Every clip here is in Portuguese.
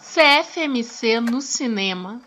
CFMC no cinema.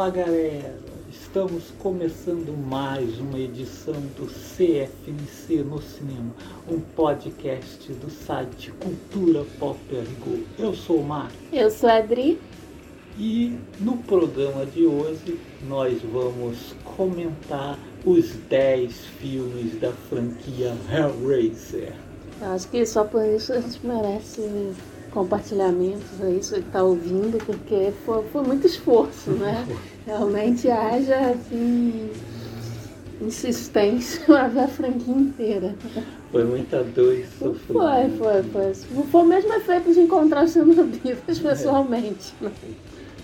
Fala galera! Estamos começando mais uma edição do CFNC no Cinema, um podcast do site Cultura Popper Go. Eu sou o Marco Eu sou a Adri. e no programa de hoje nós vamos comentar os 10 filmes da franquia Hellraiser. Eu acho que só por isso a gente merece compartilhamentos aí, isso que tá ouvindo, porque foi, foi muito esforço, né? Realmente haja assim, insistência para ver a franquia inteira. Foi muita dor e Foi, sofrimento. foi, foi. Foi o mesmo efeito de encontrar os Cenobivas pessoalmente. né?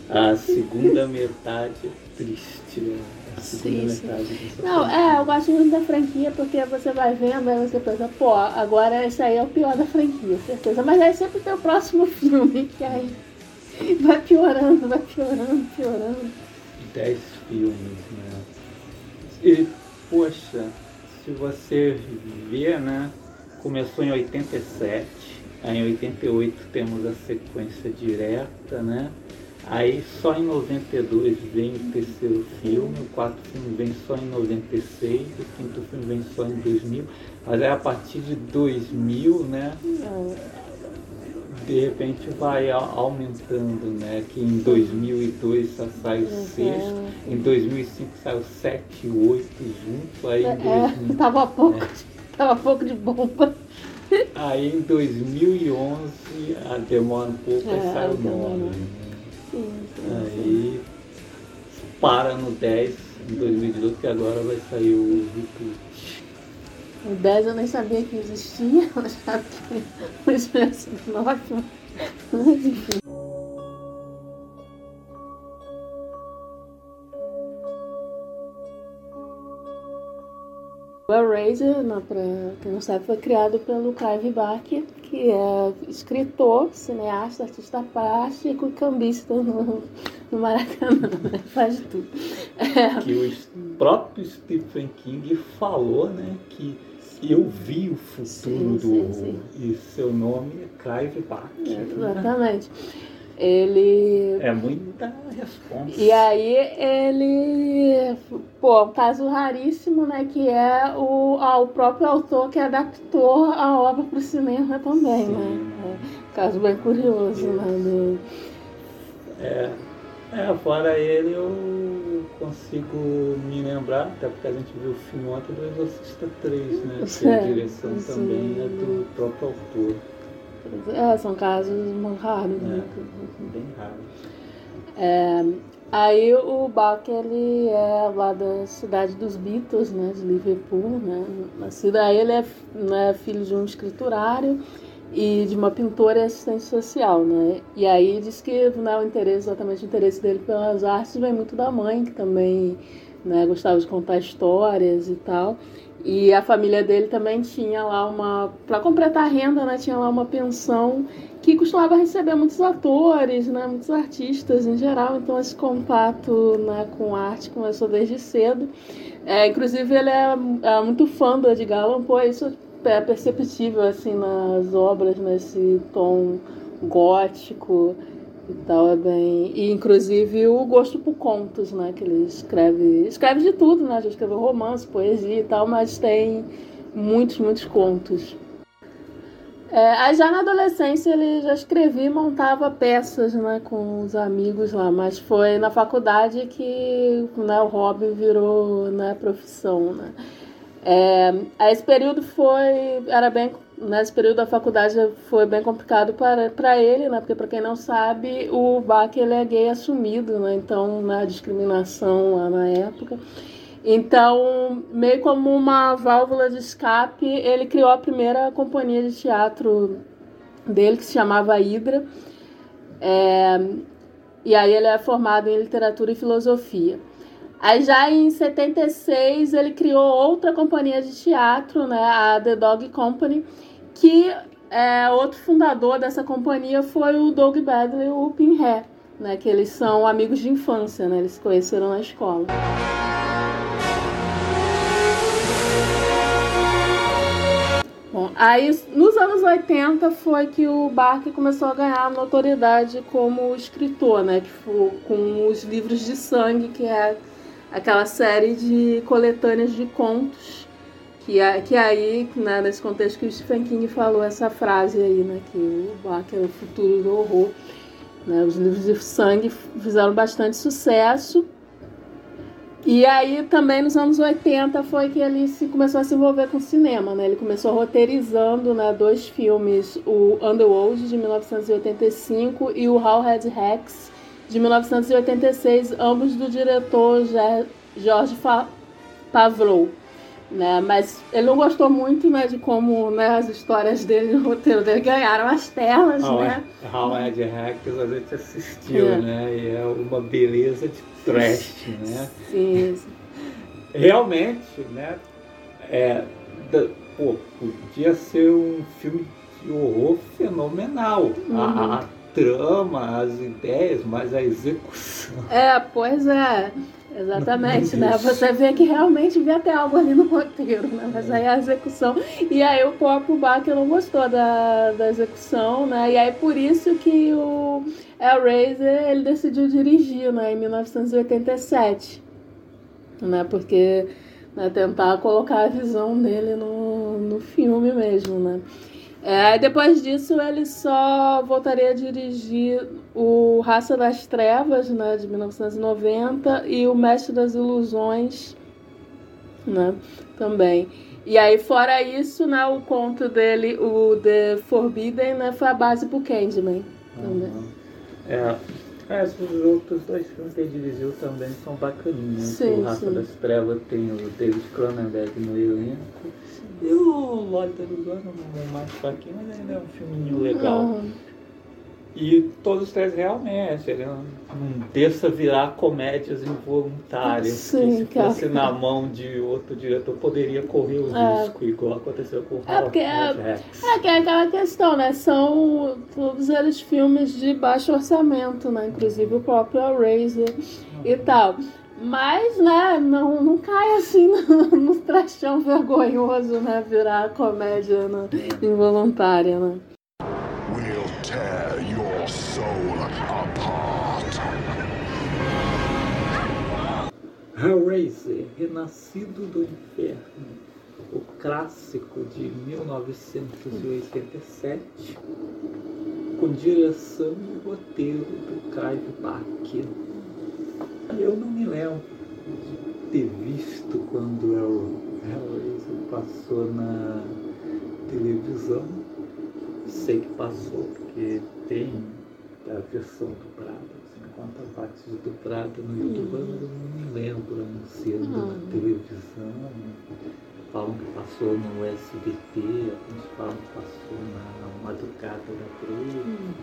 A segunda metade é triste, né? Sim, sim. metade dessa Não, é, eu gosto muito da franquia porque você vai vendo, aí você pensa, pô, agora esse aí é o pior da franquia, certeza. Mas aí sempre tem o próximo filme, que aí vai piorando, vai piorando, piorando. 10 filmes, né? E, poxa, se você ver, né? Começou em 87, aí em 88 temos a sequência direta, né? Aí só em 92 vem o terceiro filme, o quarto filme vem só em 96, o quinto filme vem só em 2000, mas aí a partir de 2000, né? De repente vai aumentando, né? Que em 2002 só sai o Uhum. sexto, em 2005 saiu 7 e 8 juntos, aí em, É, 2000, tava pouco, tava pouco de bomba. aí em 2011 a demora um pouco, É, sai o demora. 9. Aí para no 10 em 2018, que agora vai sair o reboot. O 10 eu nem sabia que existia, eu achava que o Expresso do Norte. Mas enfim. O Hellraiser, não, pra quem não sabe, foi criado pelo Clive Barker, que é escritor, cineasta, artista plástico e cambista no, no Maracanã, né? faz tudo. É, Que o próprio Stephen King falou, né? Que eu vi o futuro Sim, do sim, horror sim. e seu nome é Clive Barker. exatamente. Ele É muita resposta. E aí ele, pô, um caso raríssimo, né, que é o, ah, o próprio autor que adaptou a obra para o cinema também, Sim. né? É, caso bem curioso, né? do- É, é, fora ele eu consigo me lembrar, até porque a gente viu o filme ontem do Exorcista 3, né? Que a Sim, direção sim. também é do próprio autor. É, são casos muito raros, né? Bem raro. É, aí o Bach ele é lá da cidade dos Beatles, né, de Liverpool, né, nascido aí ele é né, filho de um escriturário e de uma pintora e assistente social, né? E aí diz que né, o interesse, exatamente o interesse dele pelas artes vem muito da mãe, que também né, gostava de contar histórias e tal. E a família dele também tinha lá uma. Para completar a renda, né, tinha lá uma pensão que costumava receber muitos atores, né, muitos artistas em geral. Então, esse contato né, com arte começou desde cedo. É, inclusive, ele é, é, muito fã do Edgar Allan Poe, isso é perceptível assim, nas obras, nesse tom gótico e tal, é bem. E inclusive o gosto por contos, né? Que ele escreve. Escreve de tudo, né? Já escreveu romance, poesia e tal, mas tem muitos, muitos contos. É, aí já na adolescência ele já escrevia e montava peças né, com os amigos lá, mas foi na faculdade que né, o hobby virou né, profissão. Né? É, esse período foi era bem nesse período da faculdade foi bem complicado para, para ele, né? Porque para quem não sabe, o Bach ele é gay assumido, né? Então, na discriminação lá na época. Então, meio como uma válvula de escape, ele criou a primeira companhia de teatro dele que se chamava Hidra. É, e aí ele é formado em literatura e filosofia. Aí já em 76 ele criou outra companhia de teatro, né, a The Dog Company, que é, outro fundador dessa companhia foi o Doug Badley e o Pinhead, né, que eles são amigos de infância, né, eles se conheceram na escola. Bom, aí nos anos 80 foi que o Barker começou a ganhar notoriedade como escritor, né, que foi com os livros de sangue, que é aquela série de coletâneas de contos que, que aí, né, nesse contexto que o Stephen King falou essa frase aí, né, que o Bach é o futuro do horror. Né, os livros de sangue fizeram bastante sucesso. E aí também nos anos 80 foi que ele se começou a se envolver com cinema, né? Ele começou roteirizando né, dois filmes, o Underworld de 1985 e o Howard Rex de 1986, ambos do diretor Jorge Pavlov. Né? Mas ele não gostou muito né, de como né, as histórias dele, o roteiro dele ganharam as telas, How né? Howard Hackers a gente assistiu, é. né? E é uma beleza de trash, né? Sim. Realmente, né? É, pô, podia ser um filme de horror fenomenal. Uhum. A, a trama, as ideias, mas a execução. É, pois é. Exatamente, né? Você vê que realmente vê até algo ali no roteiro, né? Mas aí a execução. E aí o próprio Bach não gostou da, da execução, né? E aí por isso que o Hellraiser ele decidiu dirigir, né? Em 1987. Né? Porque né, tentar colocar a visão dele no, no filme mesmo, né? É, depois disso, ele só voltaria a dirigir o Raça das Trevas, né, de 1990, e o Mestre das Ilusões, né, também. E aí, fora isso, né, o conto dele, o The Forbidden, né, foi a base pro Candyman também. Uhum. É, é, esses outros dois filmes que ele dirigiu também são bacaninhos. Sim, o Raça sim. das Trevas tem o David Cronenberg no elenco. E o Lorde da Ilusão é mais fraquinho, mas ainda é um filminho legal. Uhum. E todos os três realmente, ele não, não deixa virar comédias involuntárias. Sim, que se fosse na mão de outro diretor, poderia correr o é. risco, igual aconteceu com o é porque é, é que é aquela questão, né? São todos eles filmes de baixo orçamento, né? Inclusive o próprio Razor uhum. e tal. Mas, né, não, não cai assim no, no trachão vergonhoso, né? Virar comédia né, involuntária, né? Hellraiser, Renascido do Inferno, o clássico de 1987, com direção e roteiro do Clive Barker eu não me lembro de ter visto quando o Hellraiser passou na televisão. Sei que passou, porque tem a versão do Prado, assim, quanto a de dublada no YouTube, mas eu não lembro anunciando Hum. na televisão. Falam que passou no SBT, alguns falam que passou na madrugada da Globo. Hum.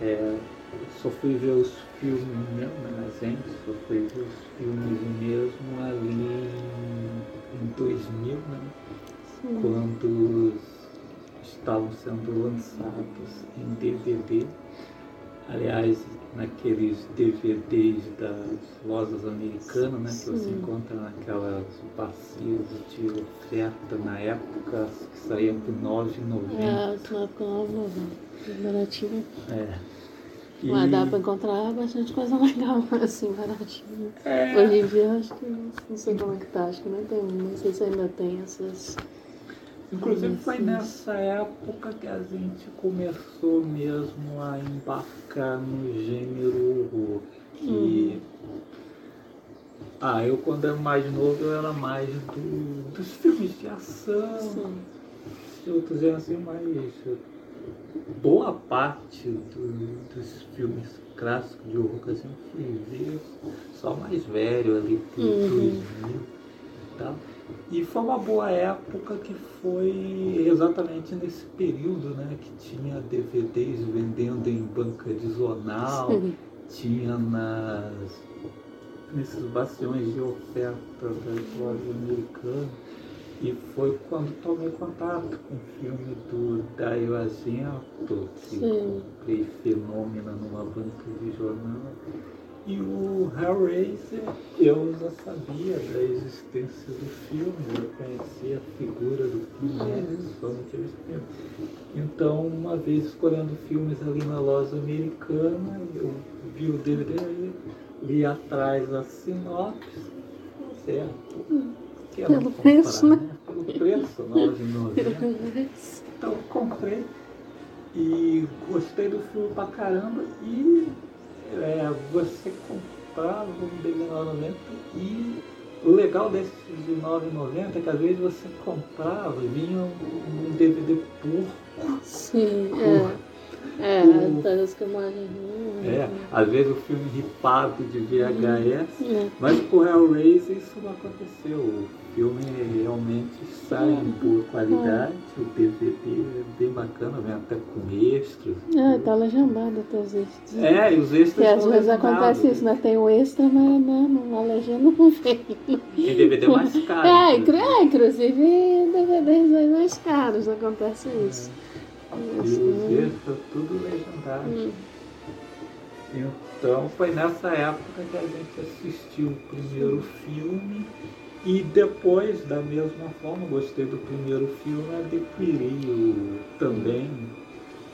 É, só fui ver os filmes mesmo, né, gente, só fui ver os filmes mesmo ali em, em 2000, né? Sim. quando estavam sendo lançados em DVD. Aliás, naqueles DVDs das lojas americanas, né, que você encontra naquelas bacias de oferta na época, que saíam por R$ 9,90. É, na época nova, baratinho. É. E- Mas dá pra encontrar bastante coisa legal, assim, baratinho. É. Hoje em dia acho que não, não sei como é que tá, acho que não tem, não sei se ainda tem essas. Inclusive foi nessa época que a gente começou mesmo a embarcar no gênero horror. Que... Ah, eu quando era mais novo eu era mais do, dos filmes de ação, Sim. de outros gêneros assim, mas boa parte do- dos filmes clássicos de horror que a gente fui ver, só mais velho ali Uhum. 2000 e tal. E foi uma boa época que foi exatamente nesse período, né? Que tinha DVDs vendendo em banca de jornal, tinha nas, nesses bastiões de oferta das lojas americanas. E foi quando tomei contato com o filme do Dario Argento, que Sim. comprei Fenômena numa banca de jornal. E o Hellraiser, eu já sabia da existência do filme, eu conhecia a figura do filme, né, esse filme. Então, uma vez escolhendo filmes ali na loja americana, eu vi o DVD, aí, li atrás a sinopse, certo. Que não Pelo comprar, preço, né? Pelo preço, 9,90. Então eu comprei e gostei do filme pra caramba e é, você comprava um DVD e o legal desses de 9,90 é que às vezes você comprava e vinha um, um DVD porco. Sim, é. É, todas as filmagens. hum, É, às vezes o filme ripado de VHS. é. Mas com Hellraiser isso não aconteceu. O filme realmente sai em boa qualidade, o DVD é bem bacana, vem até com extras. É, tá legendado até os extras. É, e os extras Porque às vezes acontece isso, né? Tem o extra, mas né, não- a legenda não vem. Tem DVD mais caro. É, inclusive. inclu- é, inclusive DVDs aí mais caros, acontece isso. E Isso, os né? extras tudo legendado. Hum. Então foi nessa época que a gente assistiu o primeiro filme e depois, da mesma forma, gostei do primeiro filme, adquiri o, também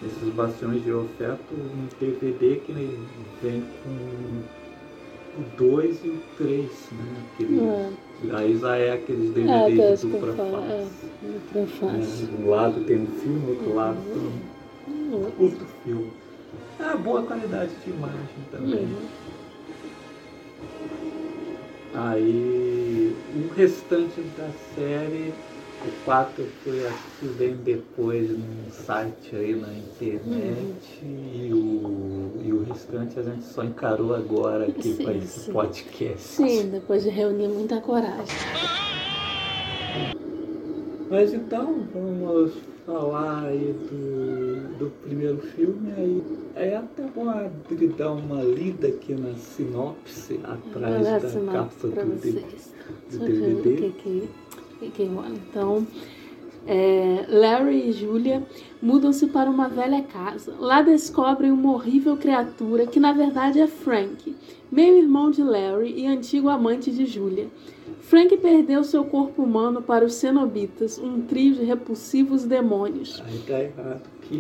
esses bastiões de oferta, um DVD que vem com o 2 e o 3, né? Aquele, É, Aí já é aqueles é, DVDs é, face. dupla face. né? Um lado tem um filme, do outro lado tem um Hum, outro filme. Ah, boa qualidade de imagem também. hum. Aí o restante da série, o 4 eu fui assistir bem depois num site aí na internet e, o, e o restante a gente só encarou agora aqui para esse podcast. Sim, depois de reunir muita coragem. Mas então vamos falar aí do, do primeiro filme aí. É até bom a Adri dar uma lida aqui na sinopse atrás da sinopse capa do, vocês. do Só DVD. que que, que. Então, é, Larry e Julia mudam-se para uma velha casa. Lá descobrem uma horrível criatura que na verdade é Frank, meio-irmão de Larry e antigo amante de Julia. Frank perdeu seu corpo humano para os Cenobitas, um trio de repulsivos demônios. Aí tá errado, que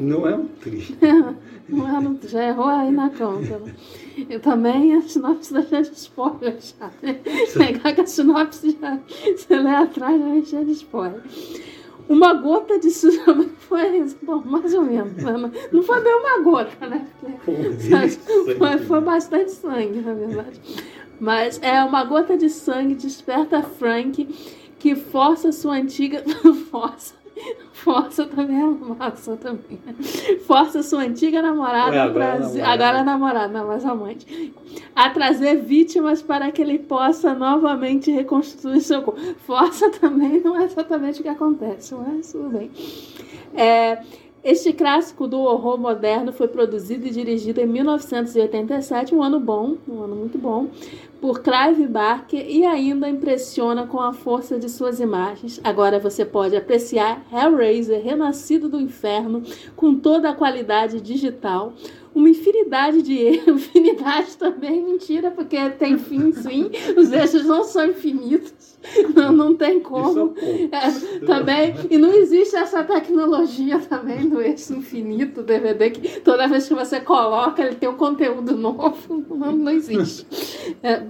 não é um tri. Não é, não- já errou aí na conta. Eu também a sinopse da de spoiler já. Pegar que a sinopse já. Você lê atrás já cheia de spoiler. Uma gota de sangue foi isso. Bom, mais ou menos. né? Não- foi bem uma gota, né? Porque foi, foi bastante sangue, na verdade. Mas é uma gota de sangue desperta Frank, que força sua antiga. força. Força também é massa também. Força sua antiga namorada. Ué, agora é trazer- namorada. agora é namorada, não, mas amante. A trazer vítimas para que ele possa novamente reconstruir seu corpo. Força também não é exatamente o que acontece, mas tudo bem. É, este clássico do horror moderno foi produzido e dirigido em 1987, um ano bom, um ano muito bom, por Clive Barker e ainda impressiona com a força de suas imagens. Agora você pode apreciar Hellraiser renascido do inferno com toda a qualidade digital. Uma infinidade de erros, infinidade também, mentira, porque tem fim, sim, os eixos não são infinitos, não, não tem é como. pouco. É, também, e não existe essa tecnologia também do eixo infinito DVD, que toda vez que você coloca ele tem um conteúdo novo. Não, não existe. É,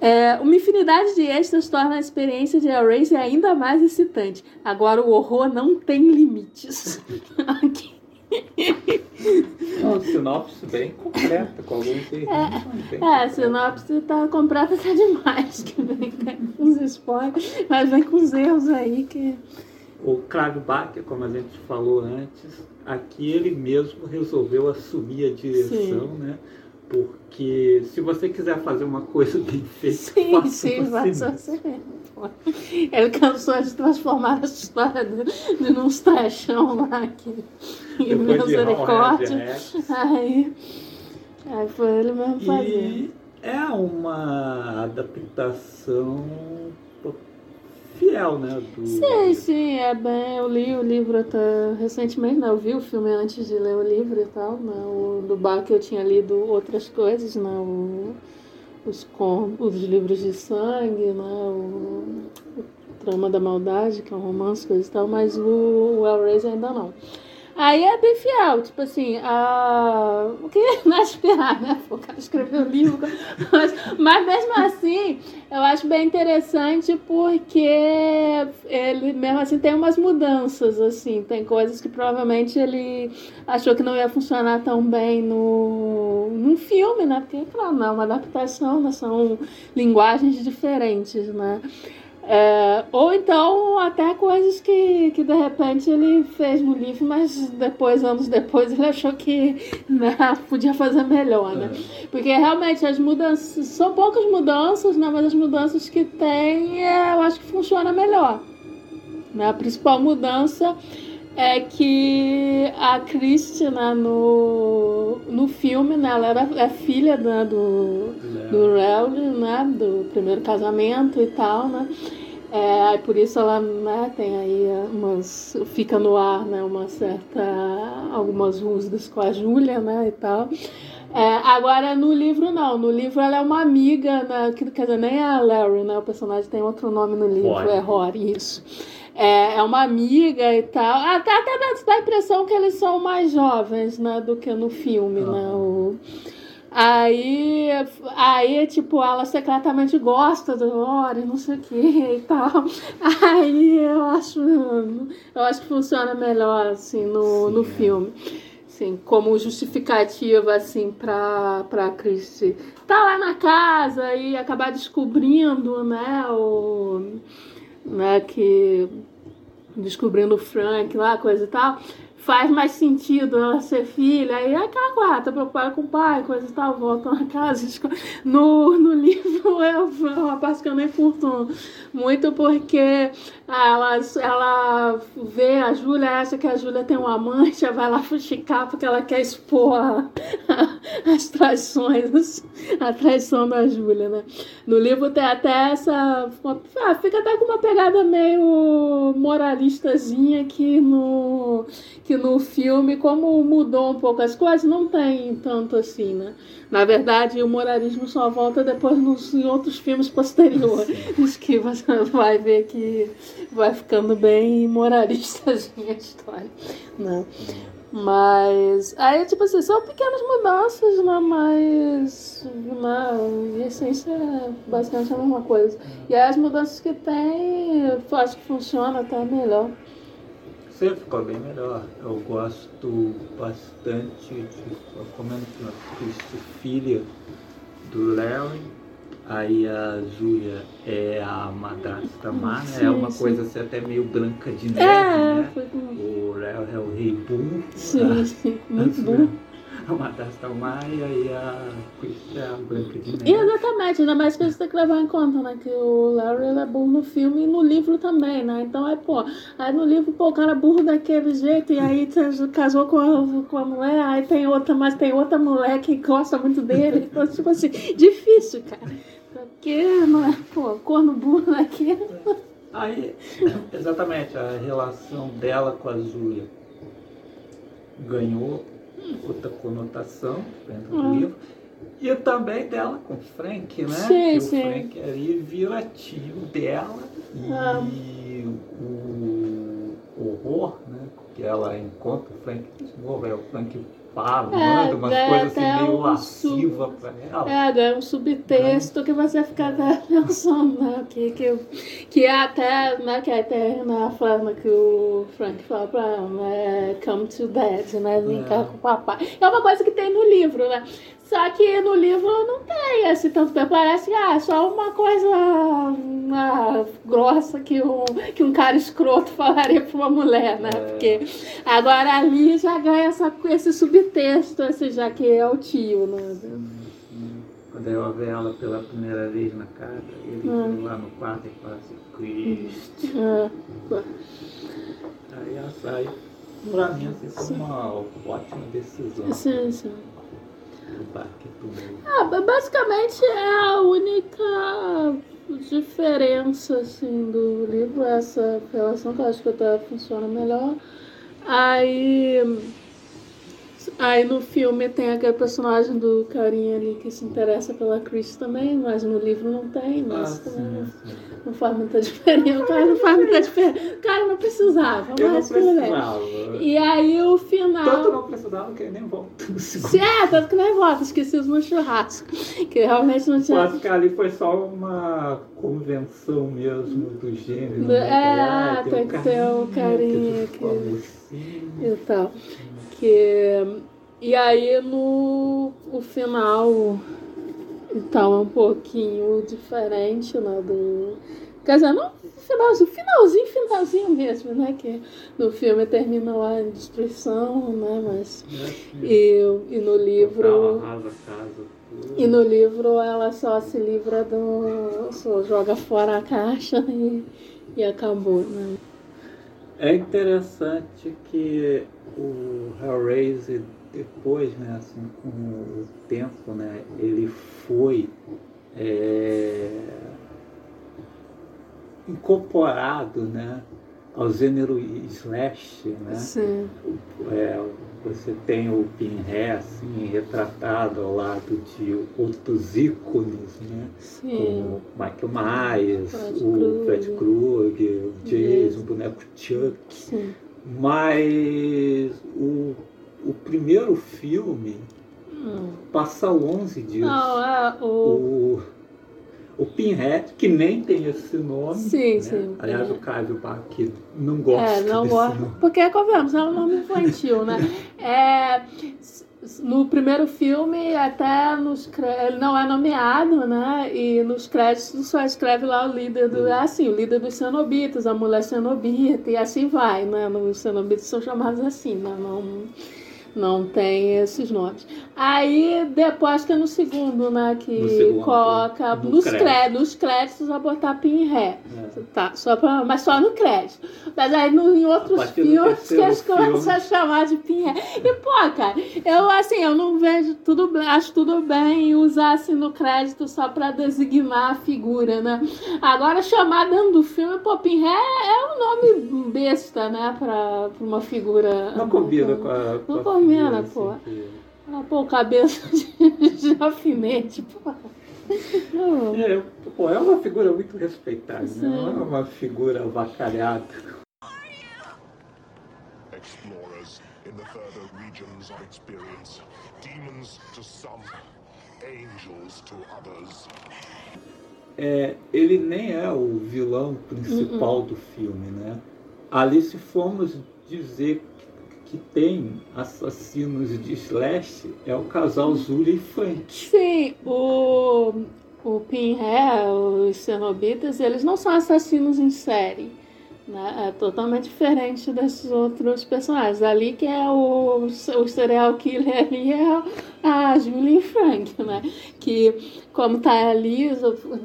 é, uma infinidade de extras torna a experiência de Hellraiser ainda mais excitante. Agora o horror não tem limites. Aqui. Uma sinopse bem completa, com alguns bem É, a sinopse tá completa até demais, que vem com uns spoilers, mas vem com os erros aí que. O Clive Barker, como a gente falou antes, aqui ele mesmo resolveu assumir a direção, né? Porque se você quiser fazer uma coisa bem feita, Sim, faça sim, você só ser mesmo. Ele cansou de transformar essa história de, de num trechão lá que e de misericórdia. Hellraiser X. Aí, aí foi ele mesmo fazendo. E é uma adaptação fiel, né? Do... Sim, sim, é bem. Eu li o livro até recentemente, né? Eu vi o filme antes de ler o livro e tal. Né? O, do bar que eu tinha lido outras coisas, né? O, os, os livros de sangue, né? O, o Trama da Maldade, que é um romance, coisa e tal, mas o, o Hellraiser ainda não. Aí é bem fiel, tipo assim, o que não é esperar, né? O cara escreveu o livro, mas, mas mesmo assim, eu acho bem interessante porque ele mesmo assim tem umas mudanças, assim, tem coisas que provavelmente ele achou que não ia funcionar tão bem no, num filme, né? Porque, claro, não é uma adaptação, né? são linguagens diferentes, né? É, ou então até coisas que, que de repente ele fez no livro, mas depois, anos depois, ele achou que né, podia fazer melhor, né? Porque realmente as mudanças, são poucas mudanças, né? Mas as mudanças que tem, é, eu acho que funciona melhor. Né? A principal mudança é que a Christie, né, no, no filme, né, ela era, é filha né, do, do Rowley, né, do primeiro casamento e tal, né. É, por isso ela né, tem aí umas. fica no ar né, uma certa. algumas rusgas com a Júlia né, e tal. É, agora no livro não, no livro ela é uma amiga, né, que, quer dizer, nem é a Larry, né? O personagem tem outro nome no livro, Rory. é Rory, isso. É, é uma amiga e tal. Até, até dá, dá a impressão que eles são mais jovens, né, do que no filme, né? O, Aí, aí, tipo, ela secretamente gosta do Rory, não sei o que e tal. Aí eu acho, eu acho que funciona melhor, assim, no, no Sim, é. filme. Assim, como justificativa, assim, pra, pra Christie tá lá na casa e acabar descobrindo, né, o... Né, que... Descobrindo o Frank lá, coisa e tal faz mais sentido ela ser filha, aí é aquela coisa, tá preocupada com o pai, coisa e tal, volta na casa. esco- No, no livro é uma parte que eu nem curto muito, porque ela, ela vê a Júlia, acha que a Júlia tem um amante, ela vai lá fuxicar porque ela quer expor a- as traições, a traição da Júlia, né? No livro tem até essa. ah, Fica até com uma pegada meio moralistazinha que no que no filme, como mudou um pouco as coisas, não tem tanto assim, né? Na verdade, o moralismo só volta depois nos, em outros filmes posteriores, que você vai ver que vai ficando bem moralistazinha a história, né? Mas aí, tipo assim, são pequenas mudanças, né? Mas né, em essência é basicamente a mesma coisa. E aí as mudanças que tem, eu acho que funciona até melhor. Você ficou bem melhor. Eu gosto bastante de. Eu comendo que a Christie, filha do Larry. Aí a Júlia é a madrasta má, né? É uma sim. coisa assim, até meio branca de neve, É, né? foi. O Léo é o rei burro. Sim, sim, muito bom. A madrasta má e é exatamente, ainda mais que você tem que levar em conta, né? Que o Larry é burro no filme e no livro também, né? Então aí, pô, aí no livro, pô, o cara é burro daquele jeito, e aí você casou com a, com a mulher, aí tem outra, mas tem outra mulher que gosta muito dele. Então, tipo assim, difícil, cara. Porque, não é, pô, corno burro daquele. Aí, exatamente, a relação dela com a Júlia ganhou outra conotação dentro do Hum. livro. E também dela com o Frank, né? Sim, que sim. o Frank ali vira tio dela e Ah. o horror, né? Que ela encontra o Frank é o Frank fala, É, manda umas é, coisas assim meio um lasciva pra ela. É, ganha um subtexto que você fica até pensando, né? Que, que, que é até, né, que é até na forma que o Frank fala pra ela, né? Come to bed, né? Cá É. com o papai. É uma coisa que tem no livro, né? Só que no livro não tem esse tanto tempo. Parece que ah, é só uma coisa ah, grossa que um, que um cara escroto falaria pra uma mulher, né? É. Porque agora ali já ganha essa, esse subtexto, esse, já que é o tio, né? Quando ela vê ela pela primeira vez na casa, ele Hum. lá no quarto e fala assim, Cristo. É. Aí ela sai. Pra mim, assim, foi uma ótima decisão Sim, sim. Ah, ba- basicamente é a única diferença assim, do livro, essa relação que eu acho que até funciona melhor. Aí, aí no filme tem aquele personagem do carinha ali que se interessa pela Chris também, mas no livro não tem, Ah, mas sim, também sim. Não faz muita diferença. O cara não faz muita diferença. O cara não precisava, Eu não mas tudo bem. precisava. E aí o final. Tanto não precisava que nem volta é, tanto que nem volta, esqueci no churrasco. Que realmente não Eu tinha. acho que ali foi só uma convenção mesmo do gênero. né? É, Ah, tem que ter o carinha que e tal. Que, e aí no o final e tal é um pouquinho diferente, né? Do, quer dizer, não finalzinho, finalzinho, finalzinho mesmo, né? Que no filme termina lá em destruição, né? Mas. E, e no livro. Arrasa casa. E no livro ela só se livra do. só joga fora a caixa e, e acabou, né? É interessante que o Hellraiser depois, né, assim, com o tempo, né, ele foi é, incorporado, né, ao gênero slash, né? Sim. É, você tem o Pinhead assim, retratado ao lado de outros ícones, né? Sim. Como Michael Myers, o. Fred Krueger, o Jason, o boneco Chuck. Sim. Mas o, o primeiro filme Hum. passa longe disso. Não, é o. O, o Pinhead, que nem tem esse nome. Sim, né? sim, Aliás, o Pinhead. Caio Bach não gosta É, não nome. Porque, convenhamos, é um nome infantil, né? É, no primeiro filme, até nos ele não é nomeado, né? E nos créditos só escreve lá o líder do. É assim, o líder dos cenobitas, a mulher cenobita, e assim vai, né? Os cenobitas são chamados assim, né? Não. Não tem esses nomes. Aí, depois que é no segundo, né? Que No segundo, coloca no nos, crédito. nos créditos a botar Pinhead. É. Tá, só pra, mas só no crédito. Mas aí no, em outros filmes que começam filme. a chamar de Pinhead. E, pô, cara, eu assim, eu não vejo tudo bem, acho tudo bem usar assim no crédito só pra designar a figura, né? Agora chamar dentro do filme, pô, Pinhead é um nome besta, né? Pra, pra uma figura. Não combina com a. com Não a combina, figura, pô. assim, que- Ah, pô, cabeça de, alfinete, pô. Não. É, pô, é uma figura muito respeitável, né? Sim. não é uma figura avacalhada. Explorers in the further regions of experience. Demons to some, angels to others. É, ele nem é o vilão principal do filme, né? Ali se formos dizer que tem assassinos de slash, é o casal Julia e Frank. Sim, o, o Pinhead, os Cenobitas, eles não são assassinos em série. Né? É totalmente diferente desses outros personagens. Ali que é o, o serial killer ali é a Julie Frank, né? Que como tá ali,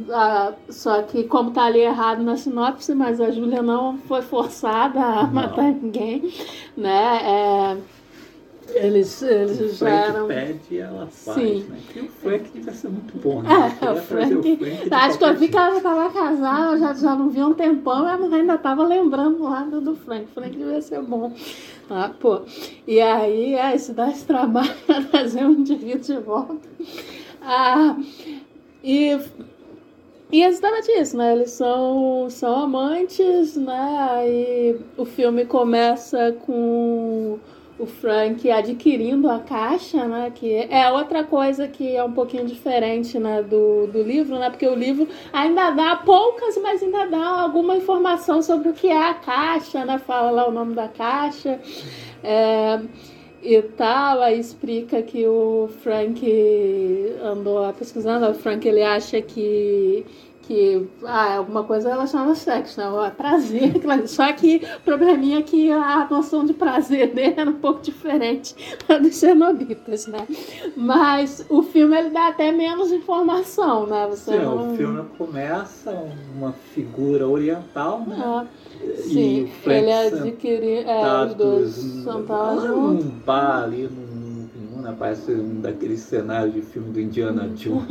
a, só que como tá ali errado na sinopse, mas a Julia não foi forçada a não. matar ninguém, né? É, eles, eles o já eram. pede e ela faz, Sim. né? E o Frank devia ser muito bom, né? É, o Frank. o Frank acho que eu vi que ela estava casada, já, já não vi um tempão, mas ainda estava lembrando lá do, do Frank. O Frank devia ser bom. Ah, pô. E aí, é, isso dá esse trabalho para trazer um indivíduo de volta. Ah, e. E é exatamente isso, né? Eles são, são amantes, né? E o filme começa com o Frank adquirindo a caixa, né? Que é outra coisa que é um pouquinho diferente né, do, do livro, né? Porque o livro ainda dá poucas, mas ainda dá alguma informação sobre o que é a caixa, né? Fala lá o nome da caixa. É, e tal, aí explica que o Frank andou pesquisando, o Frank ele acha que que ah, alguma coisa ela chama sexo, né? É prazer, só que o probleminha é que a noção de prazer dele era um pouco diferente da dos cenobitas, né? Mas o filme ele dá até menos informação, né? Você sim, não... o filme começa uma figura oriental, né? Ah, sim, ele adquire é, tá os dois sentados juntos. num bar ali, num, num, né? parece um daqueles cenários de filme do Indiana Jones.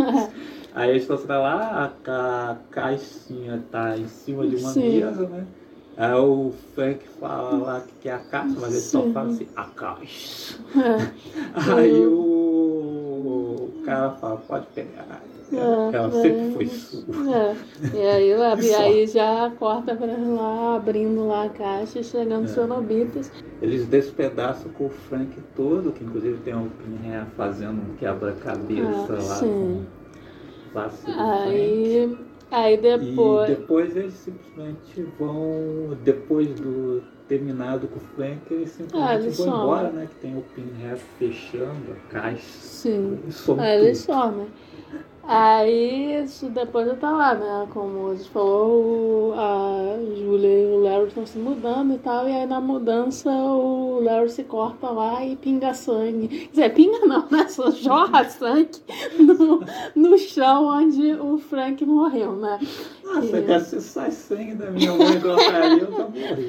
Aí eles estão lá, a, a caixinha tá em cima de uma Sim. mesa, né? Aí o Frank fala lá que quer a caixa, mas ele só fala assim, a caixa. É. Aí o, o cara fala, pode pegar. É, ela é, sempre foi sua. É. E aí, lá, e aí já corta pra lá, abrindo lá a caixa e chegando é. Sonobitas. Eles despedaçam com o Frank todo, que inclusive tem o Pinhead fazendo um quebra-cabeça ah, lá. Sim. Com Aí, aí depois. E depois eles simplesmente vão. Depois do terminado com o Frank, eles simplesmente ah, eles vão somem. embora, né? Que tem o Pinhead fechando a caixa. Sim. Aí eles somem. Aí isso depois eu tá lá, né? Como a gente falou, a Julia e o Larry estão se mudando e tal, e aí na mudança o Larry se corta lá e pinga sangue. Quer dizer, pinga não, né? Só jorra sangue no, no chão onde o Frank morreu, né? Nossa, e... cara, se sai sangue da minha mãe igual pra eu, tá morri.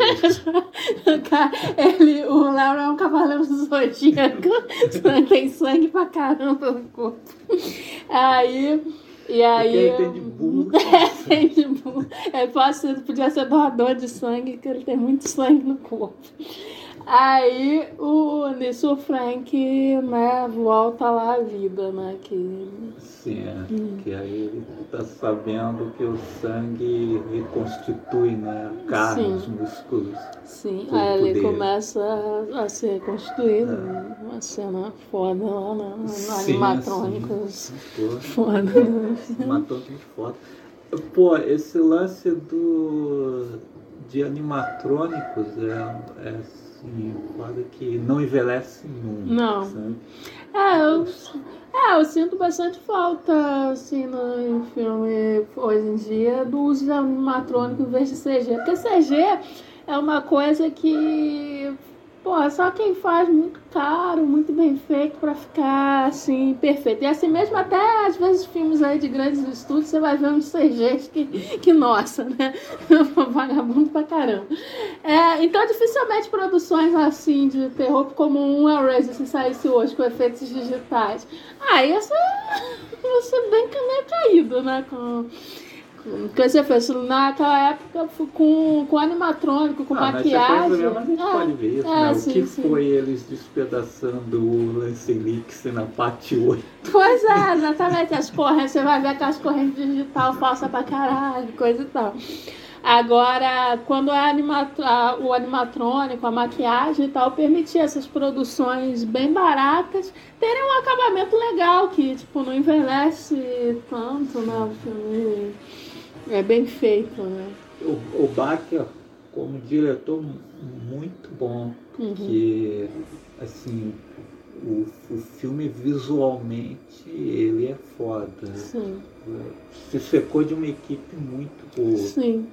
Ele, o Larry é um cavaleiro zodíaco, tem sangue pra caramba no corpo. Aí. E aí. ele tem de burro. É, tem de burro. É, pode ser, podia ser doador de sangue, que ele tem muito sangue no corpo. Aí o nisso o Frank, né, volta lá à vida, né? Que... Sim, é. Hum. Que aí ele tá sabendo que o sangue reconstitui, né? A carne, Sim. os músculos. Sim, aí ele começa a, a ser reconstruído. É. Uma cena foda lá no animatrônicos. Foda. Animatrônicos foda. Pô, esse lance do de animatrônicos é, é assim, quadro que não envelhece nunca. Não. Sabe? É, eu, é, eu sinto bastante falta, assim, no, filme hoje em dia, do uso de animatrônico em vez de CG. Porque CG é uma coisa que Pô, só quem faz muito caro, muito bem feito para ficar assim, perfeito. E assim mesmo, até às vezes filmes aí de grandes estúdios, você vai ver uns CGs que, que nossa, né? Vagabundo pra caramba. É, então, dificilmente produções assim de terror como um Hellraiser, se saísse hoje com efeitos digitais. Ah, ia ser, ia ser bem caído, né? Com porque você fez naquela época com, com animatrônico, com ah, maquiagem. Mas a gente é, pode ver isso, é, né? Sim, o que sim. foi eles despedaçando o Lance Lix na parte 8? Pois é, exatamente. As correntes, você vai ver aquelas correntes digital falsa pra caralho, coisa e tal. Agora, quando é animatro, o animatrônico, a maquiagem e tal, permitia essas produções bem baratas terem um acabamento legal, que tipo, não envelhece tanto, né? O filme é bem feito, né? O, o Bach, como diretor, muito bom. Uhum. Que, assim, o, o filme visualmente ele é foda. Sim. Se secou de uma equipe muito boa. Sim.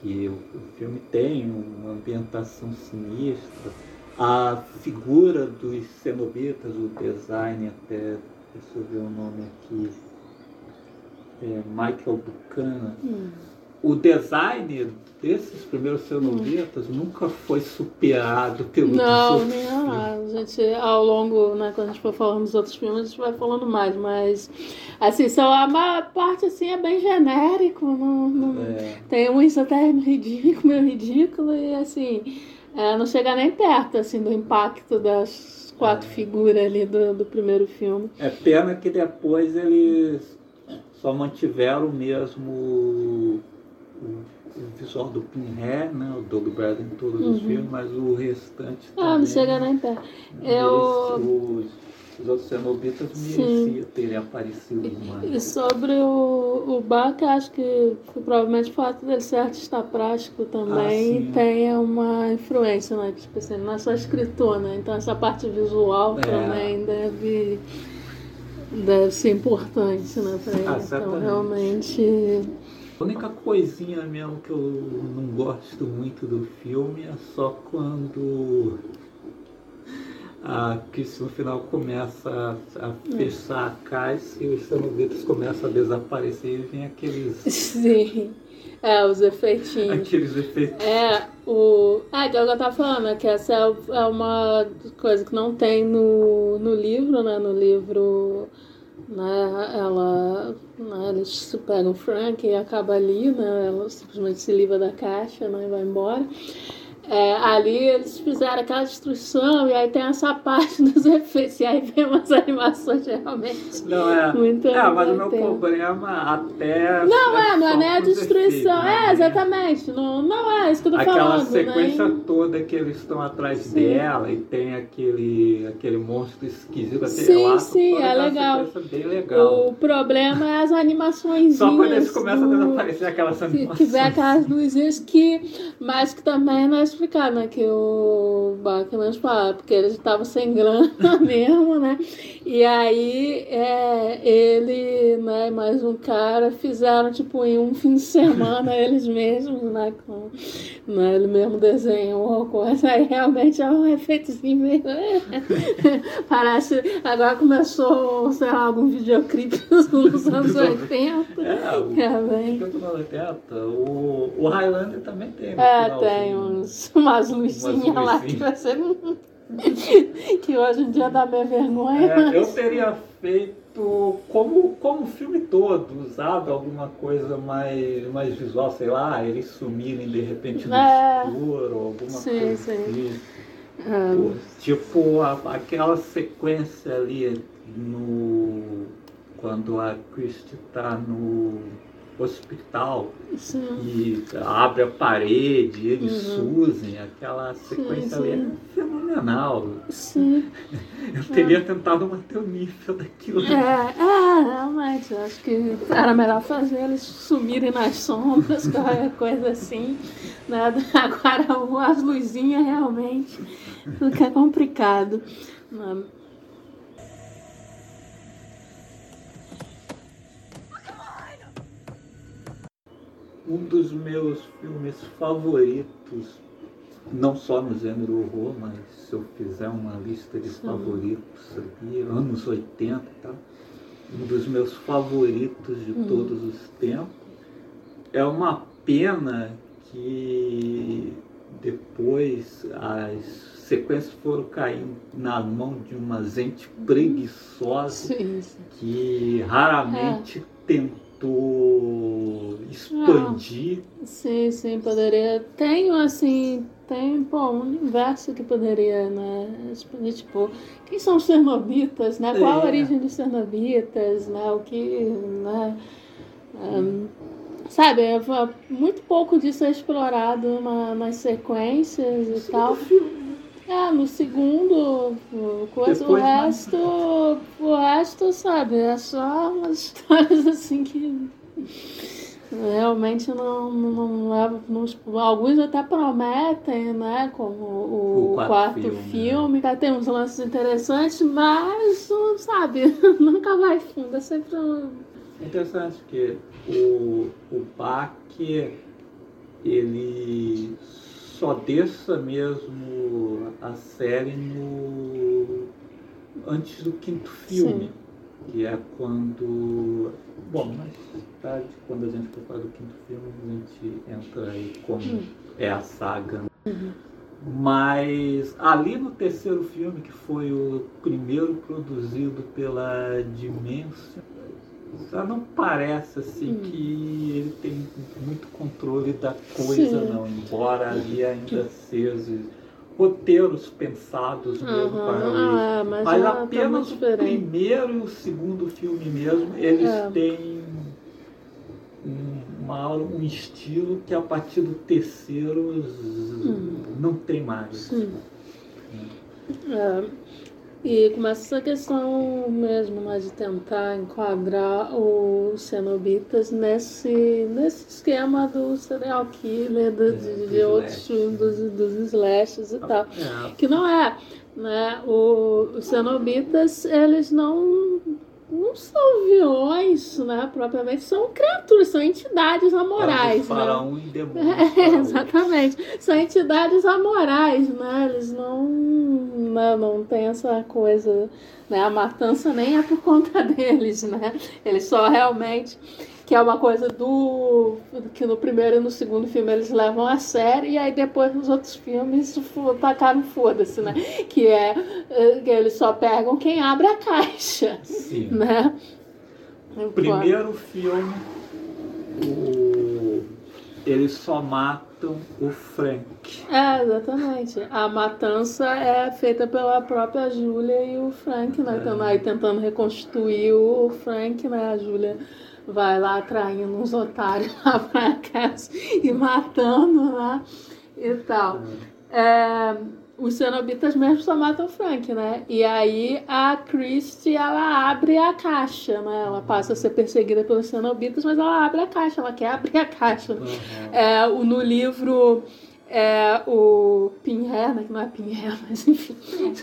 Que o, o filme tem uma ambientação sinistra. A figura dos cenobitas, o design até, deixa eu ver o nome aqui, é Michael Buchanan. Hum. O design desses primeiros cenobitas nunca foi superado pelo Não, filmes. a gente, ao longo, né, quando a gente for falando dos outros filmes, a gente vai falando mais, mas, assim, só a parte, assim, é bem genérico, não, não- É. tem uns até ridículo, meio ridículo, e, assim, é, não chega nem perto, assim, do impacto das quatro figuras ali do, do primeiro filme. É pena que depois eles só mantiveram mesmo o, o visual do Pinhead, né? O Doug Bradley em todos os Uhum. filmes, mas o restante Ah, não também, chega nem perto. Eu... os, os outros cenobitas mereciam terem aparecido E mais. sobre o, o Bach, acho que provavelmente o fato dele ser artista plástico também Ah, tem uma influência, né? Tipo assim, não é só escritor, né? Então essa parte visual É. também deve, deve ser importante, né? Pra ele. Ah, então realmente. A única coisinha mesmo que eu não gosto muito do filme é só quando a Kiss no final começa a, fechar a caixa e os cenobitas começam a desaparecer e vem aqueles, Sim. É, os efeitinhos. aqueles efeitos. É, o. Ah, que é o que eu tava falando, né? Que essa é é uma coisa que não tem no, no livro, né? No livro, né? Ela. Né, eles pegam o Frank e acaba ali, né? Ela simplesmente se livra da caixa, né? E vai embora. É, ali eles fizeram aquela destruição e aí tem essa parte dos efeitos. E aí vem umas animações realmente. Não, é. Muito é, mas o meu problema até. Não, é, não é nem a destruição. efeitos, né? É, exatamente. Não, não é isso que eu tô Aquela falando. sequência né? toda que eles estão atrás Sim. dela e tem aquele, aquele monstro esquisito. assim, Sim, sim, é aquela legal. legal. O problema é as animações. Só quando eles começam a desaparecer aquelas Que, animações. que vem aquelas luzinhas que. Mas que também não é explicado, né? Que o Bachmann fala, porque eles estavam sem grana mesmo, né? E aí é, ele, né, e mais um cara fizeram tipo em um fim de semana eles mesmos, né? Com, né ele mesmo desenhou coisa. Aí realmente é um efeitozinho meio. Parece. Agora começou, sei lá, algum videoclipe nos anos 80. É, o É, bem. Da 80, o, o Highlander também tem. É, tem uns, umas luzinhas lá que vai ser. que hoje em dia dá meio vergonha. É, mas- eu teria feito como, como o filme todo, usado alguma coisa mais, mais visual, sei lá, eles sumirem de repente no É. escuro, ou alguma Sim, coisa sim. assim. Ah, Tipo a- aquela sequência ali no. Quando a Christie tá no hospital sim. e abre a parede, eles Uhum. aquela sequência ali sim. é fenomenal. Sim. Eu teria tentado manter o nível daquilo. É, é, realmente. eu Acho que era melhor fazer eles sumirem nas sombras, qualquer coisa assim. Né? Agora as luzinhas realmente fica complicado. Né? Um dos meus filmes favoritos, não só no gênero horror, mas se eu fizer uma lista de favoritos ali, anos 80 e tal, um dos meus favoritos de Hum. todos os tempos. É uma pena que depois as sequências foram caindo na mão de uma gente preguiçosa Sim, sim. que raramente tentou expandir. Sim, sim, poderia. Tem, assim, tem, pô, um universo que poderia, né? expandir, Tipo, quem são os Cernobitas, né? Qual a É. origem dos Cernobitas, né? O que, né? Ahn, sabe, muito pouco disso é explorado na- nas sequências e tal. É, no segundo, o coisa, o Depois, né? resto, o resto, sabe, é só umas histórias assim que Realmente não, não, não, não, alguns até prometem, né? Como o, o quarto, quarto, filme, filme né? tem uns lances interessantes, mas sabe, nunca vai fundo, é sempre um... É interessante que o, o Bach ele só deixa mesmo a série no antes do quinto filme. Sim que é quando. Bom, mais tarde, quando a gente for falar do quinto filme, a gente entra aí como hum. é a saga. Uhum. Mas ali no terceiro filme, que foi o primeiro produzido pela Dimension, já não parece assim hum. que ele tem muito controle da coisa, Sim. não, embora ali ainda seja roteiros pensados mesmo uhum. para ah, mas, mas tá apenas tá o primeiro e o segundo filme mesmo, eles é. têm uma, um estilo que a partir do terceiro hum. não tem mais. Sim. É. E começa essa questão mesmo né, de tentar enquadrar os cenobitas nesse, nesse esquema do serial killer, do, é, de, de outros filmes, dos, dos slashes e ah, tal. É. Que não é. Né? O, os cenobitas, eles não não são vilões, né, propriamente, são criaturas, são entidades amorais. É, né? e demônio. É, exatamente. São entidades amorais, né? Eles não, não, né, não tem essa coisa, né? A matança nem é por conta deles, né? Eles só realmente que é uma coisa do que no primeiro e no segundo filme eles levam a sério e aí depois nos outros filmes tacaram foda-se, né? Que é eh, que eles só pegam quem abre a caixa, Sim. né? Primeiro filme o... eles só matam o Frank. É, exatamente. A matança é feita pela própria Júlia e o Frank, né? É. Então, aí tentando reconstruir o Frank, né? A Júlia vai lá atraindo uns otários lá pra casa e matando, né? E tal. É, os cenobitas mesmo só matam o Frank, né? E aí a Christie, ela abre a caixa, né? Ela passa a ser perseguida pelos cenobitas, mas ela abre a caixa, ela quer abrir a caixa. Uhum. É, no livro é, o Pinhead, né, que não é Pinhead, mas enfim,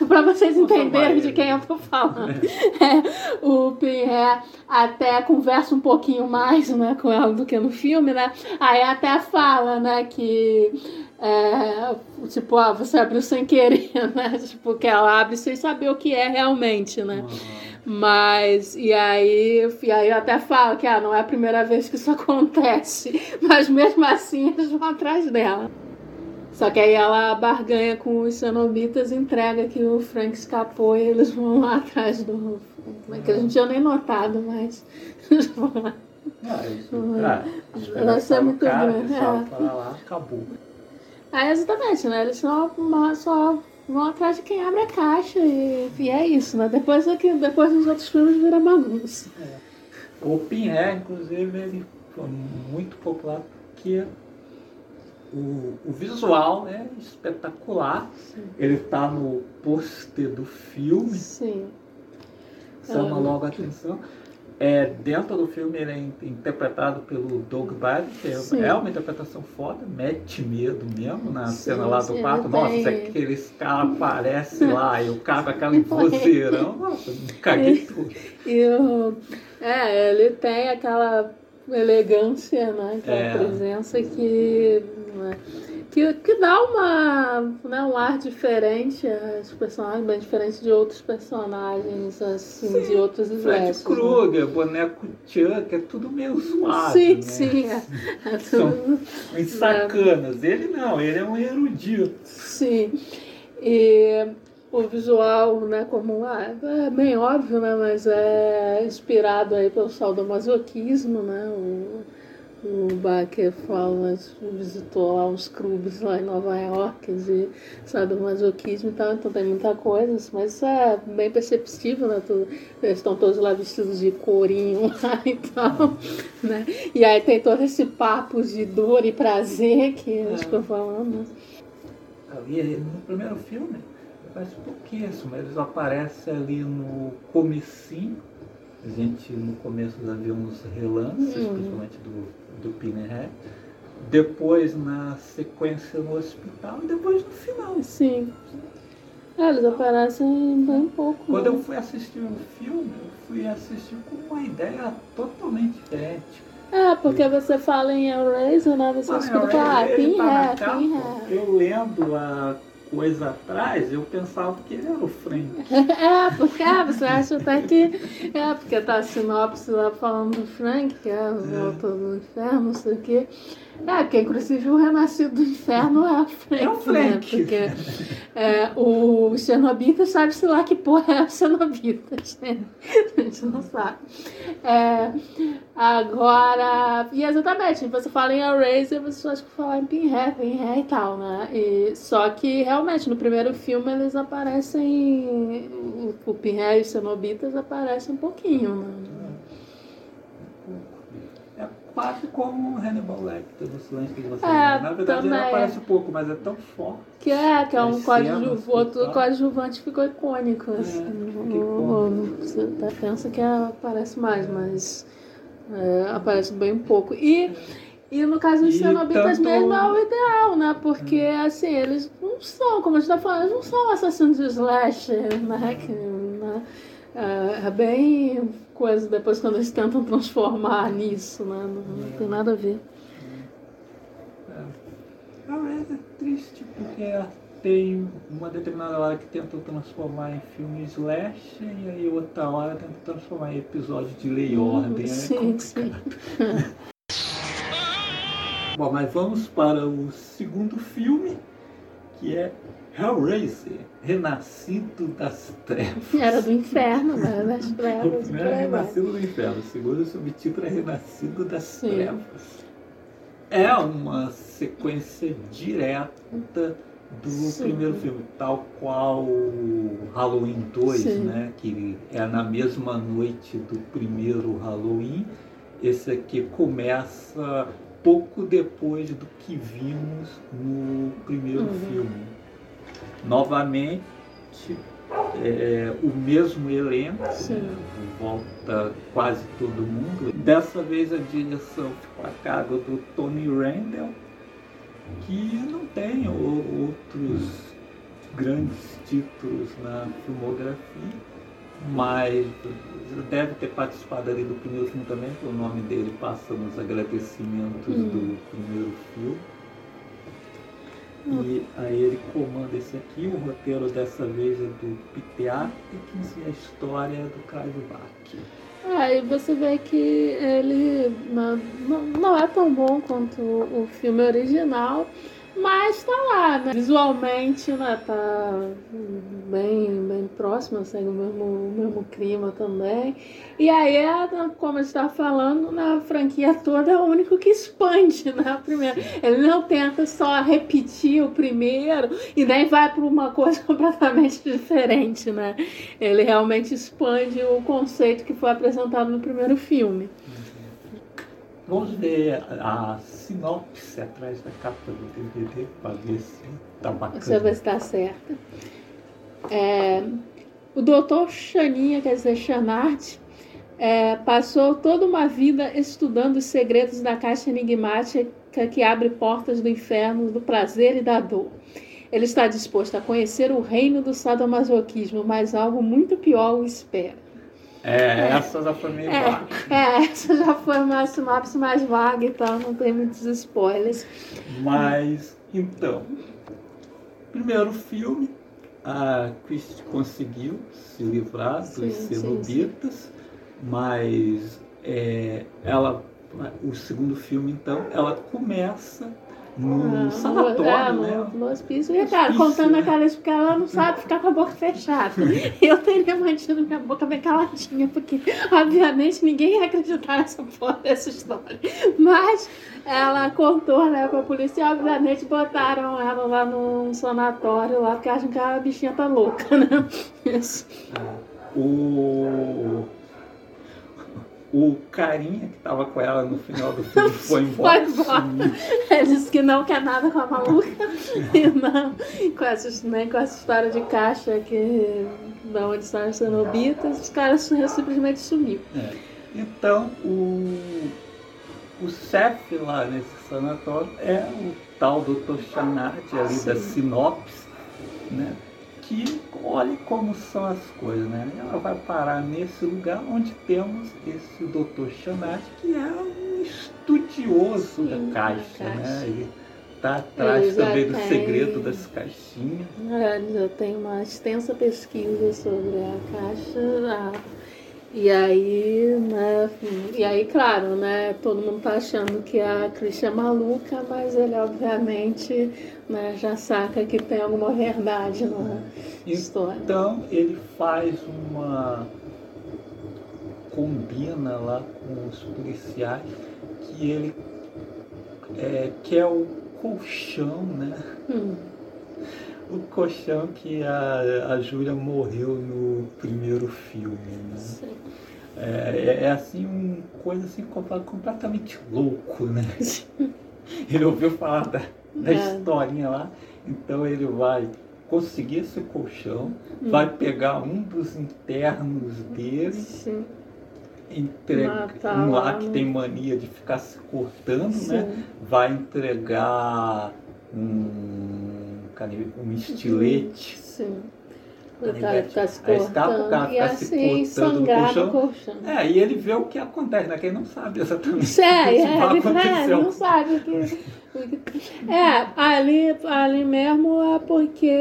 para vocês entenderem de quem eu tô falando. É, o Pinhead até conversa um pouquinho mais né, com ela do que no filme, né? Aí até fala, né, que é, tipo, ah, você abriu sem querer, né? Tipo, que ela abre sem saber o que é realmente, né? Uhum. Mas, e aí, e aí até fala que ah, não é a primeira vez que isso acontece, mas mesmo assim eles vão atrás dela. Só que aí ela barganha com os cenobitas, entrega que o Frank escapou e eles vão lá atrás do. Frank, que a gente tinha nem notado, mas eles vão lá. Ah, isso, ah, isso é muito grande. É. lá, acabou. É, exatamente, né? Eles só, só vão atrás de quem abre a caixa e, e é isso, né? Depois, aqui, depois dos outros filmes vira bagunça. É. O Pinhead, inclusive, ele foi muito popular porque o, o visual é espetacular. Sim. Ele está no pôster do filme. Sim. Chama logo a atenção. É, dentro do filme ele é interpretado pelo Doug Bradley, que é, é uma interpretação foda, mete medo mesmo na sim, cena lá do quarto. Nossa, tem... aqueles caras aparecem lá e o cara com aquela vozeirão, nossa, caguei tudo. E o, é, ele tem aquela elegância, né? Aquela é. presença que né? Que, que dá uma, né, um ar diferente aos personagens, bem diferente de outros personagens, assim, sim, de outros slashers. Fred? Krueger, né? boneco Chuck, é tudo meio suave. Sim, né? sim. É, é tudo, São sacanas. É. Ele não, ele é um erudito. Sim. E o visual, né, como ah, é bem óbvio, né, mas é inspirado aí pelo sadomasoquismo, né, o, o Baker fala, visitou lá uns clubes lá em Nova York de sadomasoquismo e tal, então tem muita coisa, mas isso é bem perceptível, né? Eles estão todos lá vestidos de corinho lá e tal, né? E aí tem todo esse papo de dor e prazer que eles ficam falando. E no primeiro filme, parece pouquíssimo, eles aparecem ali no comecinho A gente no começo já viu uns relances, Uhum. principalmente do, do Pinhead. Depois na sequência no hospital e depois no final. Sim. É, eles aparecem bem pouco. Quando né? eu fui assistir o filme, eu fui assistir com uma ideia totalmente diferente. É, porque você fala em Hellraiser, né? Você escuta ele- falar, ah, tá Pinhead. Pinhead. Eu lendo a coisa atrás, eu pensava que ele era o Frank. É, porque ah, você acha até que. É, porque tá a sinopse lá falando do Frank, que é o volta do inferno, não sei o quê. É, porque inclusive o renascido do inferno é o Frank. É o Frank. Né? Porque é, o Chernobyl sabe-se lá que porra é o Chernobyl, né? A gente não sabe. É, agora, e exatamente, você fala em Hellraiser, você só acha que fala em Pinhead, Pinhead e tal, né? E, só que realmente no primeiro filme eles aparecem, o, o Pinhead e os Cenobitas aparecem um pouquinho, né? É quase como Hannibal Lecter do Silêncio que você É, Na verdade também. ele aparece pouco, mas é tão forte. Que é, que é um As coadju, cenas, outro tá? coadjuvante ficou icônico, assim. ficou No- icônico. no- você até pensa que aparece mais, mas é, aparece bem pouco. E, e no caso dos cenobitas tanto- mesmo é o ideal, né? Porque, assim, eles não são, como a gente tá falando, eles não são assassinos de slasher, né? Que, né? É, é bem coisa depois quando eles tentam transformar nisso, né? Não, não tem nada a ver. A Red é triste porque tem uma determinada hora que tentam transformar em filme slash e aí outra hora tentam transformar em episódio de lei e ordem. é Sim, sim. Bom, mas vamos para o segundo filme, que é Hellraiser, Renascido das Trevas. Era do inferno, né? Das O trevas. primeiro é Renascido do Inferno, o segundo o subtítulo é Renascido das Sim. Trevas. É uma sequência direta do Sim. primeiro filme, tal qual o Halloween 2, Sim. né? Que é na mesma noite do primeiro Halloween. Esse aqui começa pouco depois do que vimos no primeiro Uhum. filme. Novamente, é, o mesmo elenco, né, volta quase todo mundo. Dessa vez a direção ficou a cargo do Tony Randall, que não tem o- outros grandes títulos na filmografia, mas deve ter participado ali do primeiro filme também, porque o nome dele passa nos agradecimentos Hum. do primeiro filme. E aí ele comanda esse aqui, o roteiro dessa vez é do Atkins e a história do Clive Bach. Aí você vê que ele não, não, é tão bom quanto o filme original, mas tá lá, né? Visualmente, né? Tá bem, bem próximo, segue o mesmo, o mesmo clima também. E aí, é, como a gente tá falando, na franquia toda é o único que expande, né? Primeiro. Ele não tenta só repetir o primeiro e nem vai para uma coisa completamente diferente, né? Ele realmente expande o conceito que foi apresentado no primeiro filme. Vamos ver a sinopse atrás da capa do DVD para ver se tá bacana. Vai ver se está certo. É, o doutor Xaninha, quer dizer, Xanart, é, passou toda uma vida estudando os segredos da caixa enigmática que abre portas do inferno, do prazer e da dor. Ele está disposto a conhecer o reino do sadomasoquismo, mas algo muito pior o espera. É, essa já foi meio É, vaga. é, essa já foi uma sinopse mais vaga e tal, não tem muitos spoilers. Mas, então, primeiro filme, a Christie conseguiu se livrar dos Sim, sim, cenobitas, mas é, ela, o segundo filme, então, ela começa no Ah, sanatório, é, né? no, no hospício. E, cara, Hospício, contando né? aquela porque ela não sabe ficar com a boca fechada. Eu teria mantido minha boca bem caladinha, porque, obviamente, ninguém ia acreditar nessa porra dessa história. Mas ela contou, né, pra polícia e, obviamente, botaram ela lá num sanatório lá, porque acham que a bichinha tá louca, né? Isso. O, o carinha que tava com ela no final do filme foi embora. Foi embora. Ele disse que não quer nada com a maluca. e não, com essa, né, com essa história de caixa que da onde estão as cenobitas, os caras simplesmente sumiu. É. Então o, o chefe lá nesse sanatório é o tal Dr. Chanati ali da sinopse, né? Que olhe como são as coisas, né? Ela vai parar nesse lugar onde temos esse Dr. Chanat, que é um estudioso Sim, da caixa, caixa, né? Ele está atrás também do segredo das caixinhas. É, já tem uma extensa pesquisa sobre a caixa. A e aí, né, e aí, claro, né, todo mundo tá achando que a Christian é maluca, mas ele obviamente né, já saca que tem alguma verdade na história. Então ele faz uma combina lá com os policiais que ele é, quer o colchão, né? Hum o colchão que a, a Júlia morreu no primeiro filme. Né? É, é, é, assim, uma coisa assim completamente louco, né? Ele ouviu falar da, da é. historinha lá, então ele vai conseguir esse colchão, hum. vai pegar um dos internos dele, Sim. entrega, um lá que tem mania de ficar se cortando, né? Sim. né? Vai entregar um um estilete. Sim. O cara ficar se cortando. o cara se assim, cortando no colchão. colchão. É, e ele vê o que acontece, né? Quem não sabe exatamente é, o que é, aconteceu. É, não sabe o que... É, ali, ali mesmo é porque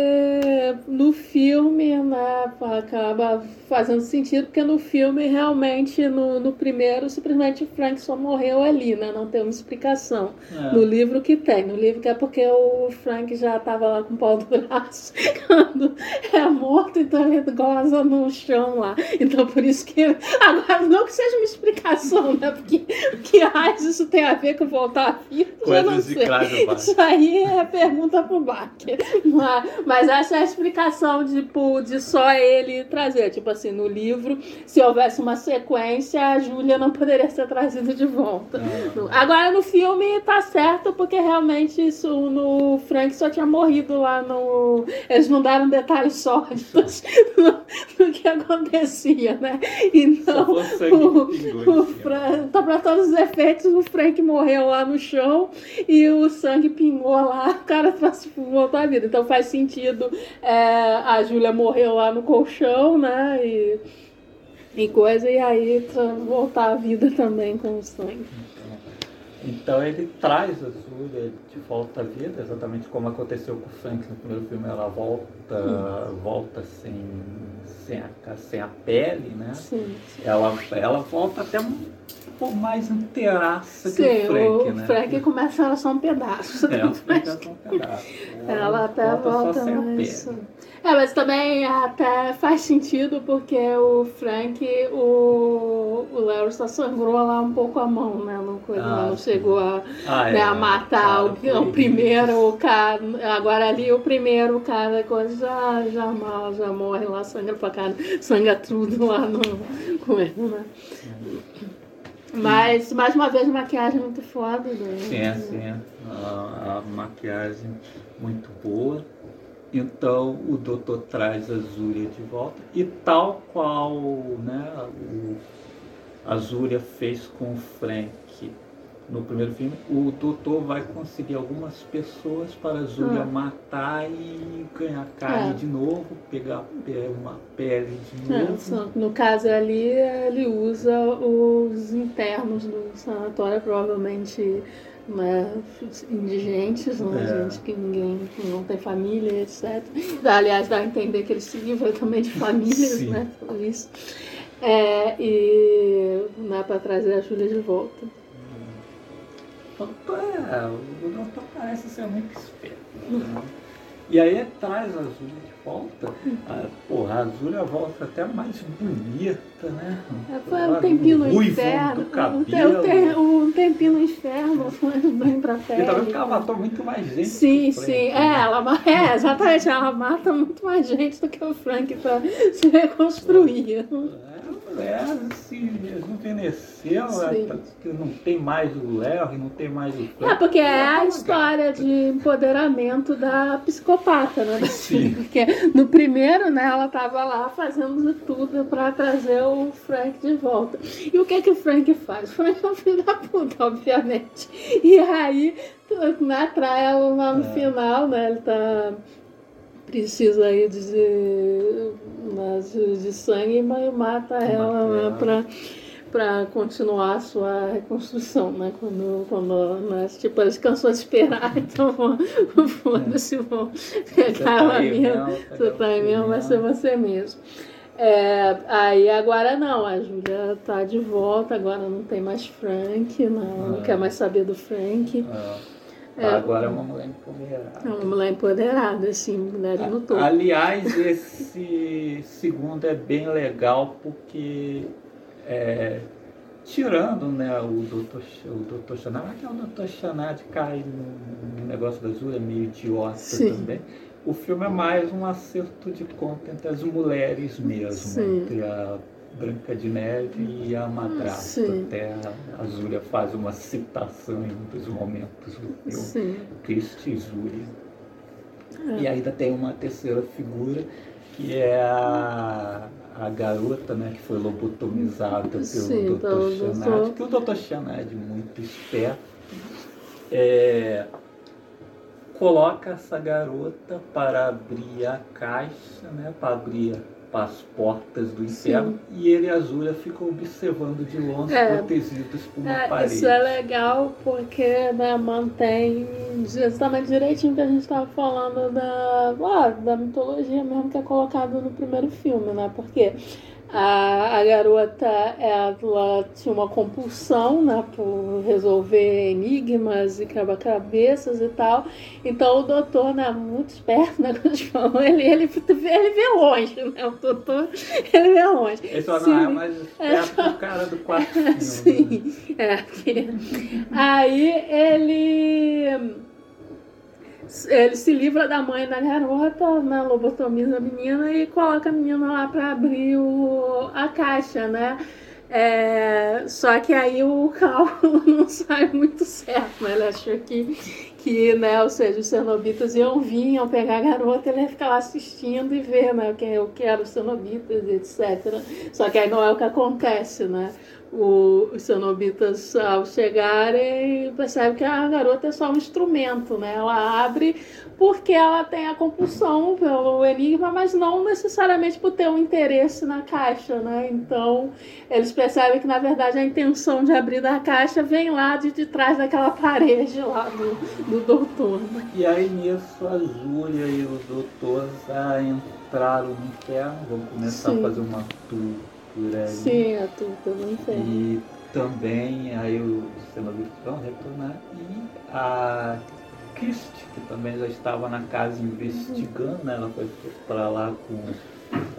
no filme né, acaba fazendo sentido, porque no filme realmente, no, no primeiro, simplesmente o Frank só morreu ali, né? Não tem uma explicação. É. No livro que tem, no livro que é porque o Frank já estava lá com o pau do braço quando é morto, então ele goza no chão lá. Então por isso que. Agora, não que seja uma explicação, né? Porque que raios isso tem a ver com voltar à vida? Coisas de isso aí é pergunta pro Bach. Mas, mas essa é a explicação de, tipo, de só ele trazer. Tipo assim, no livro, se houvesse uma sequência, a Júlia não poderia ser trazida de volta. Ah. Agora no filme tá certo, porque realmente isso no Frank só tinha morrido lá no. Eles não deram detalhes sórdidos no, que acontecia, né? Então, o, o, o Frank, tá pra todos os efeitos, o Frank morreu lá no chão e o sangue pingou lá, o cara voltou à vida. Então faz sentido. É, a Júlia morreu lá no colchão, né? E, e coisa, e aí voltar à vida também com o sangue. Então ele traz a Júlia de volta à vida, exatamente como aconteceu com o Frank no primeiro filme, ela volta, hum. volta sem, sem, a, sem a pele, né? Sim. Ela, ela volta até pouco mais inteiraça que o Frank, o né? Frank começa ela só um pedaço. É, o Frank é só um pedaço. Ela, ela até volta mais... É, mas também até faz sentido porque o Frank, o, o Léo só sangrou lá um pouco a mão, né? Não, coisa, ah, não chegou a, ah, né, é, a matar o, o primeiro o cara. Agora ali o primeiro cara coisa já, já mal, já morre lá, sangra pra cara, sangra tudo lá no, com ele, né? Mas, mais uma vez, maquiagem muito foda. Né? Sim, sim. A, a, maquiagem muito boa. Então, o doutor traz a Zúria de volta. E tal qual né, o, a Zúria fez com o Frank no primeiro filme, o doutor vai conseguir algumas pessoas para a Zúlia ah. matar e ganhar carne é. de novo, pegar uma pele de é, novo. É, no caso ali, ele usa os internos do sanatório, provavelmente né, indigentes, né, é. gente que ninguém que não tem família, etc. Aliás, dá a entender que ele se livra também de famílias, Sim. né? Por isso. É, e né, para trazer a Júlia de volta. Doutor, é, o doutor parece ser muito esperto. Né? E aí traz a Azulha de volta. A, porra, a Azulha volta até mais bonita, né? É, foi um tempinho no inferno. Cabelo. Um, um tempinho no inferno, bem pra pele. E também porque ela matou muito mais gente. Sim, sim. Frank, é, né? ela, é, exatamente. Ela mata muito mais gente do que o Frank pra se reconstruir. É, é, se é, que não tem mais o Larry, não tem mais o É, Frank. porque é a história de empoderamento da psicopata, né? Sim. Porque no primeiro, né, ela tava lá fazendo tudo pra trazer o Frank de volta. E o que que o Frank faz? O Frank é um filho da puta, obviamente. E aí, né, trai ela lá no É. final, né? Ele tá. Precisa aí de, de, sangue, mas mata ela né, ela. pra para continuar a sua reconstrução, né? Quando, quando né? tipo, eles cansou de esperar, então vão- foda-se, vão pegar tá ela aí mesmo. mesmo, Você tá aí mesmo, vai ser você mesmo. É, aí agora não, a Júlia tá de volta, agora não tem mais Frank, não, não Ah. quer mais saber do Frank. É. É. Agora é uma mulher empoderada. É uma mulher empoderada, assim, mulher no topo. Aliás, esse segundo é bem legal porque é, tirando né, o Dr. Ch- o. Chanad, que é o Dr. Chanad cai no, no negócio da Azul, é meio idiota Sim. também. O filme é mais um acerto de conta entre as mulheres mesmo, Sim. entre a Branca de Neve e a madrasta. Sim. Até a Zúlia faz uma citação em um dos momentos do filme. Sim. Christie e. É. E ainda tem uma terceira figura, que é a, a garota, né, que foi lobotomizada pelo Sim, Dr. Chanad, que o Dr. Chanad, muito esperto, é, coloca essa garota para abrir a caixa, né, para abrir as portas do inferno, e ele e a ficam observando de longe, É. protegidos por uma É, parede. isso é legal porque né, mantém exatamente direitinho que a gente estava falando da, ah, da mitologia mesmo que é colocado no primeiro filme, né? Porque a, a garota ela tinha uma compulsão né, por resolver enigmas e quebra-cabeças e tal. Então o doutor, né, muito esperto, né, quando falou, ele, ele, ele vê longe, né? O doutor ele vê longe. Ele só Sim. não é mais esperto que o cara do quarto filme. né? Sim, é. porque- Aí ele. Ele se livra da mãe da garota, né, lobotomiza a menina e coloca a menina lá para abrir o, a caixa, né? É, só que aí o cálculo não sai muito certo, né? Ele achou que, que né, ou seja, os cenobitas iam vir, iam pegar a garota, ele ia ficar lá assistindo e ver, né, quem eu quero os cenobitas, etc. Só que aí não é o que acontece, né? O, os cenobitas, ao chegarem, percebem que a garota é só um instrumento, né? Ela abre porque ela tem a compulsão pelo enigma, mas não necessariamente por ter um interesse na caixa, né? Então, eles percebem que, na verdade, a intenção de abrir da caixa vem lá de, de trás daquela parede lá do, do doutor. né? E aí nisso a Júlia e o doutor já entraram no inferno, vão começar Sim. a fazer uma tour por aí. Sim, a tudo não inferno. E também aí os cenobitas vão retornar e a Christie, que também já estava na casa investigando, né? ela foi para lá com,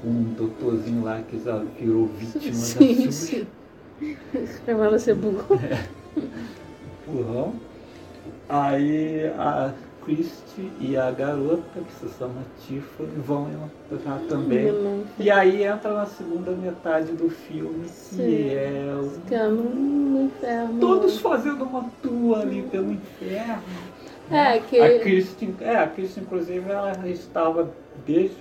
com um doutorzinho lá que já virou vítima da Sim, Júlia. sim. Chamava ela ser burro. Uhum. Aí a Christie e a garota, que se chama Tiffany, vão entrar também. Não, E aí entra na segunda metade do filme, que Sim. é o- no, no inferno. todos fazendo uma tour ali pelo inferno. É, que. A Christie, é, a Christie, inclusive, ela estava desde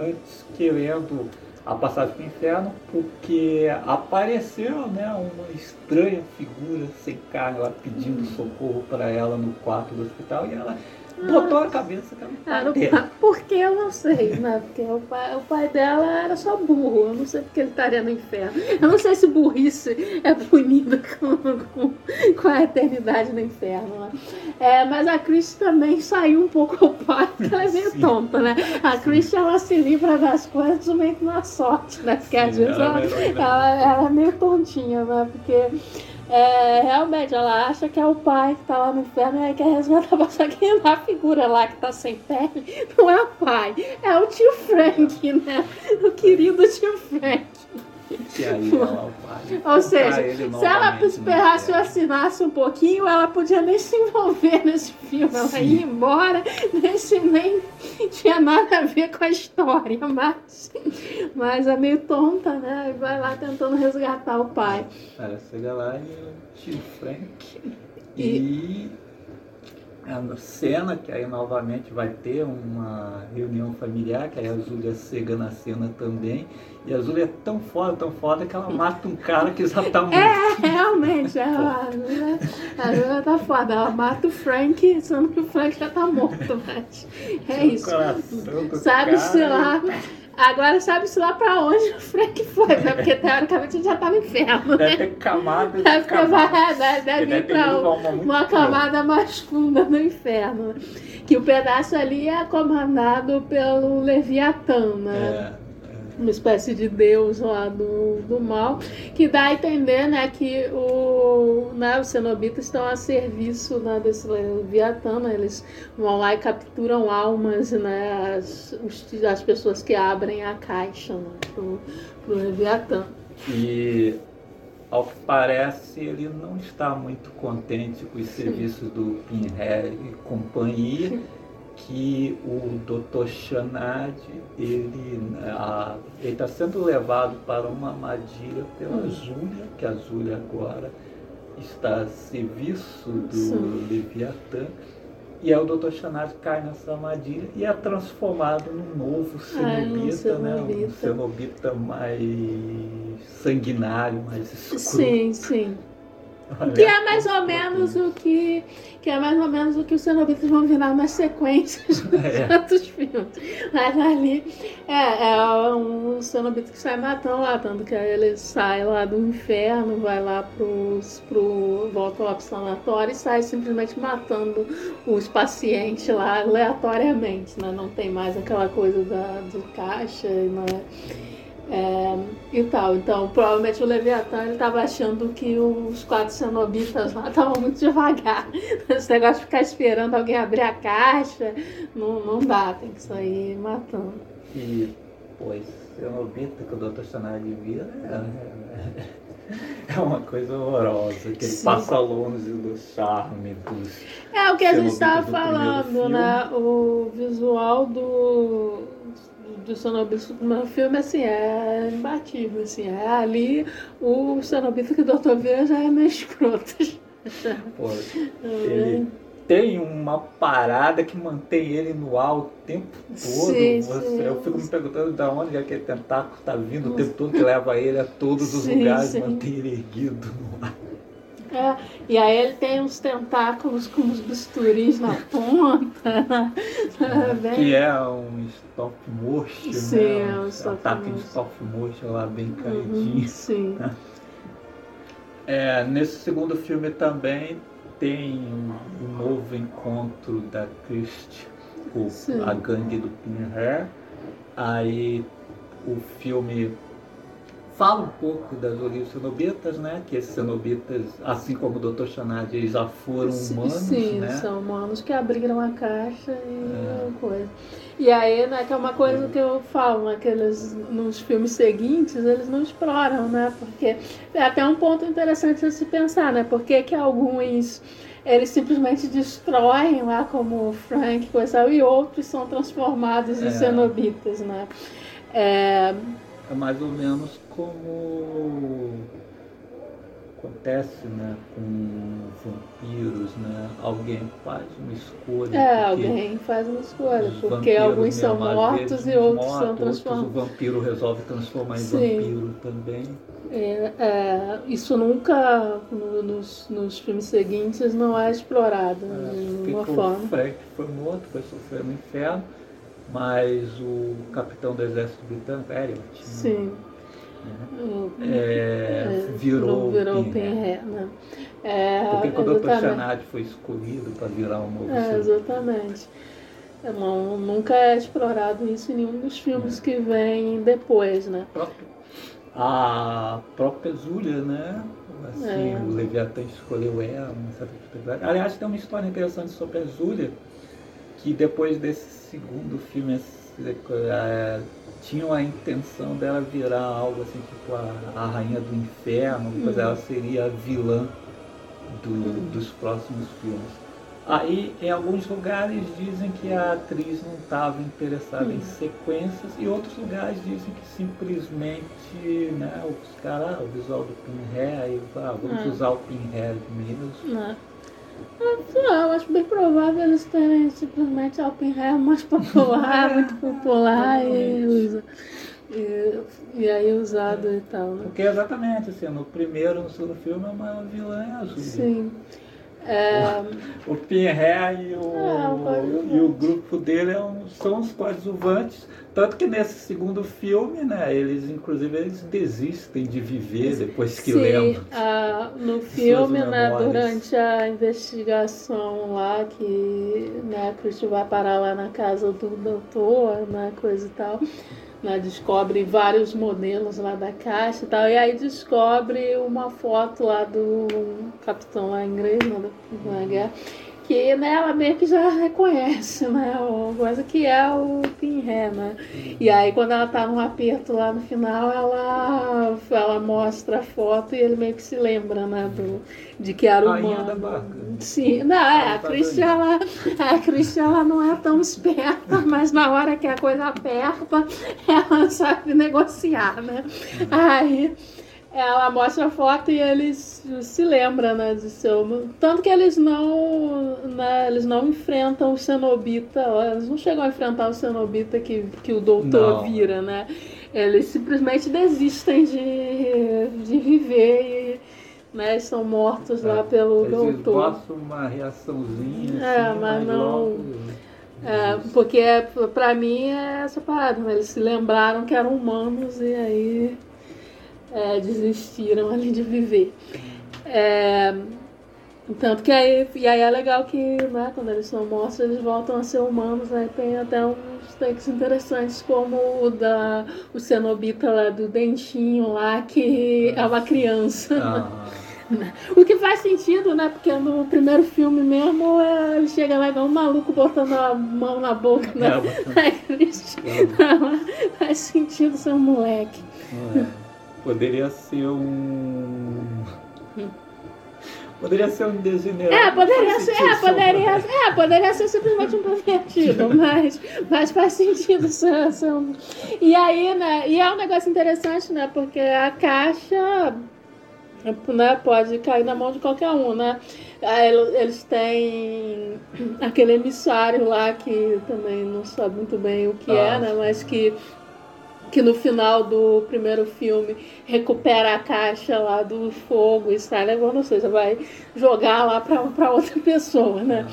antes querendo a passagem para o inferno, porque apareceu né, uma estranha figura sem carne lá pedindo socorro para ela no quarto do hospital e ela botou a cabeça ela Era o pode ter. pai, por que eu não sei, né? Porque o pai, o pai dela era só burro. Eu não sei porque ele estaria no inferno. Eu não sei se burrice é punida com, com, com a eternidade no inferno. Né? É, mas a Chris também saiu um pouco ao pai, porque ela é meio Sim. tonta, né? A Chris ela se livra das coisas meio que na sorte, né? Porque às Sim, vezes ela ela, é heroína. ela, ela é meio tontinha, né? Porque é, realmente ela acha que é o pai que tá lá no inferno e aí quer resgatar, só que a figura lá que tá sem pele não é o pai, é o tio Frank, né? O querido tio Frank. E aí ela vai. Ou seja, botar ele se ela ou inferno. assinasse um pouquinho, ela podia nem se envolver nesse filme. Ela Sim. ia embora, nem, se, nem, tinha nada a ver com a história, mas, mas é meio tonta, né? E vai lá tentando resgatar o pai. Ela chega lá e o tio Frank. E, e a cena, que aí novamente vai ter uma reunião familiar, que aí a Júlia chega na cena também. E a Júlia é tão foda, tão foda, que ela mata um cara que já tá morto. É, realmente, a Júlia, a Júlia tá foda. Ela mata o Frank, sendo que o Frank já tá morto, mas é isso. Sabe-se lá. Agora sabe-se lá pra onde o Frank foi, né? Porque teoricamente ele já tá no inferno, Deve né? ter camada de Deve, ter, vai- deve, deve ir pra pra uma camada mais funda do inferno. né? Que o pedaço ali é comandado pelo Leviatã, né? É, uma espécie de deus lá do, do mal, que dá a entender né, que o, né, os cenobitas estão a serviço né, desse Leviatã, né, eles vão lá e capturam almas, né, as, os- as pessoas que abrem a caixa né, pro, pro Leviatã. E ao que parece ele não está muito contente com os serviços do Pinhead e companhia, que o Dr. Shanad ele a- ele está sendo levado para uma armadilha pela Júlia, que a Júlia agora está a serviço do Sim. Leviatã. E aí o Dr. Shanad cai nessa armadilha e é transformado num novo Ah, num cenobita, né? Um cenobita mais sanguinário, mais escuro. Sim, sim. Que é mais ou menos o que, que é mais ou menos o que os cenobitas vão virar nas sequências dos É. outros filmes. Mas ali é, é um cenobita que sai matando lá, tanto que ele sai lá do inferno, vai lá pros, pro. volta lá pro sanatório e sai simplesmente matando os pacientes lá aleatoriamente, né? Não tem mais aquela coisa da, do caixa, né? É, e tal. Então, provavelmente o Leviatã ele estava achando que os quatro cenobitas lá estavam muito devagar. Esse negócio de ficar esperando alguém abrir a caixa, não, não dá, tem que sair matando. E, pois, cenobita que o Dr. Shanad vira é, é uma coisa horrorosa, que ele Sim. passa longe do charme dos. É o que a gente estava falando, né? O visual do, do do primeiro filme, assim, é imbatível, assim. É ali o Cenobita que o Dr. Veja já é meio escroto. Pô, ele tem uma parada que mantém ele no ar o tempo todo. Sim, Você- sim. Eu fico me perguntando de onde é que aquele tentáculo está vindo o tempo todo, que leva ele a todos os Sim, lugares, mantém ele erguido no ar. É, e aí ele tem uns tentáculos com uns bisturis na ponta. né? Bem- Que é um stop motion, Sim, né? é um stop ataque motion. stop motion lá bem Uhum, caidinho. sim. É, nesse segundo filme também tem um, um novo encontro da Christie com Sim. a gangue do Pinhead. Aí o filme fala um pouco das origens cenobitas, né? Que esses cenobitas, assim como o Dr. Shanad, eles já foram humanos, sim, né? são humanos que abriram a caixa e É. coisa. E aí, né, que é uma coisa que eu falo, né, que eles, nos filmes seguintes, eles não exploram, né? Porque é até um ponto interessante a se pensar, né? Porque que alguns eles simplesmente destroem lá como o Frank coisa, e tal, e outros são transformados em É. cenobitas, né? É, É mais ou menos como acontece né, com vampiros, né? Alguém faz uma escolha. é, alguém faz uma escolha, porque alguns são mesmo, às mortos e outros mortos, são transformados. o vampiro resolve transformar em Sim. vampiro também. É, é, isso nunca, no- nos, nos filmes seguintes, não é explorado É, de nenhuma o forma. Frank foi morto, foi sofrer no inferno, mas o capitão do exército britânico, Elliot, né, Sim. O- é, é, virou, não virou. Pinhead, né? É, Por que que o. Shanad foi escolhido para virar um novo É, exatamente. É, não- nunca é explorado isso em nenhum dos filmes que vem depois, né? a própria Zúlia, né? Assim, É. o Leviatã escolheu ela, certa dificuldade. Aliás, tem uma história interessante sobre a Zúlia, que depois desse segundo filme eh, tinham a intenção dela virar algo assim, tipo a, a rainha do inferno, pois Uhum. ela seria a vilã do- dos próximos filmes. Aí, em alguns lugares, dizem que a atriz não estava interessada Hum. em sequências, e outros lugares dizem que simplesmente, né, os caras, ah, o visual do Pinhead, ah, vamos É. usar o Pinhead mesmo. Né? Eu, sei lá, eu acho bem provável eles terem simplesmente a Open Hair mais popular, muito popular e, usa, e, e aí usado e tal, né? Porque exatamente, assim, no primeiro, no segundo filme, é uma vilã azul. Sim. O Pinhead e o, É, coadjuvante. e o grupo dele é são os coadjuvantes. Tanto que nesse segundo filme, né, eles inclusive eles desistem de viver depois que sim, lembram. ah, no filme, né, durante a investigação lá, que né, a Christie vai parar lá na casa do doutor, né, coisa e tal, né, descobre vários modelos lá da caixa e tal, e aí descobre uma foto lá do capitão lá inglês, né, da, guerra, que né, ela meio que já reconhece, né, o coisa que é o Pinhead, né, e aí quando ela tá num aperto lá no final, ela, ela mostra a foto e ele meio que se lembra, né, do, de que era o da humano. barca. Sim, não, é, a tá Christian, ela, a Christian, ela não é tão esperta, mas na hora que a coisa aperta, ela sabe negociar, né? Aí ela mostra a foto e eles se lembram, né, de seu... Tanto que eles não, né, eles não enfrentam o cenobita, eles não chegam a enfrentar o cenobita que, que o doutor Não. vira, né? Eles simplesmente desistem de, de viver e... Né, são mortos lá pelo Eles doutor. esboçam uma reaçãozinha, É, assim, mas não- logo- É, porque é, pra mim é essa parada, né? Eles se lembraram que eram humanos e aí é, desistiram ali de viver. É, tanto que aí, e aí é legal que, né, quando eles são mortos, eles voltam a ser humanos, aí tem até uns takes interessantes, como o da o cenobita lá do dentinho lá, que é uma criança. Ah, O que faz sentido, né? Porque no primeiro filme mesmo, é, ele chega lá igual um maluco botando a mão na boca é, da. Faz sentido ser um moleque. É. Poderia ser um. Poderia ser um degenerado. É, poderia ser, é, poderia, é, poderia ser simplesmente um pervertido, mas, mas faz sentido ser um... E aí, né, e é um negócio interessante, né, porque a caixa, né, pode cair na mão de qualquer um, né. Ele- Eles têm aquele emissário lá que também não sabe muito bem o que é, Ah, né, mas que que no final do primeiro filme recupera a caixa lá do fogo e sai levando, ou seja, vai jogar lá para outra pessoa, né?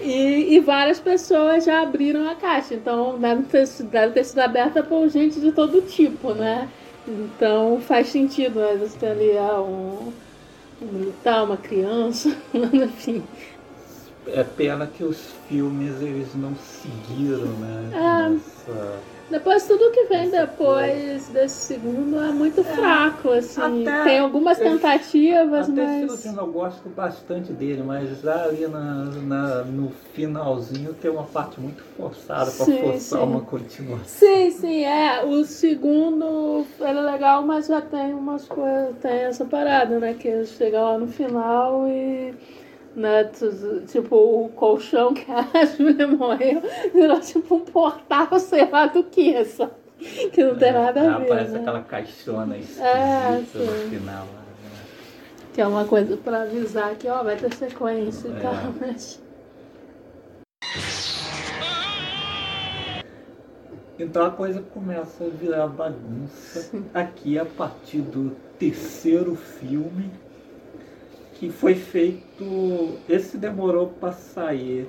E, e várias pessoas já abriram a caixa, então deve ter, sido- deve ter sido aberta por gente de todo tipo, né? Então faz sentido, né? Você tem ali ah, um, um militar, uma criança, enfim. É pena que os filmes eles não seguiram, né? É. Depois tudo que vem depois desse segundo é muito fraco, assim. Até- Tem algumas tentativas, Até mas. filme eu gosto bastante dele, mas já ali na, na- no finalzinho tem uma parte muito forçada para forçar sim. uma continuação. Sim, sim, é. O segundo é legal, mas já tem umas coisas. Tem essa parada, né? Que chega lá no final e. Né, tipo, o colchão que a Júlia morreu virou tipo um portal, sei lá do que, sabe? Que não tem nada a ver. Aparece né? aquela caixona esquisita É, no sim. final. lá, né? Que é uma coisa pra avisar que, ó, vai ter sequência e É. tal, mas. Então a coisa começa a virar bagunça aqui a partir do terceiro filme que foi feito. Esse demorou para sair,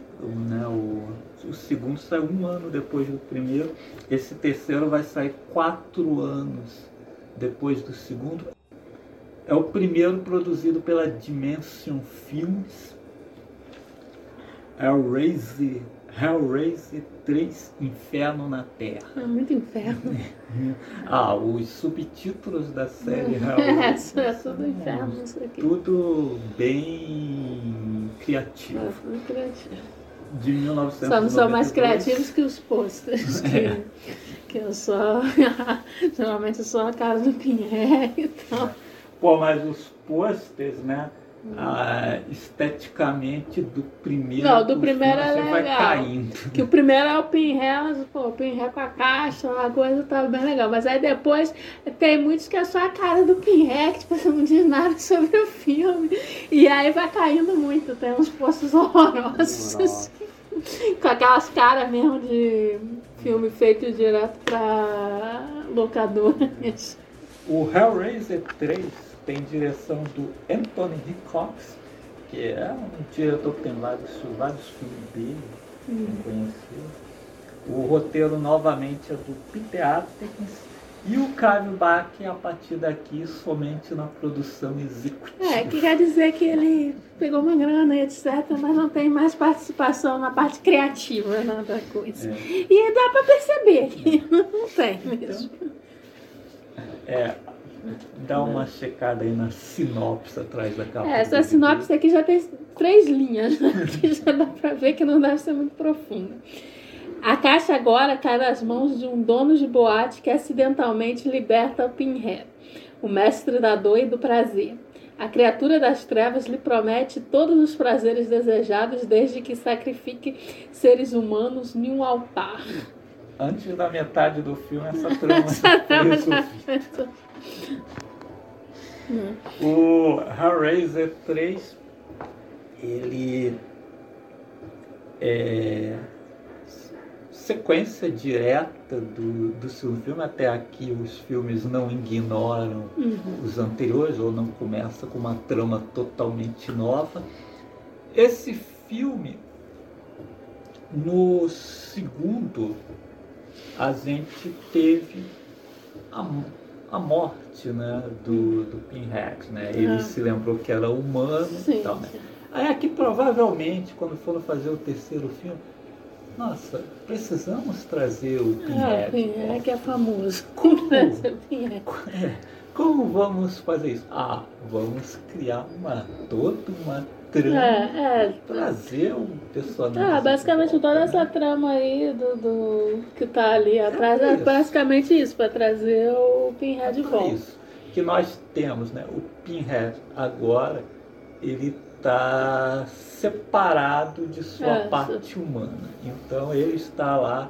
né? O, o segundo saiu um ano depois do primeiro. Esse terceiro vai sair quatro anos depois do segundo. É o primeiro produzido pela Dimension Films. Hellraiser, Hellraiser 3 Inferno na Terra. É muito inferno. Ah, os subtítulos da série É, Hellraiser é tudo inferno isso aqui. tudo bem criativo. É tudo criativo. De Só 1992. não são mais criativos que os posters. Que, É. que eu só. Geralmente eu sou a cara do Pinheiro e tal. Pô, mas os posters, né? Ah, esteticamente do primeiro. Não, do primeiro é você vai legal. caindo. Que o primeiro é o Pinhead, pô, o Pinhead com a caixa, a coisa tá bem legal. Mas aí depois tem muitos que é só a cara do Pinhead, que tipo, você não diz nada sobre o filme. E aí vai caindo muito, tem uns postos horrorosos. Nossa. com aquelas caras mesmo de filme feito direto pra locadoras. O Hellraiser 3 tem direção do Anthony Hickox, que é um diretor que tem vários, vários filmes dele, Hum. quem conheceu. O roteiro novamente é do Peter Atkins e o Caio Bach a partir daqui somente na produção executiva. É, que quer dizer que ele pegou uma grana e etc, mas não tem mais participação na parte criativa né, da coisa. É. E dá pra perceber que não tem mesmo. É, dá uma checada aí na sinopse atrás da capa. É, essa sinopse aqui já tem três linhas, né? que já dá pra ver que não deve ser muito profunda. A caixa agora cai nas mãos de um dono de boate que acidentalmente liberta o Pinhead, o mestre da dor e do prazer. A criatura das trevas lhe promete todos os prazeres desejados desde que sacrifique seres humanos em um altar. Antes da metade do filme, essa trama Essa já trama foi já resolvida. O Hellraiser 3, ele é sequência direta do, do seu filme. Até aqui os filmes não ignoram os anteriores ou não começa com uma trama totalmente nova. Esse filme, no segundo, a gente teve a, a morte né, do, do Pinhead. Né? Ele Ah. se lembrou que era humano Sim. e tal. Né? Aí aqui provavelmente, quando foram fazer o terceiro filme, nossa, precisamos trazer o Ah, Pinhead. o Pinhead que é famoso. Como Como vamos fazer isso? Ah, vamos criar uma toda uma trama, É, é. trazer um personagem. Ah, basicamente toda essa trama aí do, do que tá ali atrás é isso. basicamente isso, pra trazer o Pinhead de É volta. isso que nós temos, né? O Pinhead agora ele está separado de sua É, parte humana. Então ele está lá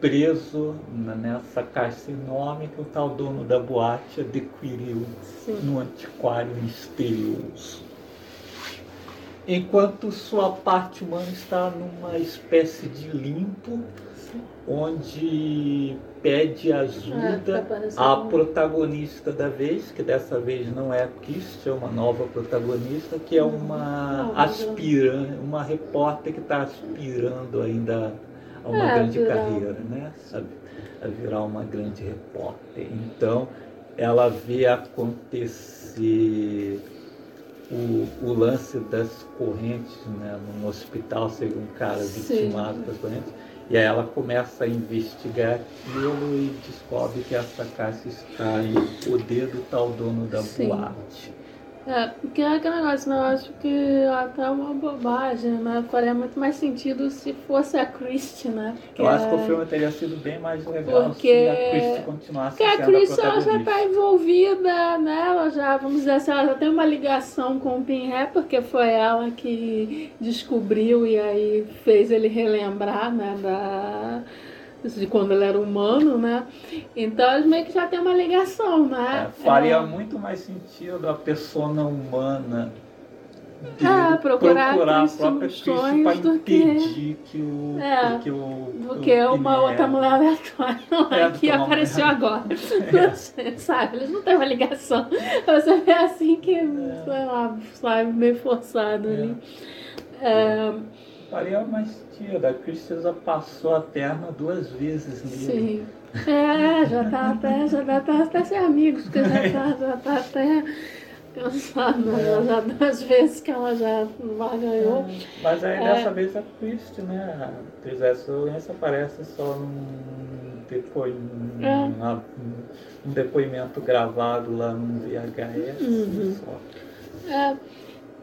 preso nessa caixa enorme que o tal dono da boate adquiriu Sim. no antiquário misterioso. Enquanto sua parte humana está numa espécie de limpo, onde pede Ah, tá ajuda à protagonista da vez, que dessa vez não é a Christian, é uma nova protagonista, que é uma mas eu- aspirante, uma repórter que está aspirando ainda a uma É, grande virar- carreira, né? A, a virar uma grande repórter. Então, ela vê acontecer o, o lance das correntes, né? Num hospital, ser um cara Sim. vitimado das correntes. E aí ela começa a investigar aquilo e descobre que essa caixa está em poder do tal dono da Sim. boate. É, porque é aquele negócio, né? Eu acho que até é uma bobagem, né? Faria muito mais sentido se fosse a Christie, né? Porque Eu acho que o é- filme teria sido bem mais legal Porque- se a Christie continuasse Porque a Chris a ela já está envolvida, né? Ela já, vamos dizer assim, ela já tem uma ligação com o Pinhead, porque foi ela que descobriu e aí fez ele relembrar, né? Da, de quando ele era humano, né? Então eles meio que já tem uma ligação, né? É, faria É, muito mais sentido a persona humana É, procurar a procurar a própria sonhos para do que- impedir que o É, que o do o que uma Pinhead- outra mulher aleatória é, É, que uma apareceu mulher- agora. Você sabe, eles não têm uma ligação. Você vê assim que, sei lá, sabe, meio forçado ali. É, Faria mais sentido. A Christie já passou a perna duas vezes nele. sim. É, já tá até, já dá até, até ser amigos, porque já tá, já tá até cansado, né? já das vezes que ela já ganhou. Mas aí É. dessa vez a Christie, né? A essa doença aparece só num, depois, num, É. uma- um depoimento gravado lá num VHS. Uhum. Só. É,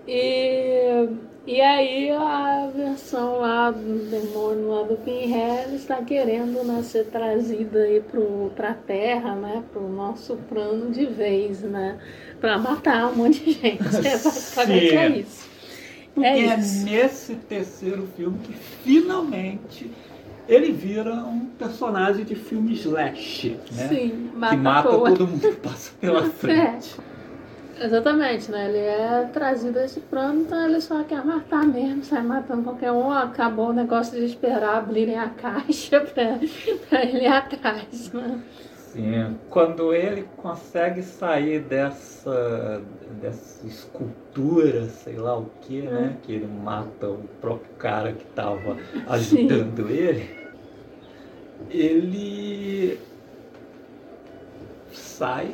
E, e aí a versão lá do demônio lá do Pinhead está querendo né, ser trazida aí para a Terra, né? Para o nosso plano de vez, né? Para matar um monte de gente. É basicamente Sim. é isso. Porque É é, isso. nesse terceiro filme que finalmente ele vira um personagem de filme slash, né? Sim, que mata, mata à toa. todo mundo que passa pela frente. Exatamente, né? Ele é trazido a esse plano, então ele só quer matar mesmo, sai matando qualquer um. Acabou o negócio de esperar abrirem a caixa pra, pra ele ir atrás, né? Sim, quando ele consegue sair dessa, dessa escultura, sei lá o que, né? Que ele mata o próprio cara que estava ajudando ele, ele sai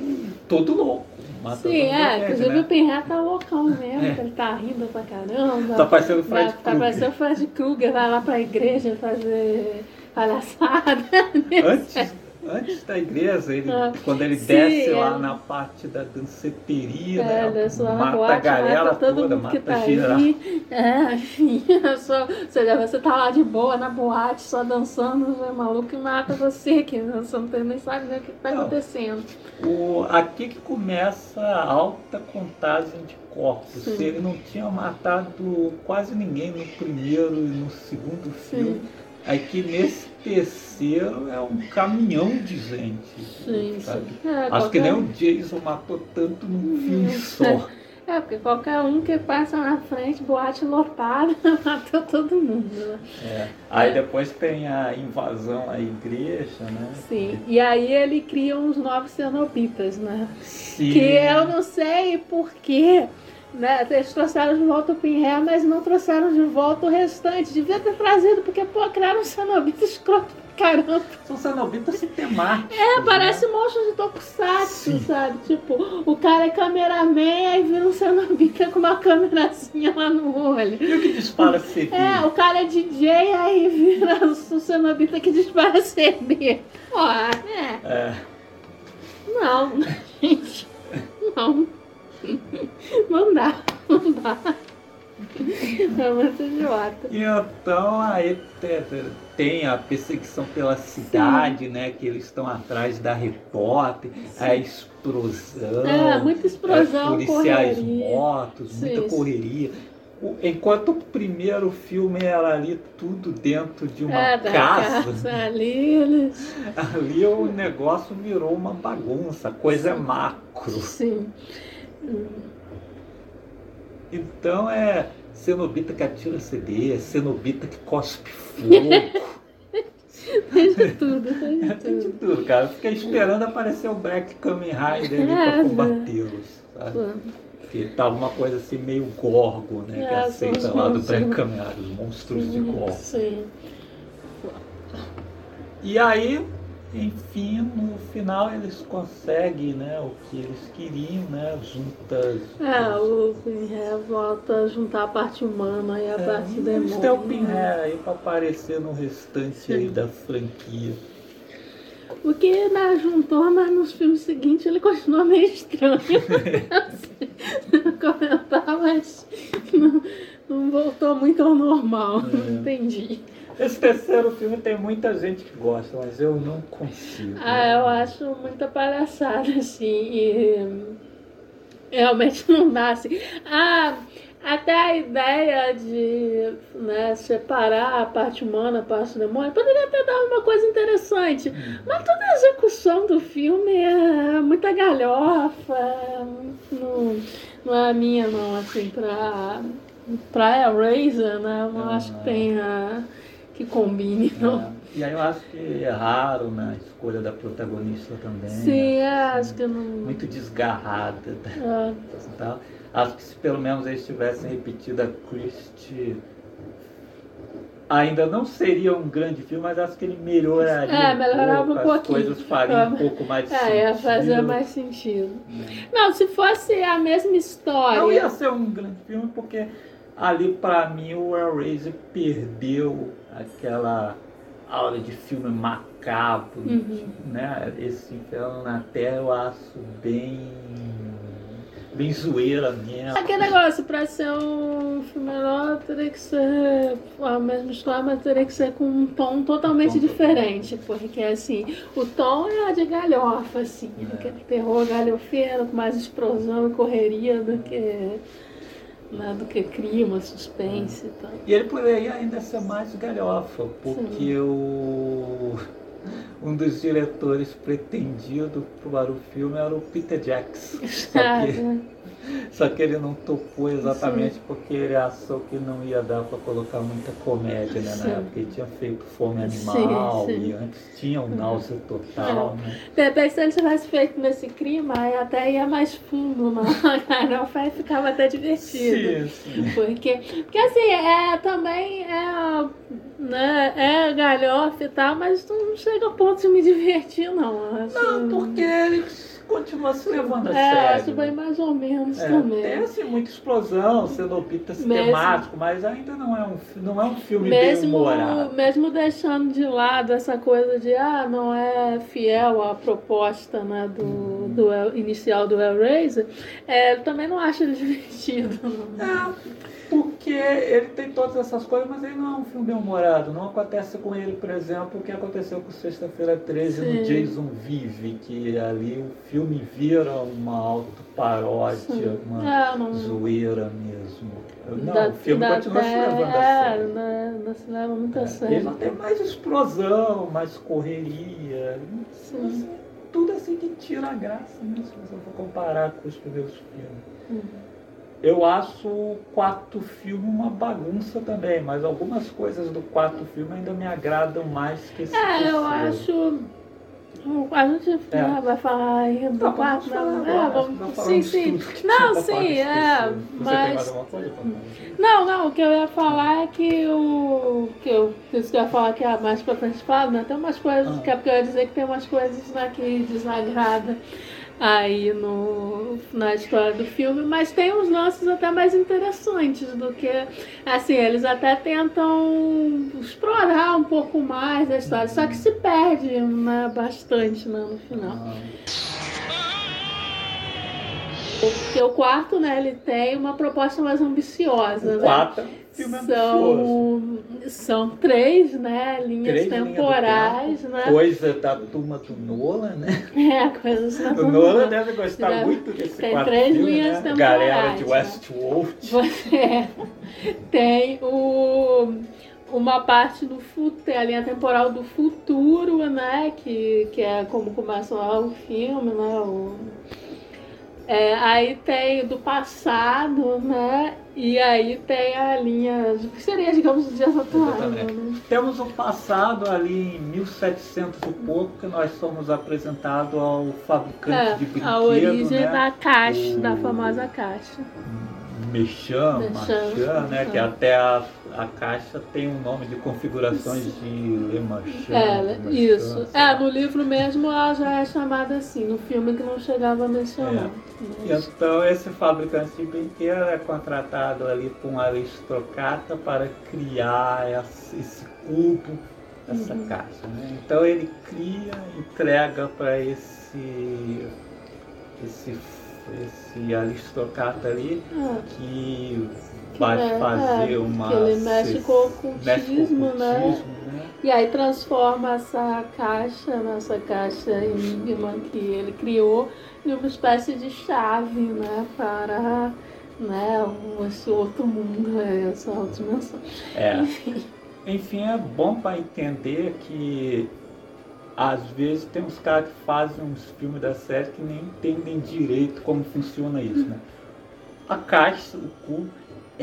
todo louco. Mata Sim, é. Inclusive né? o Pinhead tá loucão mesmo, É. que ele tá rindo pra caramba. Tá parecendo o Fred Tá Krueger. parecendo o Fred Krueger, vai lá pra igreja fazer palhaçada. Antes, antes da igreja, ele, Ah, quando ele sim, desce lá é. na parte da danceteria, É, né, desce lá mata a galera mata todo toda, mundo que mata tá geral. É, enfim, sou, ou seja, você tá lá de boa na boate, só dançando, o maluco e mata você, que você não tem nem sabe nem o que tá Não. acontecendo. O, aqui que começa a alta contagem de corpos. Sim. Ele não tinha matado quase ninguém no primeiro e no segundo filme. Aqui nesse terceiro é um caminhão de gente. Sim, sabe? sim. É, Acho que nem qualquer- o Jason matou tanto num filme só. É, porque qualquer um que passa na frente, boate lotada, matou todo mundo, né? É. Aí depois tem a invasão à igreja, né? Sim. E aí ele cria uns novos cenobitas, né? Sim. Que eu não sei porquê. Né? Eles trouxeram de volta o Pinhead, mas não trouxeram de volta o restante. Devia ter trazido, porque, pô, criaram um cenobita escroto pra caramba. São cenobitas temáticos. É, parece né? monstro de tokusatsu, sabe? Tipo, o cara é cameraman, aí vira um cenobita com uma câmerazinha lá no olho. E o que dispara CD? É, o cara é DJ, aí vira o cenobita que dispara CD. Ó, é. É. Não, gente. Não. Não dá, não dá. É muito idiota. E então aí te- tem a perseguição pela cidade, né? Que eles estão atrás da repórter, a explosão, É, muita explosão, é, policiais correria. mortos, muita Sim, correria. Enquanto o primeiro filme era ali tudo dentro de uma É, casa, casa ali, eles. ali o negócio virou uma bagunça, coisa é macro. Sim. Então é cenobita que atira CD, cenobita que cospe fogo. Tem de tudo, tem de Tem de tudo. tudo, cara. Fiquei esperando aparecer o Black Kamen Rider ali É, pra combatê-los? Que tava uma coisa assim meio gorgo, né? que É, aceita são os lá do. Black Kamen Rider, os monstros de gorgo. Sim. E aí, enfim, no final eles conseguem, né, o que eles queriam, né? Juntas. É, o Pinhead volta a juntar a parte humana e a É, parte e demônio. eles têm o? Pinhead aí pra aparecer no restante aí da franquia. O que né, juntou, mas nos filmes seguintes ele continua meio estranho. Não comentar, mas não, não voltou muito ao normal. É. Não entendi. Esse terceiro filme tem muita gente que gosta, mas eu não consigo. Ah, eu acho muita palhaçada, assim. E realmente não dá assim. Ah, até a ideia de né, separar a parte humana, a parte demônio, poderia até dar uma coisa interessante. Mas toda a execução do filme é muita galhofa. Não, não é a minha, não, assim, pra, pra Eraser, né? Eu não acho que tenha. Que combine, não. É. E aí eu acho que erraram na escolha da protagonista também. Sim, né? é, acho que não. Muito desgarrada. É. e tal. Acho que se pelo menos eles tivessem repetido a Christie, ainda não seria um grande filme, mas acho que ele melhoraria. É, melhorava um as pouquinho. coisas fariam um É. pouco mais de É, ia fazer sentido. mais sentido. Não, se fosse a mesma história. Não ia ser um grande filme porque ali pra mim o Hellraiser perdeu aquela aura de filme macabro, Uhum. né? Esse Inferno na Terra eu acho bem bem zoeira mesmo. Aquele negócio, pra ser um filme melhor, teria que ser a mesma história, mas teria que ser com um tom totalmente tom diferente. Porque, assim, o tom é de galhofa, assim. É. Aquele terror galhofeiro, com mais explosão e correria do que, né, do que crime, suspense e tal. E ele poderia ainda ser mais galhofa, porque o um dos diretores pretendido para o filme era o Peter Jackson. Só que, só que ele não topou exatamente porque ele achou que não ia dar para colocar muita comédia né, na Sim. época. Ele tinha feito Fome Animal Sim, sim. e antes tinha o Náusea Total. Né? De repente, se ele tivesse feito nesse clima, até ia mais fundo galhofa e ficava até divertido. Sim, sim. Porque, porque assim, é, também é, né, é galhofa e tal, mas não chega a ponto de me divertir, não. Acho, Não, porque ele continua se levando a É, sério. acho bem mais ou menos É, também. tem assim muita explosão, cenobitas Mesmo- temático, mas ainda não é um, não é um filme Mesmo, bem humorado. mesmo deixando de lado essa coisa de ah, não é fiel à proposta né, do, do El- inicial do Hellraiser, é, eu também não acho ele divertido. não. É, porque ele tem todas essas coisas, mas ele não é um filme bem humorado. Não acontece com ele, por exemplo, o que aconteceu com Sexta-feira 13 Sim. no Jason Vive, que ali o filme vira uma autoparódia, Sim. uma É, não- zoeira mesmo. Não, Da- o filme da- continua se é, levando a é, sério. né, não se leva muito a É, sério. Ele não tem mais explosão, mais correria. Sim. Assim, tudo assim que tira a graça, né? Se você for comparar com os primeiros filmes. Uhum. Eu acho o quarto filme uma bagunça também, mas algumas coisas do quarto filme ainda me agradam mais que esse É, eu acho. A gente É. né, vai falar aí do Tá, quarto, vamos falar não, agora, é, vamos, sim, sim. Não, sim, é, mas. Não, não, o que eu ia falar é que o. Que eu, isso que eu ia falar que é mais pra frente né? Tem umas coisas, Ah. que é porque eu ia dizer que tem umas coisas né, que desagrada aí no, na história do filme, mas tem uns lances até mais interessantes do que. Assim, eles até tentam explorar um pouco mais a história, só que se perde né, bastante né, no final. Ah, Porque o quarto, né, ele tem uma proposta mais ambiciosa, o né? quarto é. São, são três, né, linhas Três temporais, tempo, né? Coisa da turma do Nolan, né? É, coisas da O Nolan deve gostar Deve- muito desse tem quarto três filme, linhas né? Galera temporais, de né? Westworld. Você tem o, uma parte do futuro, a linha temporal do futuro, né? Que, que é como começa o filme, né? O, é, aí tem do passado, né? E aí tem a linha. que seria, digamos, os dias atuais. Né? Temos um passado ali em 1700 e pouco que nós somos apresentados ao fabricante de É, brinquedo, a origem né? da caixa, O- da famosa caixa. Mechan, Machan, né? Que até a, a caixa tem um nome de configurações de Le Machan. É, isso. É, no livro mesmo ela já é chamada assim, no filme que não chegava a mencionar. Mas- Então esse fabricante de brinquedo é contratado ali por um aristocrata para criar esse, esse cubo, essa Uhum. caixa. Né? Então ele cria, entrega para esse, esse, esse aristocrata ali Ah, que Vai é, fazer é, uma. que ele mexe com o mexe ocultismo, né? ocultismo, né? E aí transforma essa caixa, nossa caixa enigma que ele criou, em uma espécie de chave, né? Para né, esse outro mundo, né, essa outra dimensão. É. Enfim. Enfim, é bom para entender que às vezes tem uns caras que fazem uns filmes da série que nem entendem direito como funciona isso, né? A caixa, o cubo,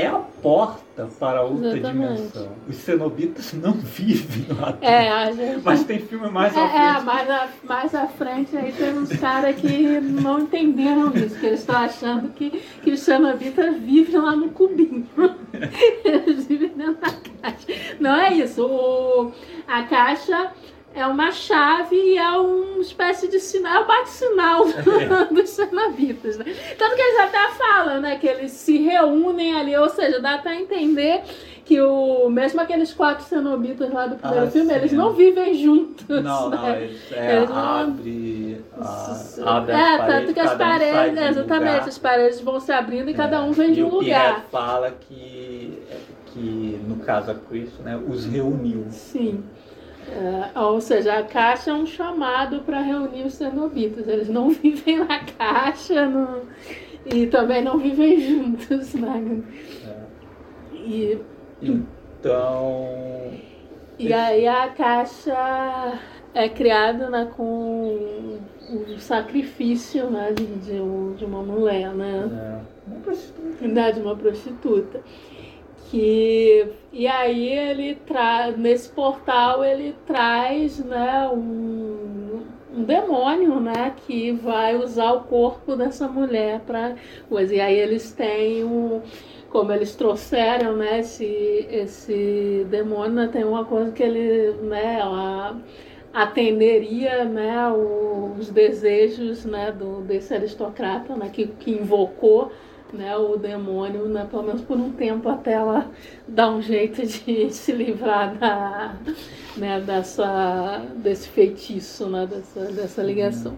é a porta para outra Exatamente. dimensão. Os cenobitas não vivem lá dentro. É, a gente. Mas tem filme mais É, à é, frente. mais, a, mais à frente aí tem uns caras que não entenderam isso, que eles estão achando que, que os xenobitas vivem lá no cubinho. Eles vivem dentro da caixa. Não é isso. O, a caixa é uma chave e é uma espécie de sinal, é bate-sinal É. dos cenobitas. Né? Tanto que eles até falam, né, que eles se reúnem ali, ou seja, dá até entender que o, mesmo aqueles quatro cenobitas lá do primeiro Ah, filme, sim, eles é. não vivem juntos. Não, não, né? eles, é, Eles não- abre, a, abre É, paredes, tanto que as paredes, de um exatamente, lugar. as paredes vão se abrindo e cada um vem de e um o Pierre lugar. fala que, que, no caso a Cristo, né, os reuniu. Sim. É, ou seja, a caixa é um chamado para reunir os cenobitas. Eles não vivem na caixa não- e também não vivem juntos. Né? E, Então, e aí a caixa é criada né, com o sacrifício né, de, de, um- de uma mulher, né? é, uma prostituta. né, de uma prostituta. Que, e aí ele traz, nesse portal ele traz né, um, um demônio né, que vai usar o corpo dessa mulher para coisa. E aí eles têm um. Como eles trouxeram né, esse, esse demônio, né, tem uma coisa que ele né, ela atenderia né, os desejos né, do, desse aristocrata né, que, que invocou né, o demônio, né, pelo menos por um tempo, até ela dar um jeito de se livrar da, né, dessa, desse feitiço, né, dessa, dessa ligação.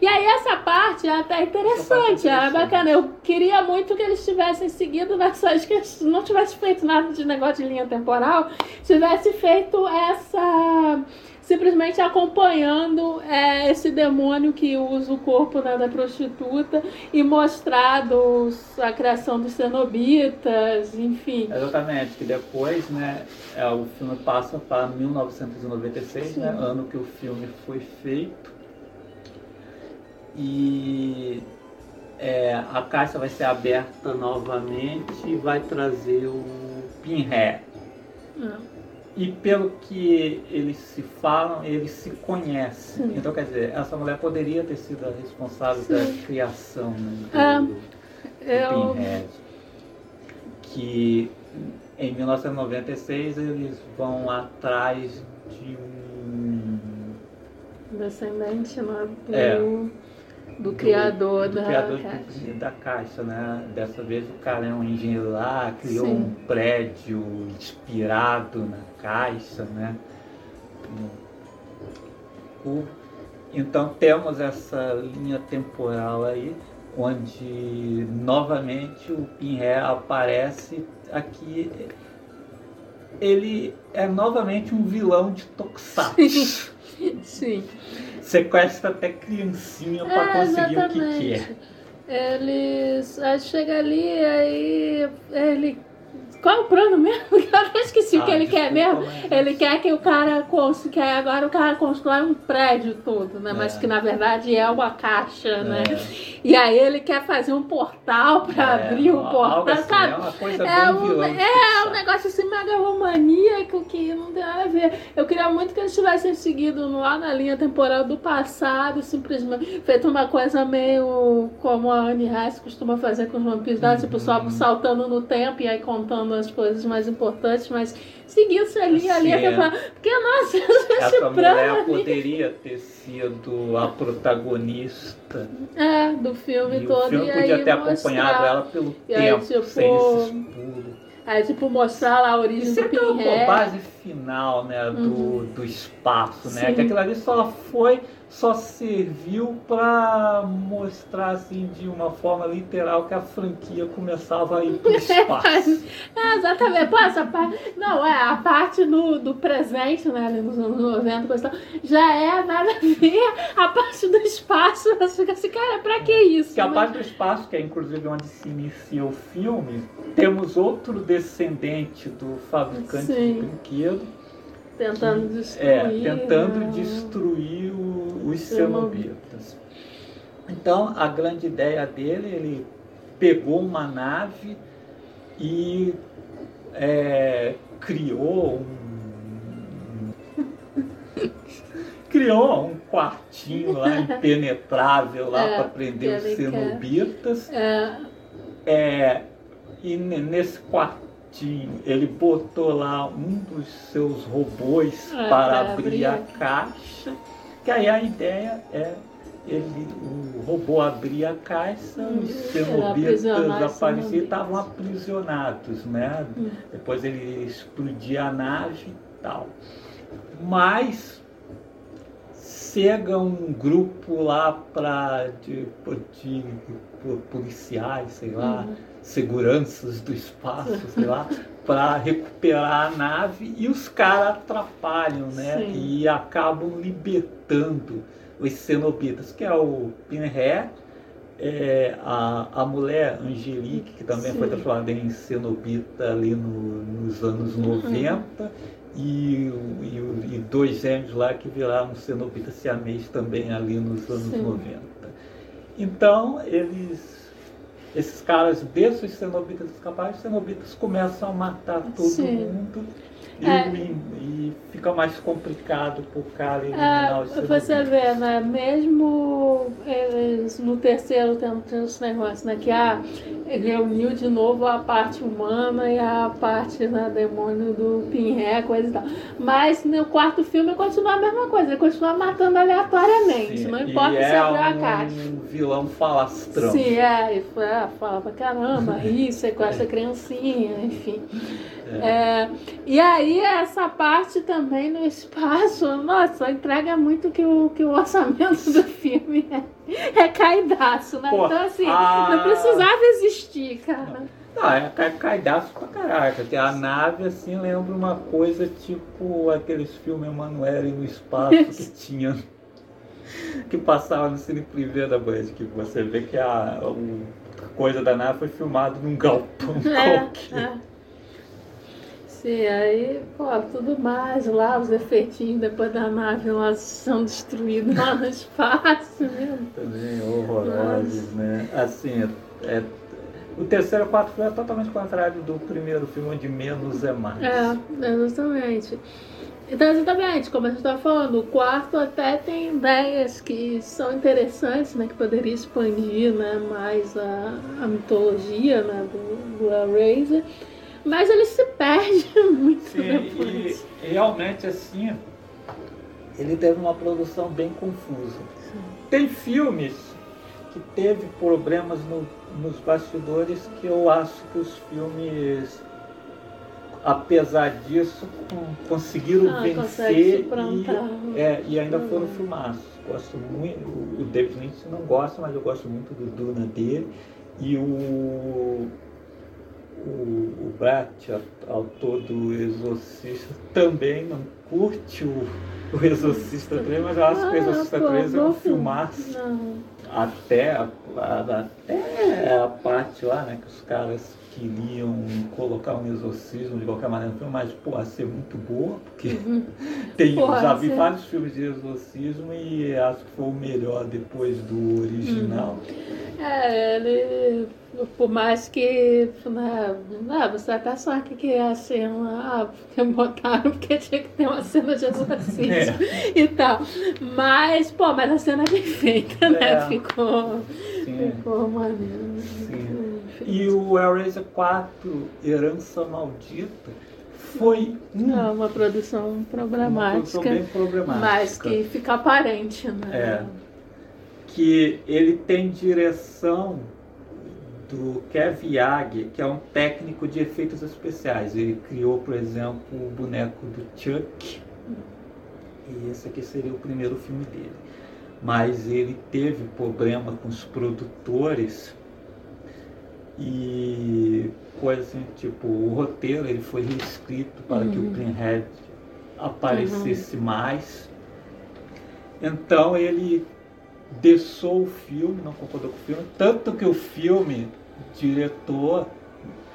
E aí essa parte é até interessante, é bacana. Eu queria muito que eles tivessem seguido nessas que não tivesse feito nada de negócio de linha temporal, tivesse feito essa simplesmente acompanhando é, esse demônio que usa o corpo né, da prostituta e mostrado os- a criação dos cenobitas, enfim. Exatamente, que depois, né, é, o filme passa para 1996, né, ano que o filme foi feito. E é, a caixa vai ser aberta novamente e vai trazer o Pinhead. Ah, E pelo que eles se falam, eles se conhecem. Então, quer dizer, essa mulher poderia ter sido a responsável Sim. da criação né, do, do- do Eu, Pinhead. Que em 1996 eles vão atrás de um. descendente né, do, É. do criador do da criador caixa. do- da caixa, né? Dessa vez o cara é um engenheiro lá, criou Sim. um prédio inspirado na caixa, né? O- então temos essa linha temporal aí, onde novamente o Pinhead aparece aqui. Ele é novamente um vilão de Tokusatsu. Sim. Sequestra até criancinha para É, conseguir o que exatamente. quer. Eles. Aí chega ali, aí ele. Qual é o plano mesmo? Eu esqueci o que Ah, ele quer mesmo. mas- Ele quer que o cara construa, que agora o cara constrói um prédio todo, né? Mas É. que na verdade é uma caixa, né? É. E aí ele quer fazer um portal pra É, abrir o algo portal, assim, sabe? É uma coisa É um, é um negócio assim megalomaníaco que não tem nada a ver. Eu queria muito que eles tivessem seguido lá na linha temporal do passado, simplesmente feito uma coisa meio como a Anne Rice costuma fazer com os vampiros, né? tipo só Uhum. saltando no tempo e aí contando as coisas mais importantes, mas seguisse ali, ali, Sim, a é. Porque, nossa, Essa mulher ali poderia ter sido a protagonista. é, do filme E todo. o filme e podia aí ter mostrar- acompanhado ela pelo E aí, tempo, tipo, sem esses pulos. Aí, tipo, mostrar lá a origem do sempre a Pinhead. base final né, do, do espaço, né? Uhum. Sim. Que aquilo ali só foi, só serviu para mostrar assim de uma forma literal que a franquia começava a ir para o espaço. É, exatamente. Pô, essa parte. Não, é, a parte do, do presente, né, ali nos anos 90, coisa e tal, já é nada a ver. A parte do espaço, você fica assim, cara, pra que isso? Que a Mas- parte do espaço, que é inclusive onde se inicia o filme, temos outro descendente do fabricante Sim. de brinquedo, Tentando destruir. é, tentando né? destruir o- os Cenobitas. Então, a grande ideia dele, ele pegou uma nave e é, criou um criou um quartinho lá impenetrável lá É, para prender os cenobitas. É, É, e ne- nesse quartinho ele botou lá um dos seus robôs É, para pra abrir abrir a caixa. Que aí a ideia é ele, o robô abrir a caixa, Hum, os cenobitas apareciam e estavam aprisionados, né? Hum. Depois ele explodia a nave e tal. Mas chega um grupo lá para de, de, de, policiais, sei lá, uhum. Seguranças do espaço, sei lá, para recuperar a nave e os caras atrapalham, né? Sim. E acabam libertando os cenobitas, que é o Pinhead, é, a, a mulher Angelique, que também Sim. foi transformada em cenobita ali no, nos anos 90, uhum. e, e, e, dois gêmeos lá que viraram cenobita siamês também ali nos anos Sim. 90. Então, eles esses caras desses cenobitas escapados, os cenobitas começam a matar todo Sim. mundo e, é. e, fica mais complicado para o cara eliminar é, os Você vê, né? Mesmo eles no terceiro tem esse negócio, né? Que ah, reuniu de novo a parte humana e a parte né, demônio do Pinhé, coisa e tal. Mas no quarto filme continua a mesma coisa, ele continua matando aleatoriamente. Sim. Não importa e se é abriu um a caixa. um vilão falastrão. Sim, é, e fala pra caramba, isso, sequestra criancinha, enfim. É. E aí essa parte também no espaço, nossa, entrega muito que o, que o orçamento do filme é, é caidaço, né? Pô, então assim, a... não precisava existir, cara. Não, é caidaço pra caraca. A nave, assim, lembra uma coisa tipo aqueles filmes Emanuele no espaço que tinha. que passava no Cine Privé da Band, que você vê que a, a coisa da nave foi filmada num galpão é, qualquer. É. Sim, aí, pô, tudo mais lá, os efeitinhos depois da nave lá são destruídos lá no espaço mesmo. Também horrorosos, né? Assim, é, o terceiro e quarto filme é totalmente contrário do primeiro filme, onde menos é mais. É, exatamente. Então, exatamente, como a gente estava falando, o quarto até tem ideias que são interessantes, né, que poderia expandir né, mais a, a mitologia né, do, do Hellraiser. Mas ele se perde muito Sim, depois. E realmente assim, ele teve uma produção bem confusa. Sim. Tem filmes que teve problemas no, nos bastidores que eu acho que os filmes apesar disso, conseguiram ah, vencer e, é, e ainda uhum. foram filmados. Gosto muito, o David Lynch não gosta, mas eu gosto muito do Duna dele. E o o, o Brat, autor do Exorcista, também não curte o, o Exorcista 3, mas eu acho que o ah, Exorcista 3 é um filmaço. Até a, a, até a parte lá, né, que os caras queriam colocar um exorcismo de qualquer maneira no filme, mas pô, a ser muito boa, porque uhum. tem, já vi vários filmes de exorcismo e acho que foi o melhor depois do original. Uhum. É, ele por mais que né, ah, você até só que é a cena ah, porque botaram porque tinha que ter uma cena de exorcismo é. e tal mas pô mas a cena é bem feita né é. ficou Sim. ficou maneiro Sim. E o Hellraiser 4, Herança Maldita, foi um, é uma produção problemática. Uma produção bem problemática. Mas que fica aparente, né? É. Que ele tem direção do Kev Yag, que é um técnico de efeitos especiais. Ele criou, por exemplo, o boneco do Chuck. E esse aqui seria o primeiro filme dele. Mas ele teve problema com os produtores e coisa assim, tipo, o roteiro ele foi reescrito para uhum. que o uhum. Pinhead aparecesse uhum. mais. Então ele deixou o filme, não concordou com o filme, tanto que o filme, o diretor,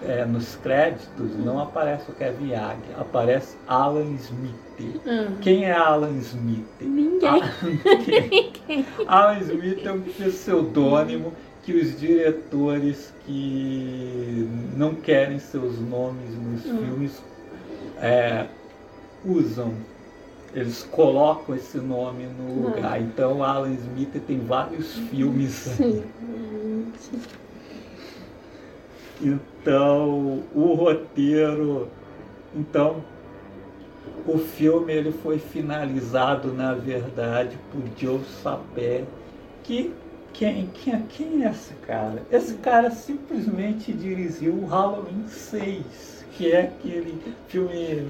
é, nos créditos não aparece o Kevin Yag, aparece Alan Smith. Uhum. Quem é Alan Smith? Ninguém. Alan, Ninguém. Alan Smith é um pseudônimo que os diretores que não querem seus nomes nos hum. filmes é, usam. Eles colocam esse nome no hum. lugar. Então Alan Smith tem vários filmes. Sim. Então o roteiro. Então o filme ele foi finalizado na verdade por Joe Sapé, que quem, quem, quem é esse cara? Esse cara simplesmente dirigiu o Halloween 6, que é aquele filme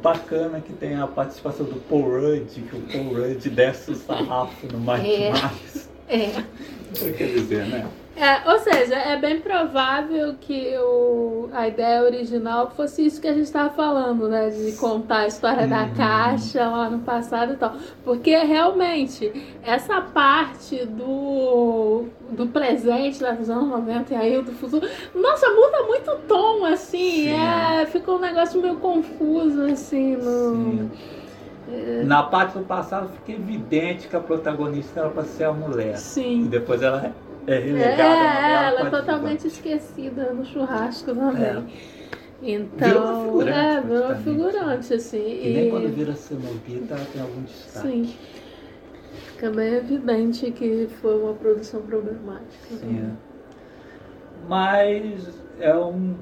bacana que tem a participação do Paul Rudd, que o Paul Rudd desce o sarrafo no Mike É. Myers. É. Quer dizer, né? É, ou seja, é bem provável que o, a ideia original fosse isso que a gente estava falando, né? De contar a história da Uhum. caixa lá no passado e tal. Porque realmente, essa parte do, do presente dos anos 90 e aí do futuro, nossa, muda muito o tom, assim. Sim. É, ficou um negócio meio confuso, assim. No, Sim. Na parte do passado fica evidente que a protagonista era para ser a mulher. E Sim. depois ela é É, relegada uma ela é totalmente esquecida no churrasco também. É. Então, Virou é, virou figurante, assim. E nem quando vira cenobita ela tem algum destaque. Sim. Fica bem evidente que foi uma produção problemática. Sim, é. Mas é um.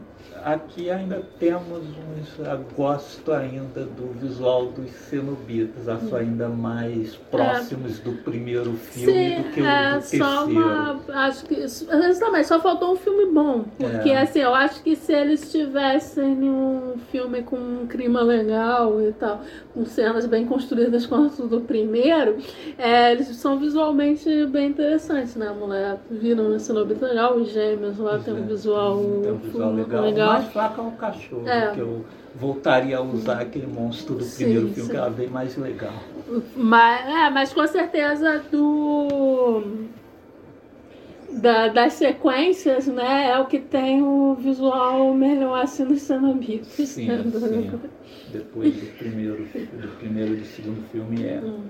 Aqui ainda temos uns. Gosto ainda do visual dos cenobitas. Acho ainda mais próximos do primeiro filme Sim, do que o é do terceiro. só uma. Acho que. Exatamente, só faltou um filme bom. Porque, É. assim, eu acho que se eles tivessem um filme com um clima legal e tal, com cenas bem construídas quanto do primeiro, é, eles são visualmente bem interessantes, né? A mulher vira um cenobita legal, os gêmeos lá tem um visual, Tem um visual legal. O mais fraco é o cachorro, É. que eu voltaria a usar aquele monstro do Sim, primeiro filme, sim. que era bem mais legal. Mas, é, mas com certeza do. Da, das sequências, né? É o que tem o visual melhor assim nos cenobitas. Sim, né? sim. Depois do primeiro, do primeiro e do segundo filme é. Hum.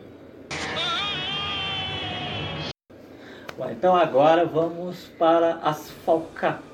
Bom, então agora vamos para as falcatruas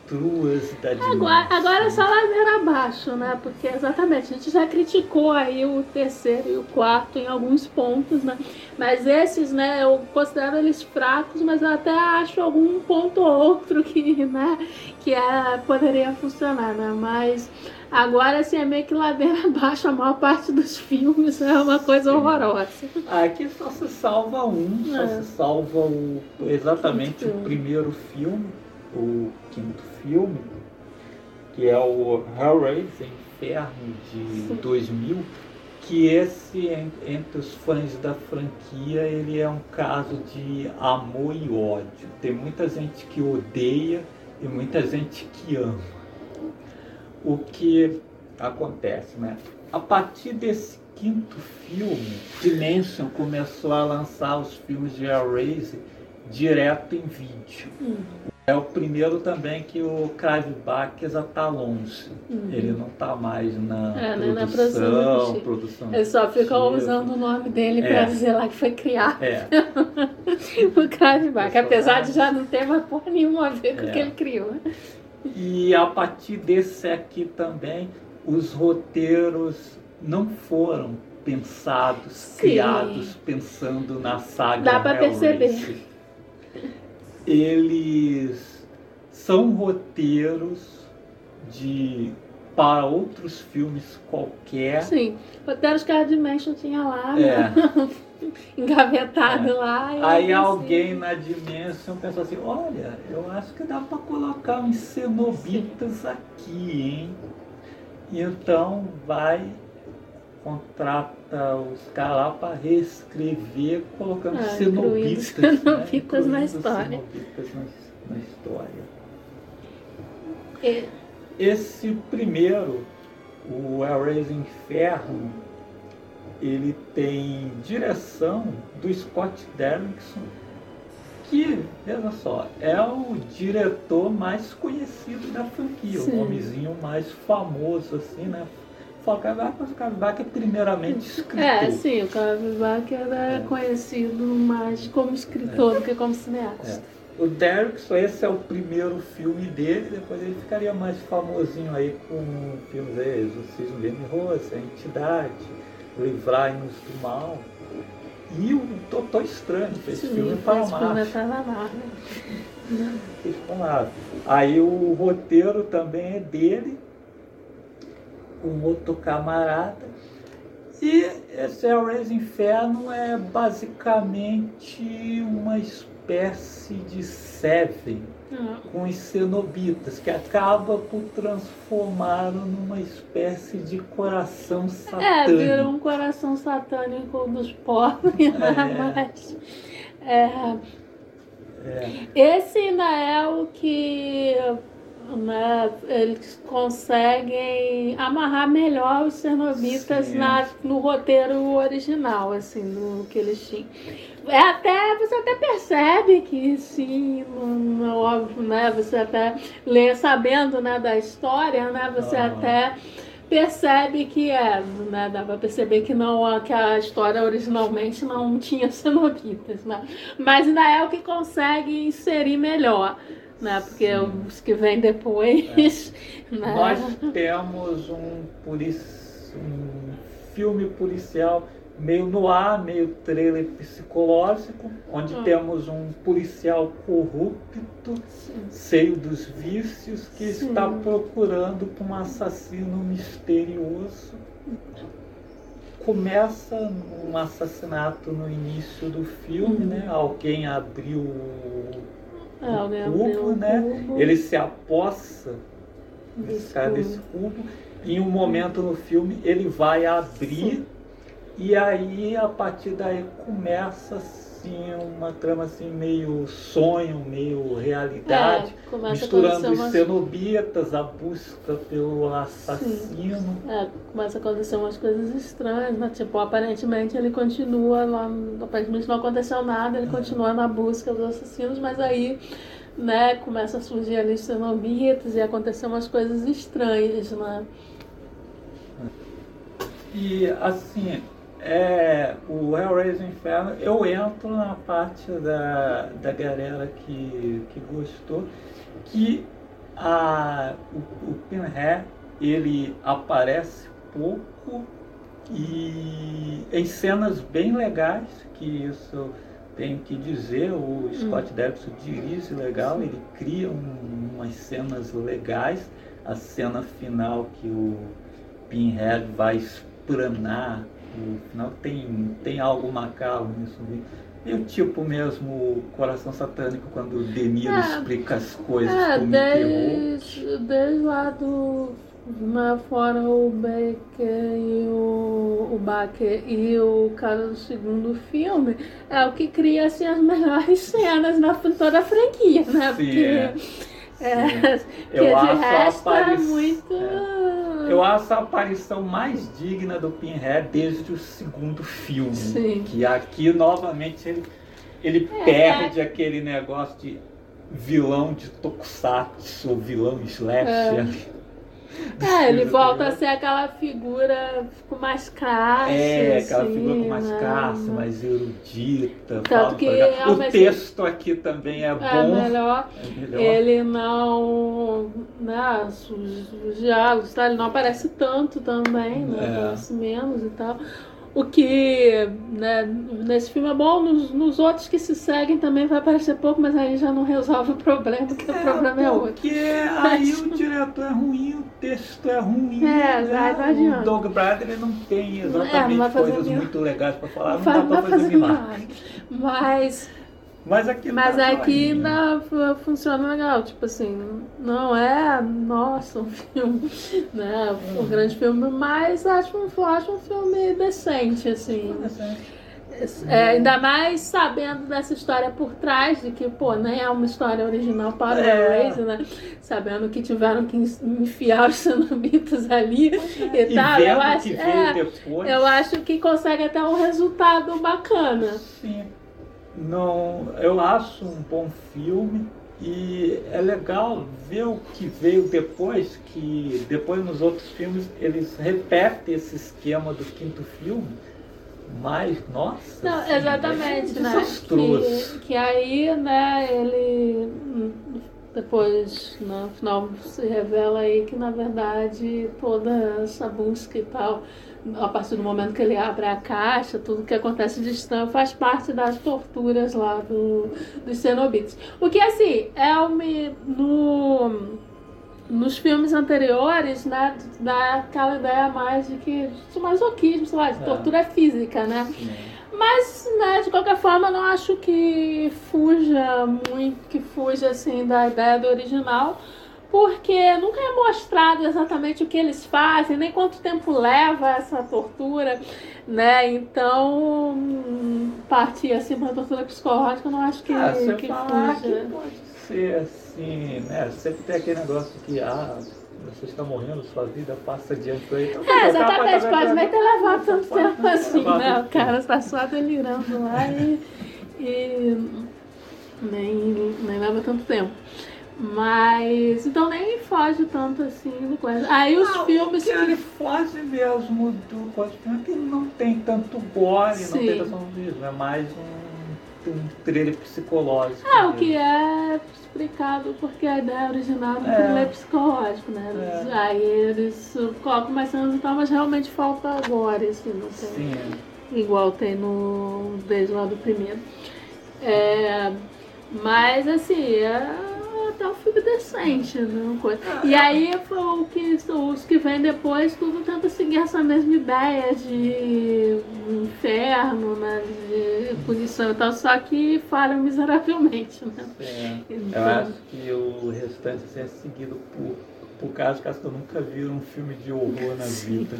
Agora, dimensão. agora é só ladeira abaixo, né? Porque exatamente, a gente já criticou aí o terceiro e o quarto em alguns pontos, né? Mas esses, né, eu considero eles fracos, mas eu até acho algum ponto ou outro que, né, que é, poderia funcionar, né? Mas agora, assim, é meio que ladeira abaixo, a maior parte dos filmes é uma coisa Sim. horrorosa. Aqui só se salva um, só É. se salva o, exatamente o filme. primeiro filme, o quinto filme, que é o Hellraiser Inferno de Sim. 2000, que esse, en- entre os fãs da franquia, ele é um caso de amor e ódio. Tem muita gente que odeia e muita gente que ama. O que acontece, né? A partir desse quinto filme, Dimension começou a lançar os filmes de Hellraiser direto em vídeo. Hum. É o primeiro também que o Clive Barker já tá longe. Uhum. Ele não tá mais na É, nem na produção, produção produção. Eles só executiva. usando o nome dele É. pra dizer lá que foi criado. É, o Clive Barker, apesar de já não ter mais porra nenhuma a ver com o É. que ele criou. né? e a partir desse aqui também, os roteiros não foram pensados, Sim. criados pensando na saga Dá Hellraiser. perceber. Eles são roteiros de para outros filmes qualquer. Sim, roteiros que a Dimension tinha lá, É. né? engavetado É. lá. Aí assim, alguém na Dimension pensou assim, olha, eu acho que dá para colocar uns cenobitas aqui, hein? Então vai, contrata os caras lá para reescrever, colocando Ah, incluindo cenobitas né? na história. cenobitas na, na história. É, Esse primeiro, o Hellraiser Inferno, ele tem direção do Scott Derrickson, que, veja só, é o diretor mais conhecido da franquia, Sim. o nomezinho mais famoso, assim, né? Falcavac, mas o Falcavac é primeiramente escritor. É, sim, o Clive Barker é, É. conhecido mais como escritor do que como cineasta. O Derrickson, esse é o primeiro filme dele, depois ele ficaria mais famosinho aí com filmes aí, Exorcismo de A Entidade, Livrai-nos do Mal. E o Doutor Estranho, fez Sim, filme para Marvel. Aí o roteiro também é dele, com outro camarada. E esse Hellraiser Inferno é basicamente uma espécie de Seven Ah, com os cenobitas, que acaba por transformá-lo numa espécie de coração É, satânico. virou um coração satânico dos pobres, né? Mas. é, Esse ainda é o que né, eles conseguem amarrar melhor os cenobitas na, no roteiro original, assim, no que eles tinham. É até, você até percebe que sim, não, óbvio, né? Você até lê sabendo né, da história, né? Você Ah. até percebe que é, né? Dá pra perceber que não que a história originalmente não tinha cenobitas, né? Mas ainda é o que consegue inserir melhor, né? Porque os que vêm depois, né? Nós temos um, um filme policial meio no ar, meio trailer psicológico, onde Hum. temos um policial corrupto, cheio dos vícios, que Sim. está procurando por um assassino misterioso. Começa um assassinato no início do filme, Uhum. né? Alguém abriu o É, alguém cubo, o né? cubo. Ele se apossa Desse desse cara cubo. desse cubo. E em um momento no filme ele vai abrir e aí a partir daí começa assim uma trama assim meio sonho, meio realidade, É, misturando os cenobitas, a busca pelo assassino. É, começa a acontecer umas coisas estranhas, né? Tipo, aparentemente ele continua lá, aparentemente não aconteceu nada, ele continua na busca dos assassinos, mas aí, né, começa a surgir ali os cenobitas e acontecer umas coisas estranhas, né? E assim, é, o Hellraiser Inferno, eu entro na parte da, da galera que, que gostou, que a, o, o Pinhead, ele aparece pouco e em cenas bem legais, que isso eu tenho que dizer, o Scott Derrickson dirige legal, ele cria um- umas cenas legais, a cena final que o Pinhead vai espranar, no final tem, tem algo macabro nisso. Meio tipo mesmo o Coração Satânico, quando o De Niro É. explica as coisas É, como desde, desde lá do. Fora o Baker e o, o Baker e o cara do segundo filme, é o que cria assim, as melhores cenas na toda a franquia, né? Sim, Porque é. É, Eu acho a resto é aparição- muito. Eu acho a aparição mais digna do Pinhead desde o segundo filme. Sim. Que aqui novamente ele, ele É, perde aquele negócio de vilão de tokusatsu, vilão slasher. É, ele volta a ser aquela figura com mais caixa. É, aquela assim, figura com mais né? cassa, mais erudita. Tanto que o mesmo- texto aqui também é É bom. melhor. É melhor. Ele não. Né, os, os diálogos, tá? ele não aparece tanto também, né? É. Aparece menos e tal. O que né, nesse filme é bom, nos, nos outros que se seguem também vai aparecer pouco, mas aí já não resolve o problema, porque o problema é outro. Porque aí o diretor é ruim, o texto é ruim. É, né? vai, não. O Doug Bradley não tem É, não exatamente fazer coisas milagre. muito legais para falar, não, Vai- dá para fazer fazer milagre. Mas Mas aqui Mas tá aqui ainda fu- funciona legal, tipo assim, não é, nossa, um filme, né, um Uhum. grande filme, mas acho um, acho um filme decente, assim. Uhum. É, ainda mais sabendo dessa história por trás, de que, pô, nem é uma história original para o É. Hellraiser, né? Sabendo que tiveram que enfiar os cenobitas ali e, E tal. Eu acho, é, eu acho que consegue até um resultado bacana. Sim. Não, eu acho um bom filme e é legal ver o que veio depois, que depois nos outros filmes eles repetem esse esquema do quinto filme, mas nossa, Não, assim, exatamente, é né? Que, que aí, né, ele depois, né, no final, se revela aí que na verdade toda essa busca e tal, a partir do momento que ele abre a caixa, tudo que acontece de estranho faz parte das torturas lá do, dos cenobites. O que assim, é um, no nos filmes anteriores, né, dá aquela ideia mais de que de masoquismo, sei lá, de É. tortura física, né? Sim. Mas, né, de qualquer forma, não acho que fuja muito, que fuja assim da ideia do original, porque nunca é mostrado exatamente o que eles fazem, nem quanto tempo leva essa tortura, né? Então, partir assim para tortura psicológica, não acho que, Ah, que fuja. que pode ser assim, né? Sempre tem aquele negócio que, ah, você está morrendo, sua vida passa adiante por aí. Então, É, exatamente, vai- pode nem ter levado tanto Pode tempo assim, né? O cara está só delirando lá e, e nem, nem leva tanto tempo. Mas, então nem foge tanto assim do coisa. Aí os Não, filmes que ele foge mesmo do cosplay, que não tem tanto gore, não Sim. tem tanto mesmo, é mais um, um trailer psicológico. É, o mesmo. que é explicado porque a ideia original do É. filme é psicológico, né? É. Aí eles colocam mais cenas e tal, mas realmente falta agora, assim, não tem. Sim, igual tem no desde lá do primeiro. É, mas assim, é até um filme decente, né? coisa. E aí foi o que os que vêm depois tudo tenta seguir essa mesma ideia de inferno, né? De punição e tal, só que falham miseravelmente, né? é. Eu Então, acho que o restante assim, é seguido por, por causa que acho que eu nunca vi um filme de horror na vida.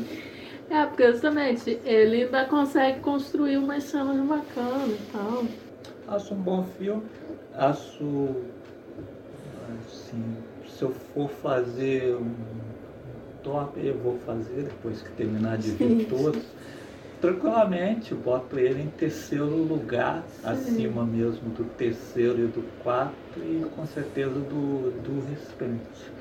é, porque justamente ele ainda consegue construir umas cenas bacanas e tal. Acho um bom filme. Acho. Assim, se eu for fazer um top, eu vou fazer depois que terminar de ver Sim, todos. Tranquilamente, boto ele em terceiro lugar, Sim. acima mesmo do terceiro e do quarto, e com certeza do, do restante.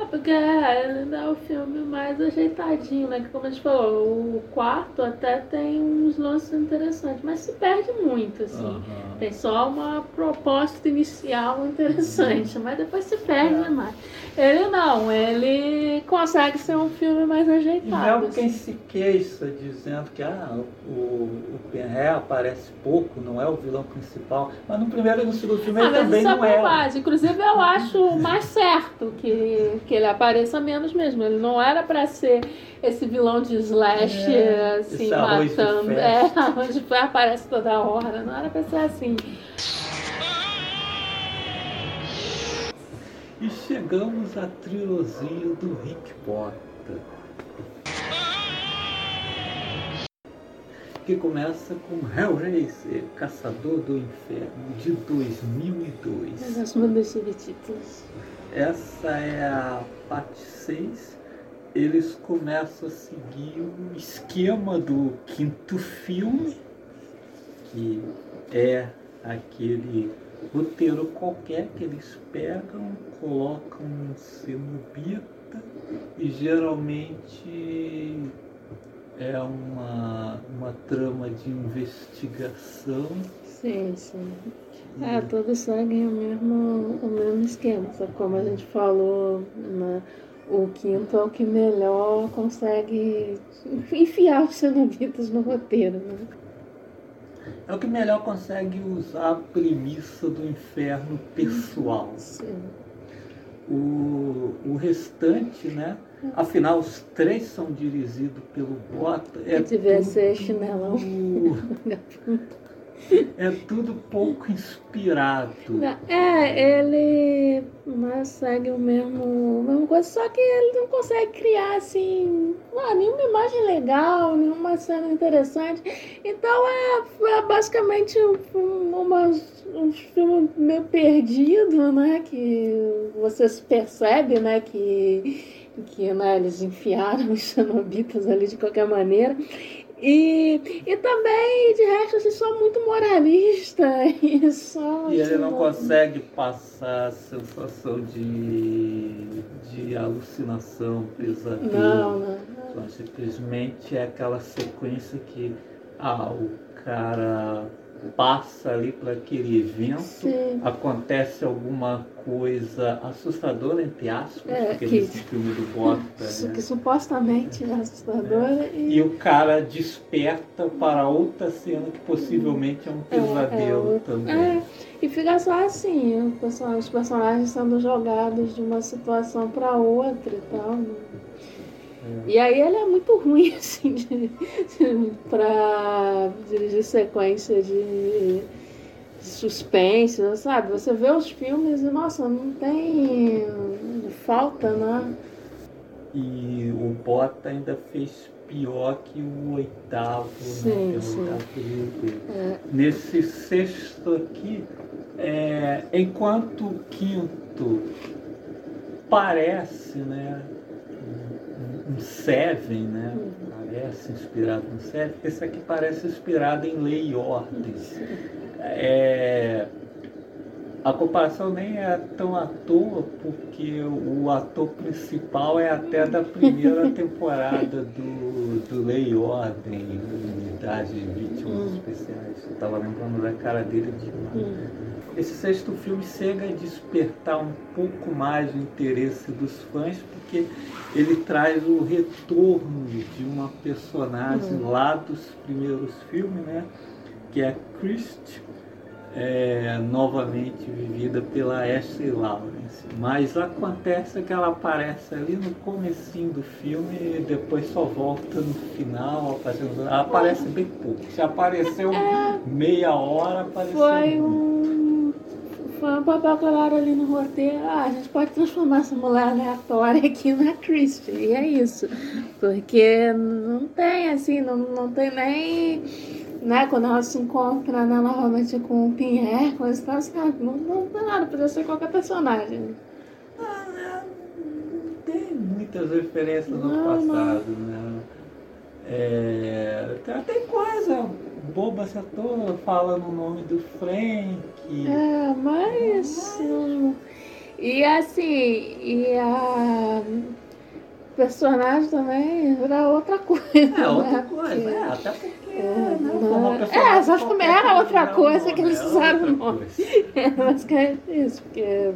É porque é, é o filme mais ajeitadinho, né? Que como a gente falou, o quarto até tem uns lances interessantes, mas se perde muito, assim. Tem só uma proposta inicial interessante, mas depois se perde É. demais. Ele não, ele consegue ser um filme mais ajeitado. mesmo quem assim. se queixa dizendo que ah, o, o Penré aparece pouco, não é o vilão principal, mas no primeiro e no segundo filme Ah, ele também isso é não é. bobagem. Inclusive, eu acho mais certo que, que ele apareça menos mesmo. Ele não era pra ser esse vilão de slash, É, assim, esse arroz de matando. festa. É, arroz de festa aparece toda hora. Não era pra ser assim. E chegamos à trilogia do Rick Potter. Que começa com Hellraiser, Caçador do Inferno, de 2002. Mas acho dos subtítulos. Essa é a parte 6. Eles começam a seguir o esquema do quinto filme, que é aquele roteiro qualquer que eles pegam, colocam um cenobita e geralmente é uma, uma trama de investigação. Sim, sim. É, todos seguem o mesmo, o mesmo esquema. Que como a gente falou, né, o quinto é o que melhor consegue enfiar os cenobitas no roteiro. Né? É o que melhor consegue usar a premissa do inferno pessoal. Sim. O, o restante, né? Afinal, os três são dirigidos pelo Bota. É Se tivesse tudo- chinelão. É tudo pouco inspirado. É, ele né, segue o mesmo, a mesma coisa, só que ele não consegue criar assim ah, nenhuma imagem legal, nenhuma cena interessante. Então é, é basicamente um, uma, um filme meio perdido, né? Que você percebe, né? Que, que né, eles enfiaram os cenobitas ali de qualquer maneira. E, e também, de resto, assim, só muito moralista e só. E ele não consegue passar a sensação de, de alucinação, pesadelo. Não, não. Só simplesmente é aquela sequência que ah, o cara passa ali para aquele evento, Sim. acontece alguma coisa assustadora, entre aspas, É, porque que- nesse filme do Bota, Isso né? que supostamente é assustadora e. E o cara desperta para outra cena que possivelmente é um É, é pesadelo outra- também. É, e fica só assim, os personagens sendo jogados de uma situação para outra e tal. né? E aí ele é muito ruim, assim, pra dirigir sequência de, de suspense, sabe? Você vê os filmes e, nossa, não tem falta, né? E o Bota ainda fez pior que o oitavo, sim, né? sim. Oitavo é. Nesse sexto aqui, é, enquanto o quinto parece, né? Um, Seven, né? Parece inspirado no Seven. Esse aqui parece inspirado em Lei e Ordem. É, a comparação nem é tão à toa, porque o ator principal é até da primeira temporada do, do Lei e Ordem, Unidade de Vítimas hum. Especiais. Eu estava lembrando da cara dele demais. Hum. Esse sexto filme chega a despertar um pouco mais o interesse dos fãs, porque ele traz o retorno de uma personagem hum. lá dos primeiros filmes, né? Que é Christ é, novamente vivida pela Ashley Lawrence. Mas acontece que ela aparece ali no comecinho do filme e depois só volta no final. Aparecendo, ela aparece bem pouco. Se apareceu é, meia hora, apareceu. Foi um, foi um papel claro ali no roteiro. Ah, a gente pode transformar essa mulher aleatória aqui na Christie. E é isso. Porque não tem assim, não, não tem nem né, quando ela se encontra né, novamente com o Pierre, coisa e tal, assim, ah, não, não tem nada, podia ser qualquer personagem. Ah, né, não tem muitas referências no não, passado, não. né? É, tem coisa boba se ator fala no nome do Frank. É, mas. Hum, e assim, e a personagem também era outra coisa. É, né? outra coisa, é, até porque é, não, é, só que era outra coisa que eles usaram o nome. É, mas que é isso, porque.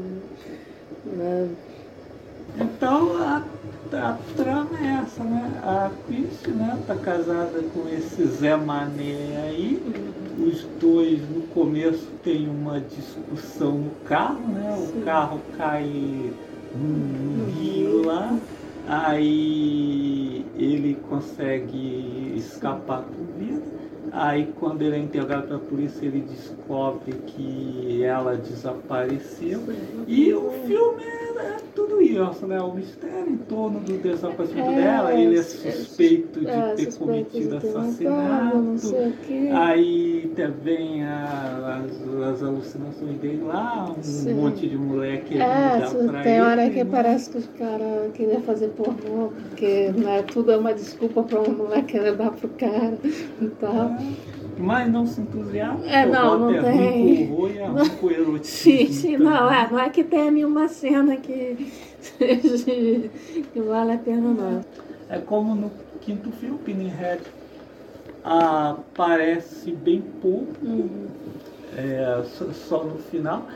Né? Então a, a trama é essa, né? A Christie, né, tá casada com esse Zé Mané aí. Os dois no começo tem uma discussão no carro, né? O Sim. carro cai no rio lá. Aí ele consegue escapar com vida. Aí quando ele é integrado pela polícia, ele descobre que ela desapareceu. E o filme é tudo isso, né? O mistério em torno do desaparecimento é, dela. Ele é suspeito de é, ter cometido de assassinato. Aí também a, as, as, alucinações dele lá, um Sim. monte de moleque é, dá pra Tem ele, hora que né? parece que os caras queriam fazer pornô, porque né, tudo é uma desculpa para uma mulher querer dar pro cara e tal. É. Mas não se entusiasma. É, não, não é tem. Ruim com é. Sim, sim, não, é, não é que tenha nenhuma cena que, que vale a pena, não. É como no quinto filme, Pinhead aparece bem pouco, uhum. é, só, só, no final.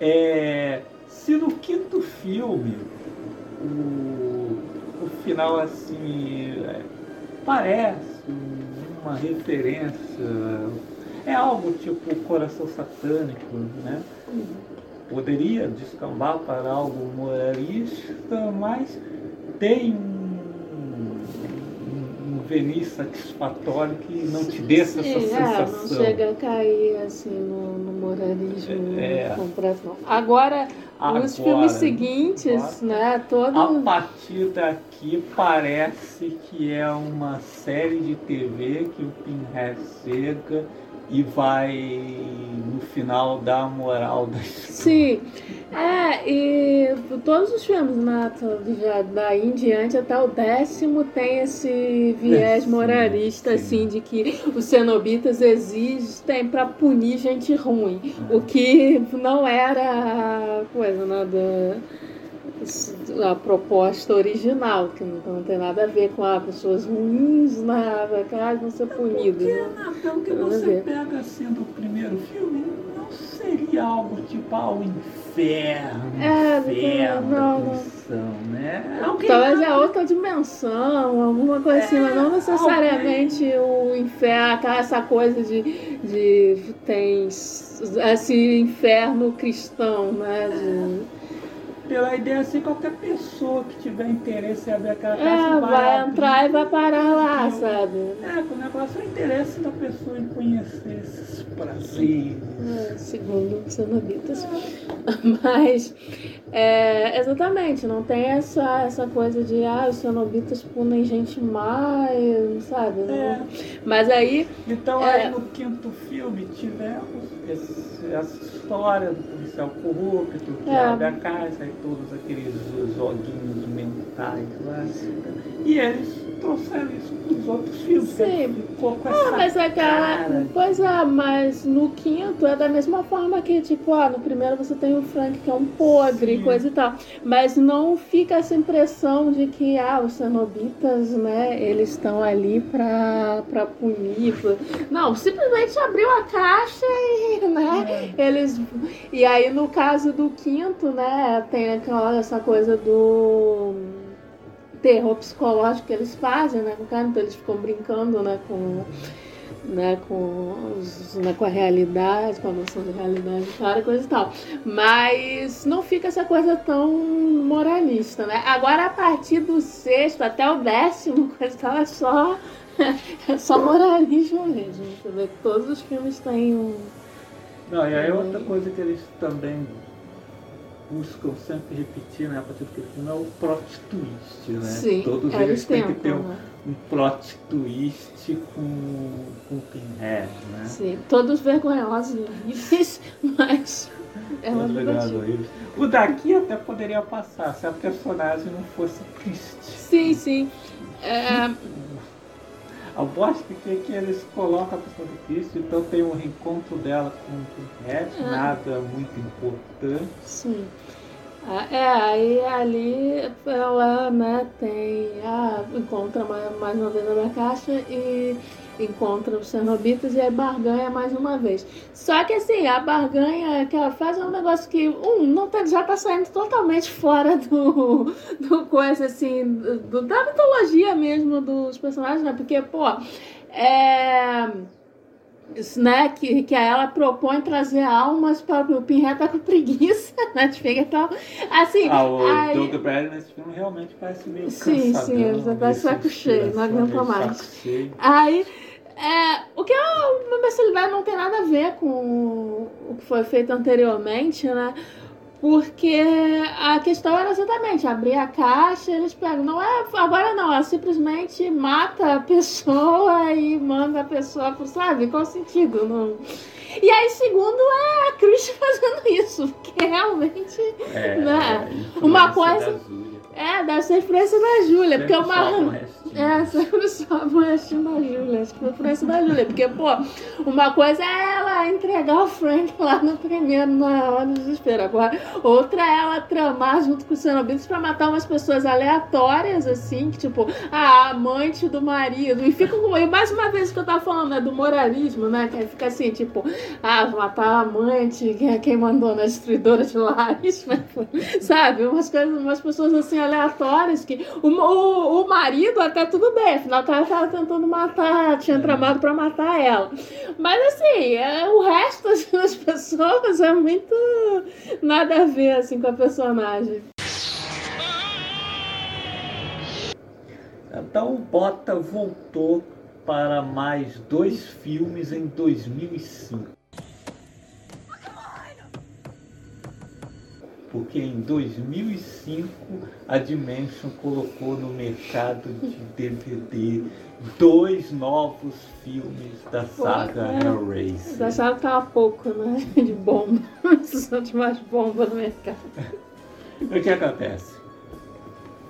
É, se no quinto filme o, o final assim é, parece uma referência. É algo tipo coração satânico, né? Poderia descambar para algo moralista, mas tem um, um verniz satisfatório que não te deixa essa sensação. É, não chega a cair assim no, no moralismo é. completo, não. Agora, Agora, os filmes seguintes, né? Todo... A partir daqui parece que é uma série de TV que o Pinhead chega e vai no final dar a moral da história. Sim, é, e todos os filmes, né, já daí em diante até o décimo tem esse viés moralista, sim. assim, de que os cenobitas existem para punir gente ruim, o que não era coisa, né, da a proposta original, que não, não tem nada a ver com ah, pessoas ruins na casa vão ser punidas. Porque, né? pelo que você pega assim do primeiro filme, não seria algo tipo ao ah, inferno, é, inferno, não, punição, né? Alguém Talvez é outra dimensão, alguma coisa é, assim, mas não necessariamente alguém... o inferno, essa coisa de, de tem esse inferno cristão, né? De, pela ideia assim, qualquer pessoa que tiver interesse em abrir aquela É, caixa vai abrir. entrar e vai parar lá, Eu- sabe? É, o negócio é o interesse da pessoa em conhecer esses prazeres. É, segundo cenobitas. Mas, é, exatamente, não tem essa, essa coisa de, ah, os cenobitas punem gente má, e, sabe? É. Mas aí, Então É. aí no quinto filme tivemos esse- essa história do policial corrupto que É. abre a casa e todos aqueles joguinhos mentais lá. E eles trouxeram isso para os outros filmes. Sim. Ficou com Ah, essa mas é aquela. cara. Pois é, mas no quinto é da mesma forma que, tipo, ah, no primeiro você tem o Frank, que é um podre, Sim. coisa e tal. Mas não fica essa impressão de que, ah, os cenobitas, né, eles estão ali pra, pra punir. Não, simplesmente abriu a caixa e, né, eles. E aí, no caso do quinto, né, tem aquela essa coisa do terror psicológico que eles fazem, né, com o cara, então eles ficam brincando, né, com, né, com, os- né, com a realidade, com a noção de realidade cara, coisa e tal. Mas não fica essa coisa tão moralista, né? Agora, a partir do sexto até o décimo, coisa e tal, é só, é só moralismo mesmo. Você vê que todos os filmes têm um... Não, e aí outra coisa que eles também buscam sempre repetir, né, a partir do filme é o plot twist, né? Sim, Todos é, eles têm que ter um, né? um plot twist com, com o Pinhead, né? Sim, todos vergonhosos e horríveis, mas é divertido. horríveis. O daqui até poderia passar se a personagem não fosse triste. Sim, sim. É, A bosta que é que eles colocam a pessoa do Cristo, então tem um reencontro dela com o Pinhead, Ah. nada muito importante. sim. Ah, É, aí ali ela né, tem. Ah, encontra mais, uma vez a caixa e encontra os cenobitas e aí barganha mais uma vez. Só que assim, a barganha que ela faz é um negócio que, um, não tá, já tá saindo totalmente fora do, do coisa assim, do, da mitologia mesmo dos personagens, né? Porque, pô, é. Né, que, que ela propõe trazer almas para o Pinhead tá com preguiça, né, de pegar tal. Assim, Ah, o aí- Doug Bradley nesse filme realmente parece meio Sim, cansadão, sim, ele já tá saco cheio, não inspiração, aguenta mais. Aí, é, o que é uma imbecilidade não tem nada a ver com o que foi feito anteriormente, né? Porque a questão era exatamente abrir a caixa, eles pegam. Não é, agora não, ela simplesmente mata a pessoa e manda a pessoa pro, sabe? Qual o sentido? Não... E aí, segundo, é a Chris fazendo isso, porque realmente É, Né? influência Uma coisa- é dessa influência da Júlia, porque é uma. restinho. É, sempre sobe o restinho da Júlia. Acho que foi por isso da Júlia. Porque, pô, uma coisa é ela entregar o Frank lá no primeiro, na hora do desespero. Agora, outra é ela tramar junto com os cenobitas pra matar umas pessoas aleatórias, assim, que, tipo, a amante do marido. E fica com. E mais uma vez que eu tava falando, né, do moralismo, né? Que fica assim, tipo, ah, vou matar a amante, quem mandou na destruidora de lares, sabe? Umas coisas, umas pessoas assim aleatórias que. O, o, o marido até tudo bem, afinal tava, tava tentando matar, tinha tramado pra matar ela. Mas assim, é, o resto das pessoas é muito nada a ver assim com a personagem. Então o Bota voltou para mais dois filmes em 2005. Porque em 2005 a Dimension colocou no mercado de DVD dois novos filmes da saga é. Hellraiser. Vocês acharam que tava pouco, né? De bomba. Precisam de mais bomba no mercado. O que acontece?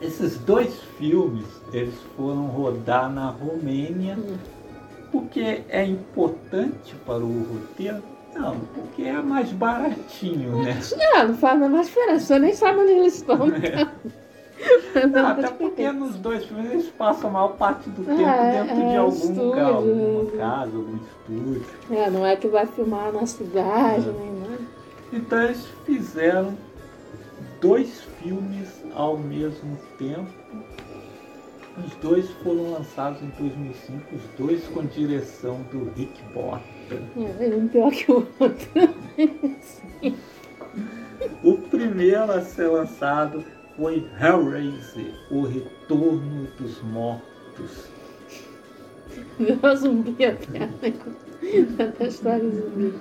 Esses dois filmes, eles foram rodar na Romênia, porque é importante para o roteiro? Não, porque é mais baratinho, né? É, não faz a menor diferença. Você nem sabe onde eles estão. Não, até porque nos dois filmes eles passam a maior parte do tempo É, dentro é, de algum estúdio. lugar, alguma casa, algum estúdio. É, não é que vai filmar na cidade, nem nada. Então eles fizeram dois filmes ao mesmo tempo. Os dois foram lançados em 2005, os dois com direção do Rick Bota. É, um pior que o outro. O primeiro a ser lançado foi Hellraiser, O Retorno dos Mortos. Virou zumbi até? Até a história zumbi.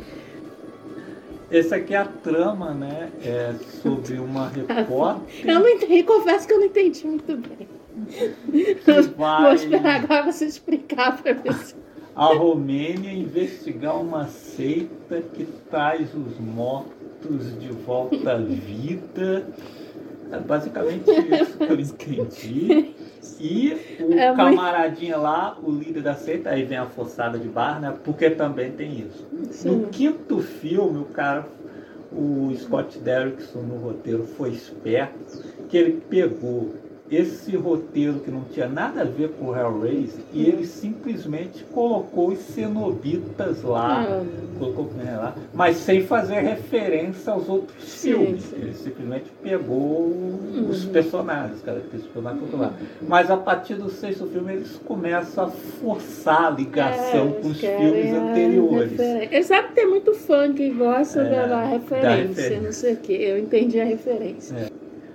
Esse aqui é a trama, né? É sobre uma repórter. Eu não entendi, confesso que eu não entendi muito bem. Vai Vou esperar agora você explicar pra mim. à Romênia investigar uma seita que traz os mortos de volta à vida. É basicamente isso que eu entendi. E o É muito- camaradinha lá, o líder da seita, aí vem a forçada de barra, né? Porque também tem isso. No quinto filme, o cara, o Scott Derrickson no roteiro foi esperto, que ele pegou esse roteiro que não tinha nada a ver com o Hellraiser e ele simplesmente colocou os cenobitas lá, Ah. colocou né, lá, mas sem fazer referência aos outros Sim, filmes. sim. Ele simplesmente pegou os personagens, os características colocou lá. Mas a partir do sexto filme eles começam a forçar a ligação É, com os filmes anteriores. referência. Ele sabe que tem muito fã que gosta É, da da referência, referência. não sei o que. Eu entendi a referência.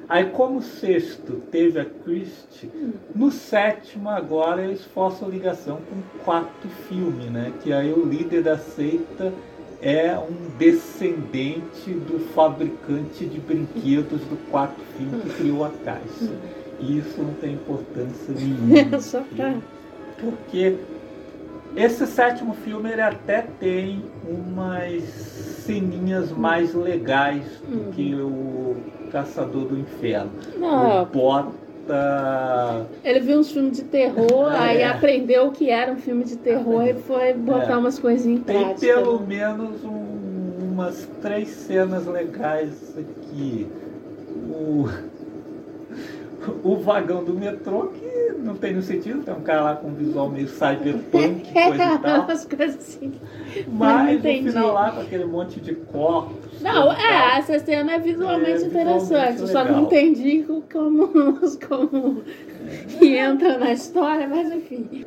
Aí como o sexto teve a Christie, no sétimo agora eles forçam ligação com o quarto filme, né? Que aí o líder da seita é um descendente do fabricante de brinquedos do quarto filme que criou a caixa. E isso não tem importância nenhuma. Só pra. Porque esse sétimo filme ele até tem umas ceninhas mais legais do que o Caçador do Inferno. Não, O Bota. ele viu uns filmes de terror, É. aí aprendeu o que era um filme de terror e foi botar É. umas coisinhas em Tem prática. pelo menos um- umas três cenas legais aqui. O, o vagão do metrô, que não tem nenhum sentido, tem um cara lá com um visual meio cyberpunk, coisa e tal. umas coisas assim. Mas no final lá com aquele monte de corpos. Não, é, essa cena é visualmente É, interessante. Só não entendi como, como que entra na história, mas enfim.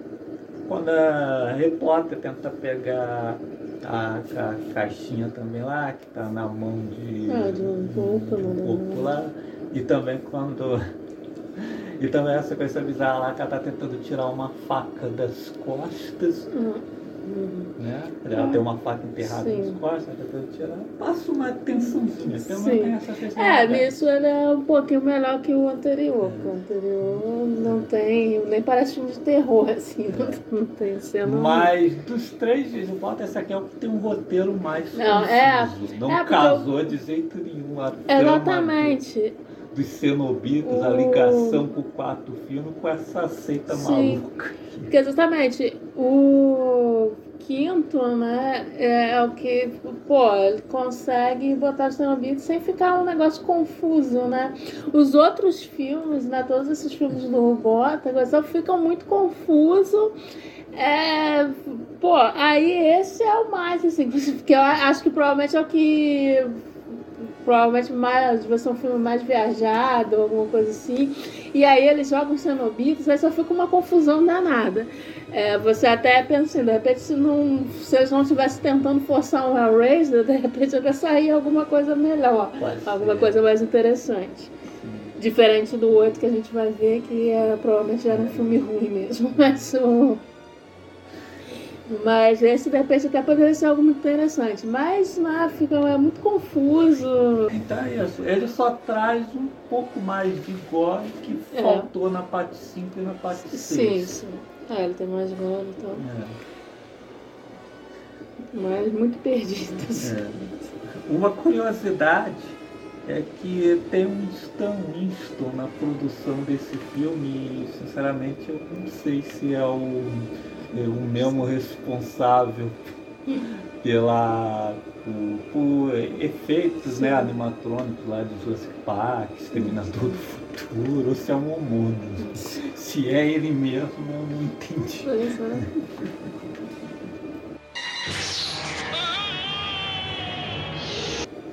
Quando a repórter tenta pegar a, ca- caixinha também lá, que tá na mão de, Ah, de um de um né? lá. E também quando. E também essa coisa bizarra lá que ela tá tentando tirar uma faca das costas, né? Ela tem uma faca enterrada Sim. nas costas, ela tá tentando tirar. Passa uma tensãozinha, Sim. tem essa. É, nisso ele é um pouquinho melhor que o anterior. porque O anterior não tem. Nem parece filme de terror, assim. Não, não tem cena. Mas dos três de Volta, essa aqui é o que tem um roteiro mais Não, é-. Não é casou de jeito nenhum trama Exatamente. Dos cenobitas, a ligação com o quarto filme com essa seita Sim. maluca. Porque justamente o quinto, né, é o que, pô, ele consegue botar os cenobitas sem ficar um negócio confuso, né? Os outros filmes, né, todos esses filmes do Bota, só ficam muito confusos. É, pô, aí esse é o mais, assim, porque eu acho que provavelmente é o que provavelmente mais, vai ser um filme mais viajado, alguma coisa assim. E aí eles jogam cenobitas, aí só fica uma confusão danada. É, você até pensa assim, de repente, se, não, se eles não estivessem tentando forçar um Hellraiser, de repente até sair alguma coisa melhor, Pode alguma ser. coisa mais interessante. Diferente do outro que a gente vai ver, que era, provavelmente era um filme ruim mesmo. Mas, o... mas esse de repente até poderia ser algo muito interessante. Mas né, fica é muito confuso. Então é isso. Ele só traz um pouco mais de gore que É. faltou na parte 5 e na parte 6. Sim, sim. Ah, ele tem mais gore e tal. Mas muito perdido. assim. É. Uma curiosidade é que tem um Stan Winston na produção desse filme e sinceramente eu não sei se é o, é o mesmo responsável pela por, por efeitos né, animatrônicos lá de Jurassic Park, Exterminador do Futuro, ou se é um homônimo. Se é ele mesmo, eu não entendi. Pois é.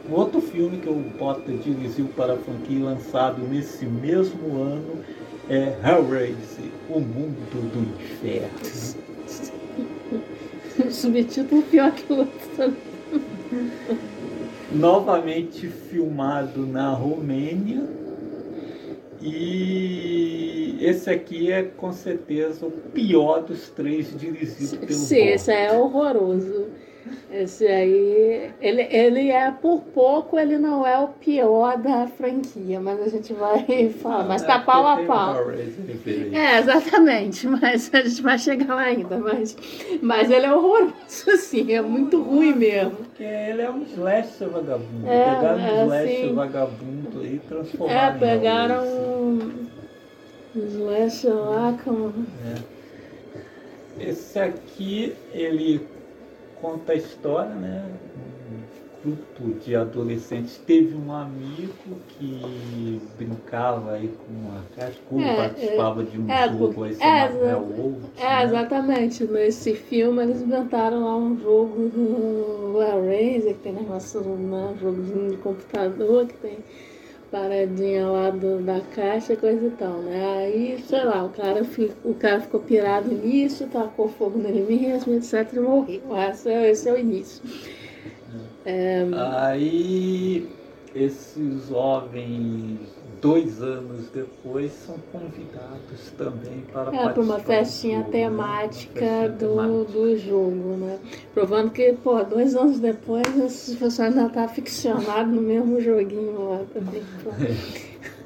Outro filme que o Bota dirigiu para a franquia lançado nesse mesmo ano é Hellraiser, O Mundo do Inferno. Subtítulo pior que o outro novamente filmado na Romênia. E esse aqui é com certeza o pior dos três dirigido pelo Sim, esse é horroroso. Esse aí, ele, ele é por pouco, ele não é o pior da franquia, mas a gente vai falar. Mas tá pau a pau. É, exatamente, mas a gente vai chegar lá ainda. Mas, mas ele é horroroso, assim, é muito ruim mesmo. Porque ele é um slasher vagabundo. É, pegaram um slasher assim, vagabundo e transformaram. É, pegaram um slasher lá com. É. Esse aqui, ele conta a história, né? Um grupo de adolescentes teve um amigo que brincava aí com a cascura, é, participava é, de um é, jogo aí chamado é, Wolves, é, né? exatamente. Nesse filme eles inventaram lá um jogo do Hellraiser, que tem negócio, né, um jogozinho de computador que tem paradinha lá do, da caixa, coisa e tal, né? Aí, sei lá, o cara, o cara ficou pirado nisso, tacou fogo nele mesmo, etc, e morreu. Esse é, esse é o início. É... Aí, esses jovens dois anos depois, são convidados também para é, para uma festinha temática, né? do, do jogo, né? Provando que, pô, dois anos depois, esses pessoas ainda tá ficcionado no mesmo joguinho lá também.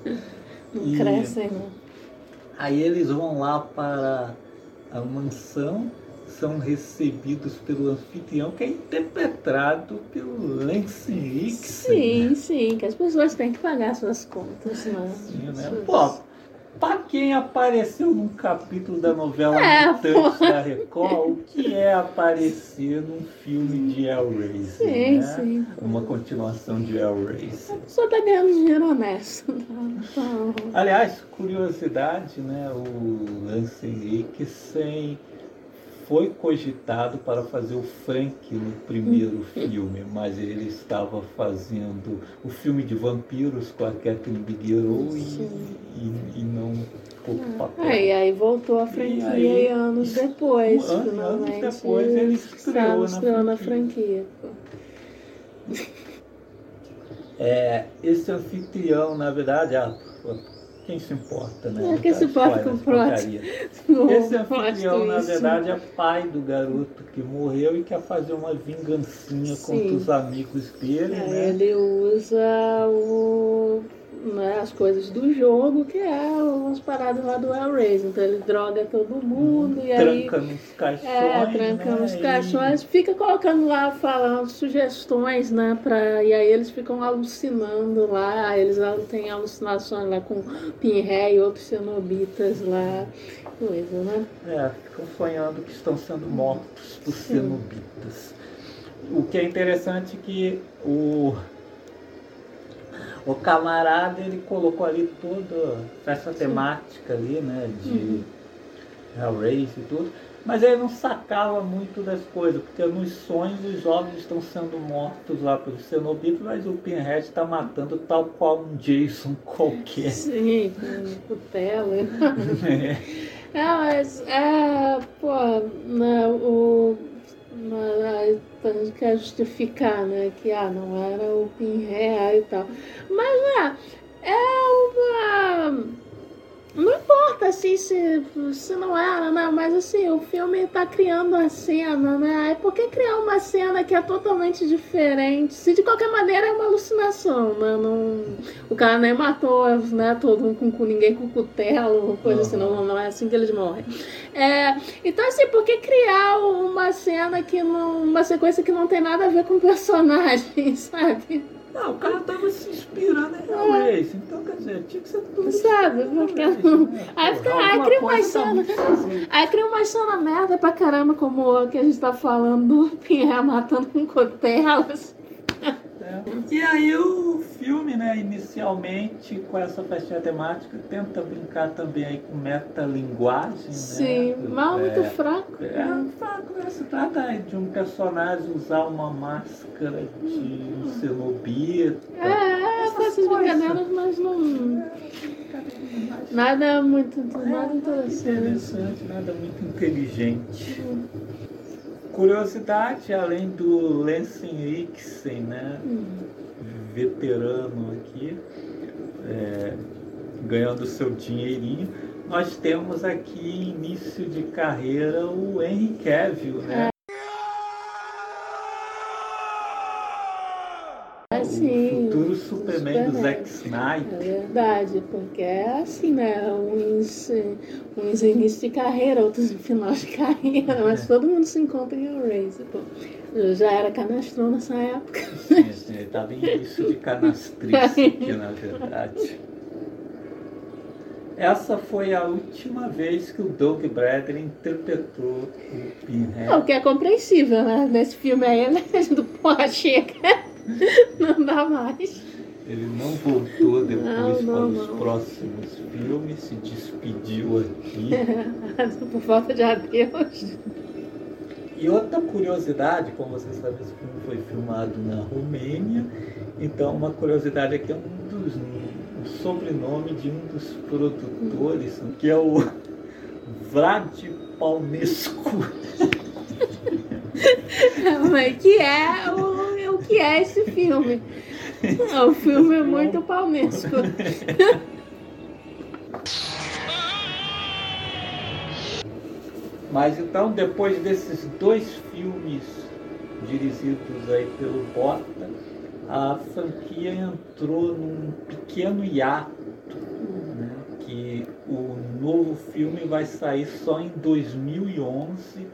Não e, crescem, né? Aí eles vão lá para a mansão são recebidos pelo anfitrião, que é interpretado pelo Lance Nixon. Sim, né? sim, que as pessoas têm que pagar suas contas, né? Sim, né? Pô, pra quem apareceu num capítulo da novela é, Mutantes da Record, o que é aparecer num filme de Hellraiser? Sim, né? sim. Uma continuação de Hellraiser. A pessoa tá ganhando dinheiro honesto. Tá? Aliás, curiosidade, né? O Lance Nixon foi cogitado para fazer o Frank no primeiro filme, mas ele estava fazendo o filme de vampiros com a Catherine Bigelow e, e, e, não papel. É, e aí voltou a franquia aí, anos depois. Um, anos depois ele estreou, estreou na, franquia. Na franquia. É, esse anfitrião, na verdade, a, quem se importa, né? É, quem se importa com o plot. Esse anfitrião, na verdade, é pai do garoto que morreu e quer fazer uma vingancinha Sim. contra os amigos dele, é, né? Ele usa o né, as coisas do jogo, que é umas paradas lá do Hellraiser. Então ele droga todo mundo hum, e aí. Tranca nos caixões. É, tranca né? nos caixões, fica colocando lá, falando sugestões, né? Pra, e aí eles ficam alucinando lá, eles têm alucinações lá com Pinhead e outros cenobitas lá. Coisa, né? É, ficam sonhando que estão sendo mortos por Sim. cenobitas. O que é interessante é que o o camarada ele colocou ali toda essa temática ali, né? De uhum. Hellraiser e tudo. Mas ele não sacava muito das coisas, porque nos sonhos os jovens estão sendo mortos lá pelos cenobitas, mas o Pinhead está matando tal qual um Jason qualquer. Sim, com tela. é. é, mas é, pô, né, o mas quer justificar, né? Que ah, não era o Pinhead e tal. Mas é, é uma não importa assim se, se não era, né? Mas assim, o filme tá criando a cena, né? Aí por que criar uma cena que é totalmente diferente? Se de qualquer maneira é uma alucinação, né? Não, o cara nem matou, né? Todo com, com ninguém com cutelo, coisa uhum. assim, não, não é assim que eles morrem. É, então assim, por que criar uma cena que não. uma sequência que não tem nada a ver com o personagem, sabe? Não, o cara tava se inspirando em Hellraiser. Então, quer dizer, tinha que ser tudo Sabe? Porque... Né? Aí, fica, aí cria uma cena. Aí cria uma cena merda pra caramba, como o que a gente tá falando do Pinhé matando com cotelas. E aí o filme, né, inicialmente com essa festinha temática, tenta brincar também aí com metalinguagem, né? Sim, né? mas é, muito fraco. É fraco, né? Se trata de um personagem usar uma máscara de um cenobita. É, é essas brincadeiras, mas não. É, nada muito nada interessante. interessante, nada muito inteligente. Curiosidade, além do Lensen Ixen, né? Hum. Veterano aqui, é, ganhando seu dinheirinho, nós temos aqui início de carreira o Henry Cavill, né? É, sim. Futuro Superman, do Superman. Zack É Snyder. verdade, porque é assim, né? Uns, uns início de carreira, outros final de carreira, É. mas todo mundo se encontra em Hellraiser. Pô. Eu já era canastrão nessa época. Sim, ele estava em início de canastrice aqui, na verdade. Essa foi a última vez que o Doug Bradley interpretou o Pinhead. O que é compreensível, né? Nesse filme aí, né? Do porra, chega. Não dá mais. Ele não voltou depois Não, não, para os não. próximos filmes, se despediu aqui. Por falta de adeus. E outra curiosidade, como vocês sabem, esse filme foi filmado na Romênia, então uma curiosidade aqui é um dos o sobrenome de um dos produtores, que é o Vlad Palnescu. Mas que é o, o que é esse filme? O filme é muito palmesco. Mas então, depois desses dois filmes dirigidos aí pelo Bota, a franquia entrou num pequeno hiato, né? que o novo filme vai sair só em 2011,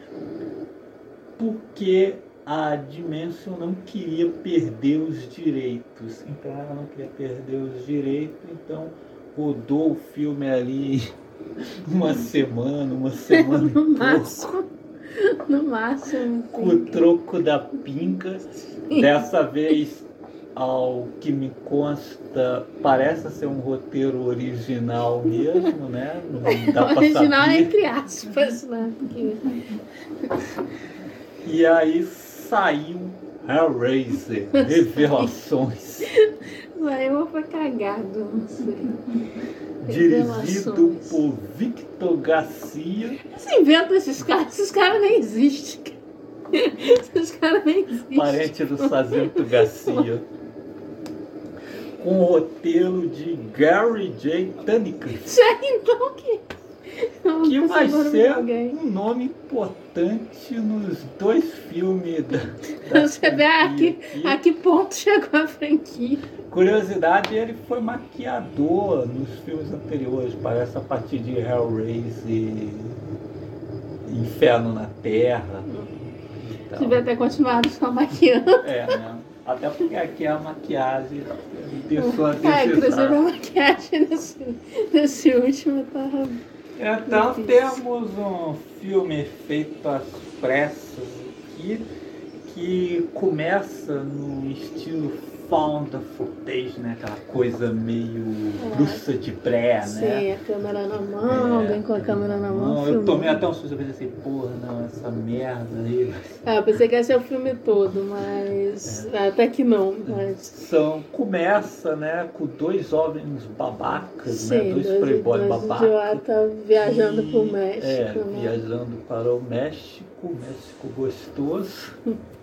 porque a Dimension não queria perder os direitos. Então ela não queria perder os direitos, então rodou o filme ali uma semana, uma semana e No máximo. No máximo. com o troco da pinga. Dessa vez, ao que me consta, parece ser um roteiro original mesmo, né? Não dá pra Original é saber. entre aspas, né? E aí saiu Hellraiser, Revelações, saiu foi cagado, não sei. dirigido por Victor Garcia, Você inventa esses caras, esses caras nem existem. Esses caras nem existem. parente do Sargento Garcia. Com o roteiro de Gary J. Tunnicliffe. Já então que. Que vai ser um nome importante nos dois filmes da, da Você vê a franquia que, a que ponto chegou a franquia. Curiosidade, ele foi maquiador nos filmes anteriores, parece a partir de Hellraiser, Inferno na Terra. e tal. Devia ter continuado só maquiando. É, né? Até porque aqui a maquiagem deixou a É, inclusive a maquiagem nesse, nesse último tava. Então temos um filme feito às pressas aqui, que começa no estilo found footage, né? Aquela coisa meio É. bruxa de pré, né? Sim, a câmera na mão, alguém com a câmera na mão. Não, eu tomei até um susto, eu pensei assim, porra, não, essa merda aí. É, eu pensei que ia ser o filme todo, mas. Até que não, mas. São, começa, né, com dois jovens babacas, né? Sim, Dois dois, playboy dois babacas. idiotas viajando que- pro México. É, né? viajando para o México, México gostoso.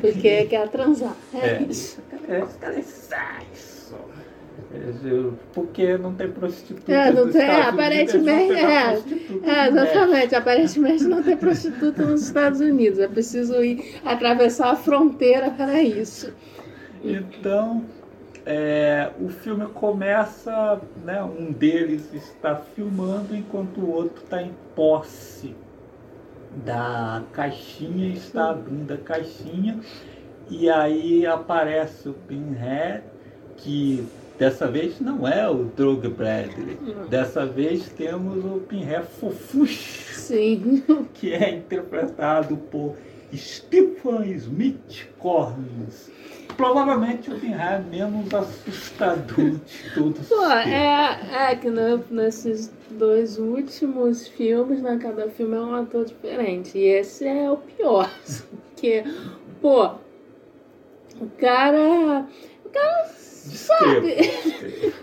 Porque quer transar. É, É. isso. Cara é. É, Porque não tem prostituta. É, não tem, aparentemente, Unidos, é. É, México. exatamente. Aparentemente não tem prostituta nos Estados Unidos. É preciso ir atravessar a fronteira para isso. Então, é, o filme começa, né, um deles está filmando enquanto o outro está em posse da caixinha, está abrindo a caixinha e aí aparece o Pinhead, que dessa vez não é o Doug Bradley, dessa vez temos o Pinhead Fofuxo, Sim. que é interpretado por Stephen Smith Collins. Provavelmente o Pinhead menos assustador de todos Pô, é, é que nesses dois últimos filmes, né, cada filme é um ator diferente. E esse é o pior. Porque, pô, o cara. Descreva, sabe?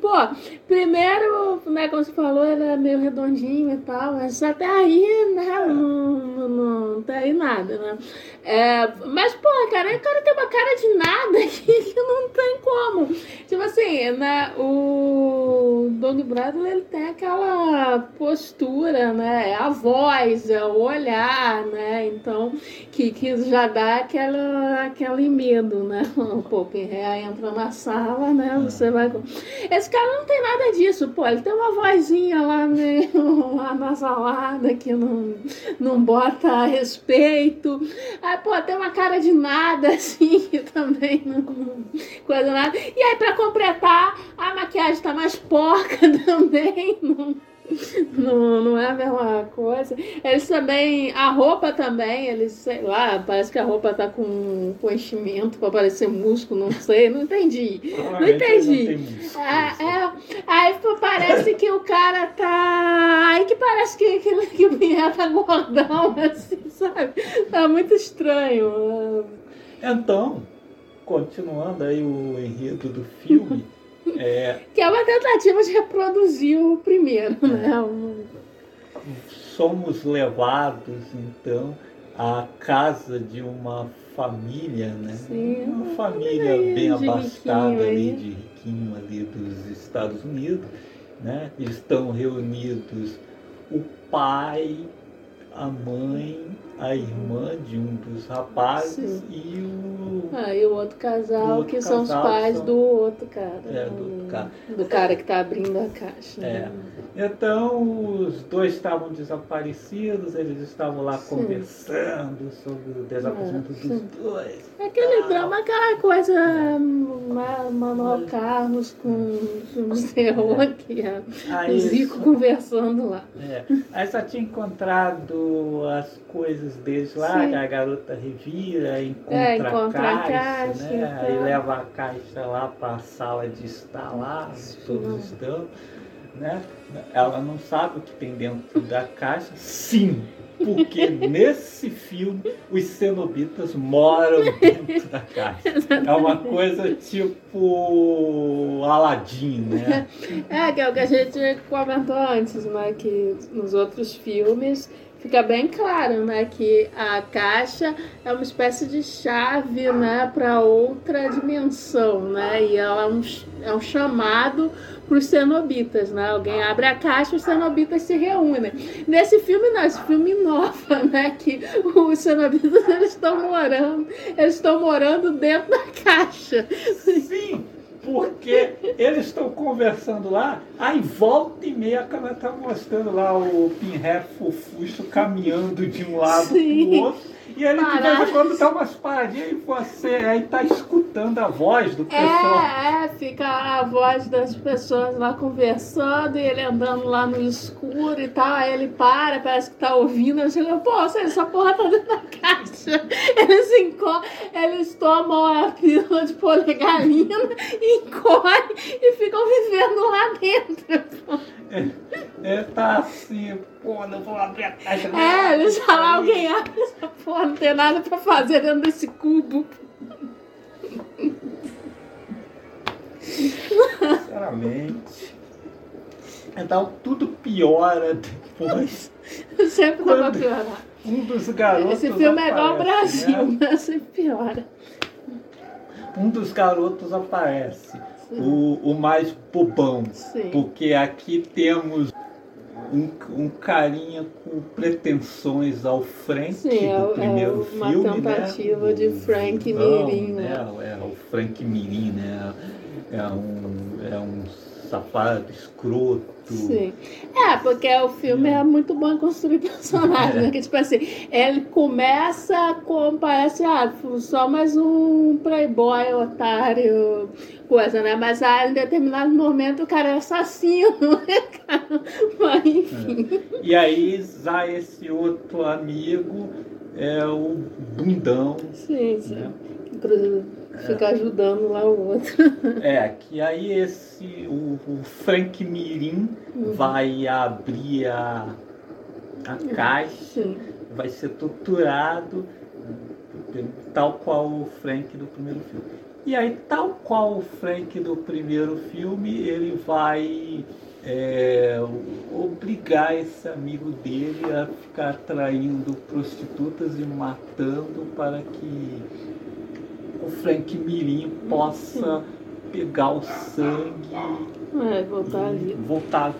Pô, primeiro, né, como você falou, ele é meio redondinho e tal, mas até aí, né, não, não, não tem aí nada, né? É, mas, pô, cara, o cara tem uma cara de nada que, não tem como. Tipo assim, né, o Donnie Bradley, ele tem aquela postura, né, é a voz, é o olhar, né, então, que, que já dá aquela, aquele medo, né? O Popper entra na sala, né, você vai... Esse cara não tem nada disso, pô. Ele tem uma vozinha lá meio anasalada que não, não bota respeito. Aí, pô, tem uma cara de nada, assim, que também não. Coisa nada. E aí, pra completar, a maquiagem tá mais porca também. Não não, não é a mesma coisa. Eles também, a roupa também, eles, sei lá, parece que a roupa tá com, com enchimento para parecer músculo, não sei, não entendi. Não entendi. É, é, aí parece que o cara tá. Aí que parece que, que, que o Pinheiro tá gordão, assim, sabe? Tá muito estranho. Então, continuando aí o enredo do filme. É, Que é uma tentativa de reproduzir o primeiro, né? Um- somos levados então à casa de uma família, né? Sim, uma família família bem abastada riquinho ali, aí. de riquinho ali dos Estados Unidos, né? Estão reunidos o pai, a mãe, a irmã de um dos rapazes Sim. e o Ah, e o outro casal, Do outro que são os casal pais são- do outro cara. É, né? do outro cara. Do cara que tá abrindo a caixa. É. Então, os dois estavam desaparecidos, eles estavam lá Sim. conversando sobre o desaparecimento É, dos dois. É aquele Ah. drama, aquela coisa, ma- Manuel Carlos com filmes de terror aqui, é. Aí, os ricos conversando lá. é, aí só tinha encontrado as coisas deles lá, Sim. a garota revira, encontra, É, a encontra a caixa, caixa né? e Aí leva a caixa lá para a sala de estar lá, todos Não. estão. Né? Ela não sabe o que tem dentro da caixa. Sim, porque nesse filme os cenobitas moram dentro da caixa. É uma coisa tipo Aladdin, né? É, que é o que a gente comentou antes, né? Que nos outros filmes fica bem claro, né? Que a caixa é uma espécie de chave, né? Para outra dimensão, né? E ela é um, é um chamado para os cenobitas, né? Alguém abre a caixa os cenobitas se reúnem. Nesse filme, não, esse filme inova, né? Que os cenobitas eles estão morando, eles estão morando dentro da caixa. Sim, porque eles estão conversando lá, aí volta e meia a câmera tá mostrando lá o Pinhead fofucho caminhando de um lado Sim. pro outro. E ele de vez em quando dá umas paradinhas e você aí tá escutando a voz do pessoal. É, é, fica a voz das pessoas lá conversando e ele andando lá no escuro e tal. Aí ele para, parece que tá ouvindo. Eu chego, pô, essa porra tá dentro da caixa. Eles, enco eles tomam a pílula de polegarina, encolhem e ficam vivendo lá dentro. É, tá assim, não vou abrir a caixa. É, eles falam, alguém abre essa porra, não tem nada pra fazer dentro desse cubo. Sinceramente. Então tudo piora depois. Sempre dá pra piorar. Um dos garotos. Esse filme é igual ao aparece, Brasil, né? né? Sempre piora. Um dos garotos aparece. O, o mais bobão. Sim. Porque aqui temos um, um carinha com pretensões ao Frank Sim, é, do é primeiro uma filme, tentativa né? de O Frank Mirim, né? né? É, o Frank Mirim, né? É um, é um safado, escroto. Sim. É, porque o filme é muito bom em construir personagens, É. né? Que, tipo assim, ele começa com, parece, ah, só mais um playboy, otário, coisa, né? Mas ah, em determinado momento o cara é assassino, né, cara? Mas, enfim. E aí já esse outro amigo é o bundão, Sim, sim. né? Inclusive, fica ajudando lá o outro. É, que aí esse, o, o Frank Mirim Uhum. vai abrir a, a caixa, Sim. vai ser torturado, tal qual o Frank do primeiro filme. E aí, tal qual o Frank do primeiro filme, ele vai é, obrigar esse amigo dele a ficar traindo prostitutas e matando para que o Frank Mirim possa pegar o sangue É, voltar ali. voltar.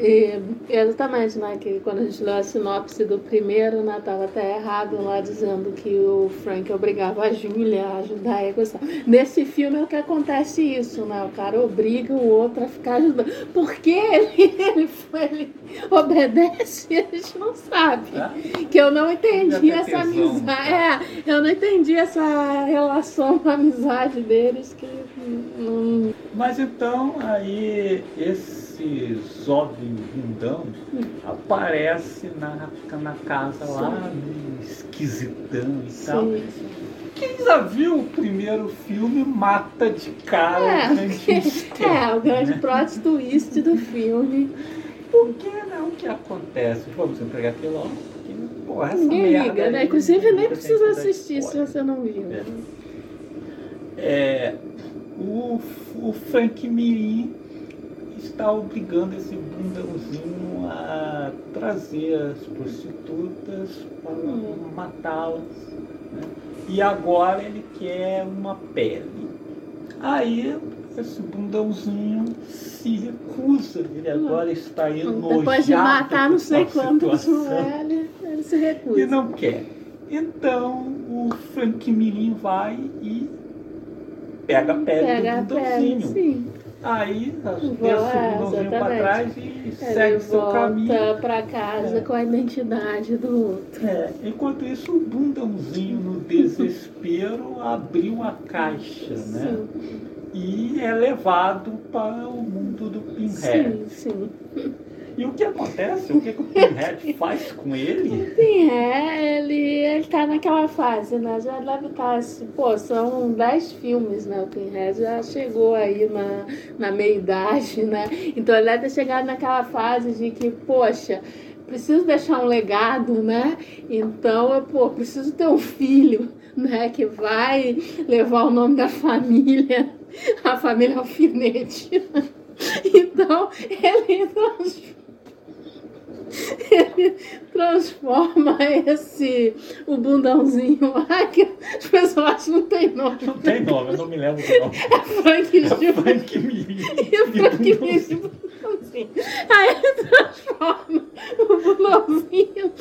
E, exatamente, né? Que quando a gente leu a sinopse do primeiro, né? Tava até errado lá dizendo que o Frank obrigava a Júlia a ajudar ele. coisa e tal. Nesse filme é o que acontece isso, né? O cara obriga o outro a ficar ajudando. Por que ele, ele, foi- ele obedece, a gente não sabe. Né? Que eu não entendi essa tesão, amizade. né? É, eu não entendi essa relação, a amizade deles que não. Mas então aí esse Zod bundão aparece na, na casa lá, esquisitão e tal. Sim, Quem já viu o primeiro filme mata de cara É, o Frankenstein, É, o grande né? plot twist do filme. Por que não? O que acontece? Vamos entregar aqui logo. porque, porra, essa Ninguém merda liga, né? Inclusive nem precisa assistir se você não viu. É. É, o, o Frank Mirim está obrigando esse bundãozinho a trazer as prostitutas para matá-las. né? E agora ele quer uma pele. Aí esse bundãozinho se recusa. Ele agora está enojado. Depois de matar não sei quantos, ele, ele se e recusa. não quer. Então o Frank Mirim vai e pega a pele Pega do bundãozinho. Aí desce o Vai, bundãozinho para exatamente. trás e Ele segue seu caminho. volta pra casa É. com a identidade do outro. É, enquanto isso, o bundãozinho, no desespero, abriu a caixa, né? Sim, E é levado para o mundo do Pinhead. sim, sim. E o que acontece? O que, que o Pinhead faz com ele? Sim, é, ele, ele tá naquela fase, né? Já deve estar, assim, pô, são 10 filmes, né? O Pinhead já chegou aí na, na meia-idade, né? Então ele deve ter chegado naquela fase de que, poxa, preciso deixar um legado, né? Então, eu, pô, preciso ter um filho, né? Que vai levar o nome da família, a família Alfinete. Então, ele trans- ele transforma esse o bundãozinho lá que as pessoas não tem nome. Não tem nome, eu não me lembro do nome. Frank É Gil Frank Mirim. e o Frank Gil bundãozinho. Aí ele transforma o bundãozinho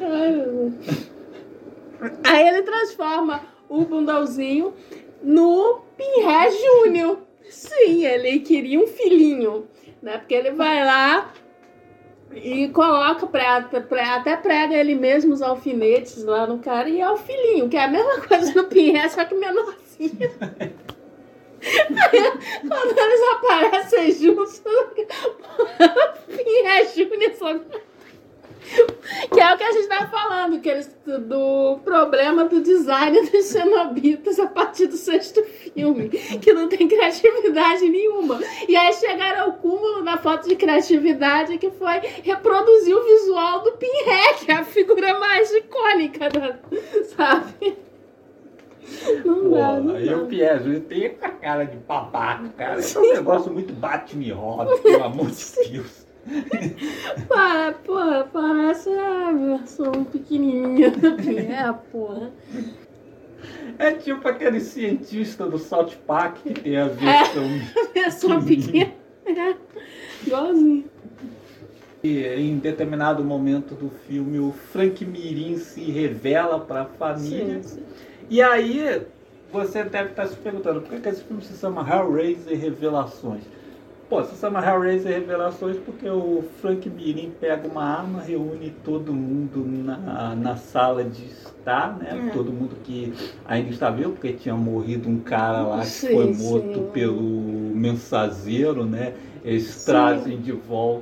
Ai. Aí ele transforma o bundãozinho no Pinhead Júnior. Sim, ele queria um filhinho, né? Porque ele vai lá e coloca, pra, pra- até prega ele mesmo os alfinetes lá no cara e é o filhinho, que é a mesma coisa do Pinhead, só que menorzinho. Quando eles aparecem juntos, Pinhead Júnior só que é o que a gente tá falando, que eles, do problema do design dos cenobitas a partir do sexto filme, que não tem criatividade nenhuma. E aí chegaram ao cúmulo da falta de criatividade, que foi reproduzir o visual do Pinhead, a figura mais icônica, da, sabe? Não dá, não o Pierre tem a cara de babaca, cara. É um negócio muito Batman Robin, pelo amor de Deus. Para, porra, parece a versão pequenininha do Pinhead, porra. É tipo aquele cientista do South Park que tem a versão. Versão pequena. É, igualzinho. E em determinado momento do filme, o Frank Mirim se revela para a família. Sim, sim. E aí, você deve estar se perguntando por que que esse filme se chama Hellraiser Revelações? Pô, se chama Hellraiser Revelações porque o Frank Mirim pega uma arma, reúne todo mundo na, na sala de estar, né? É. Todo mundo que ainda está vivo, porque tinha morrido um cara lá que Sim, foi sim. morto pelo mensageiro, né? Eles Sim. trazem de volta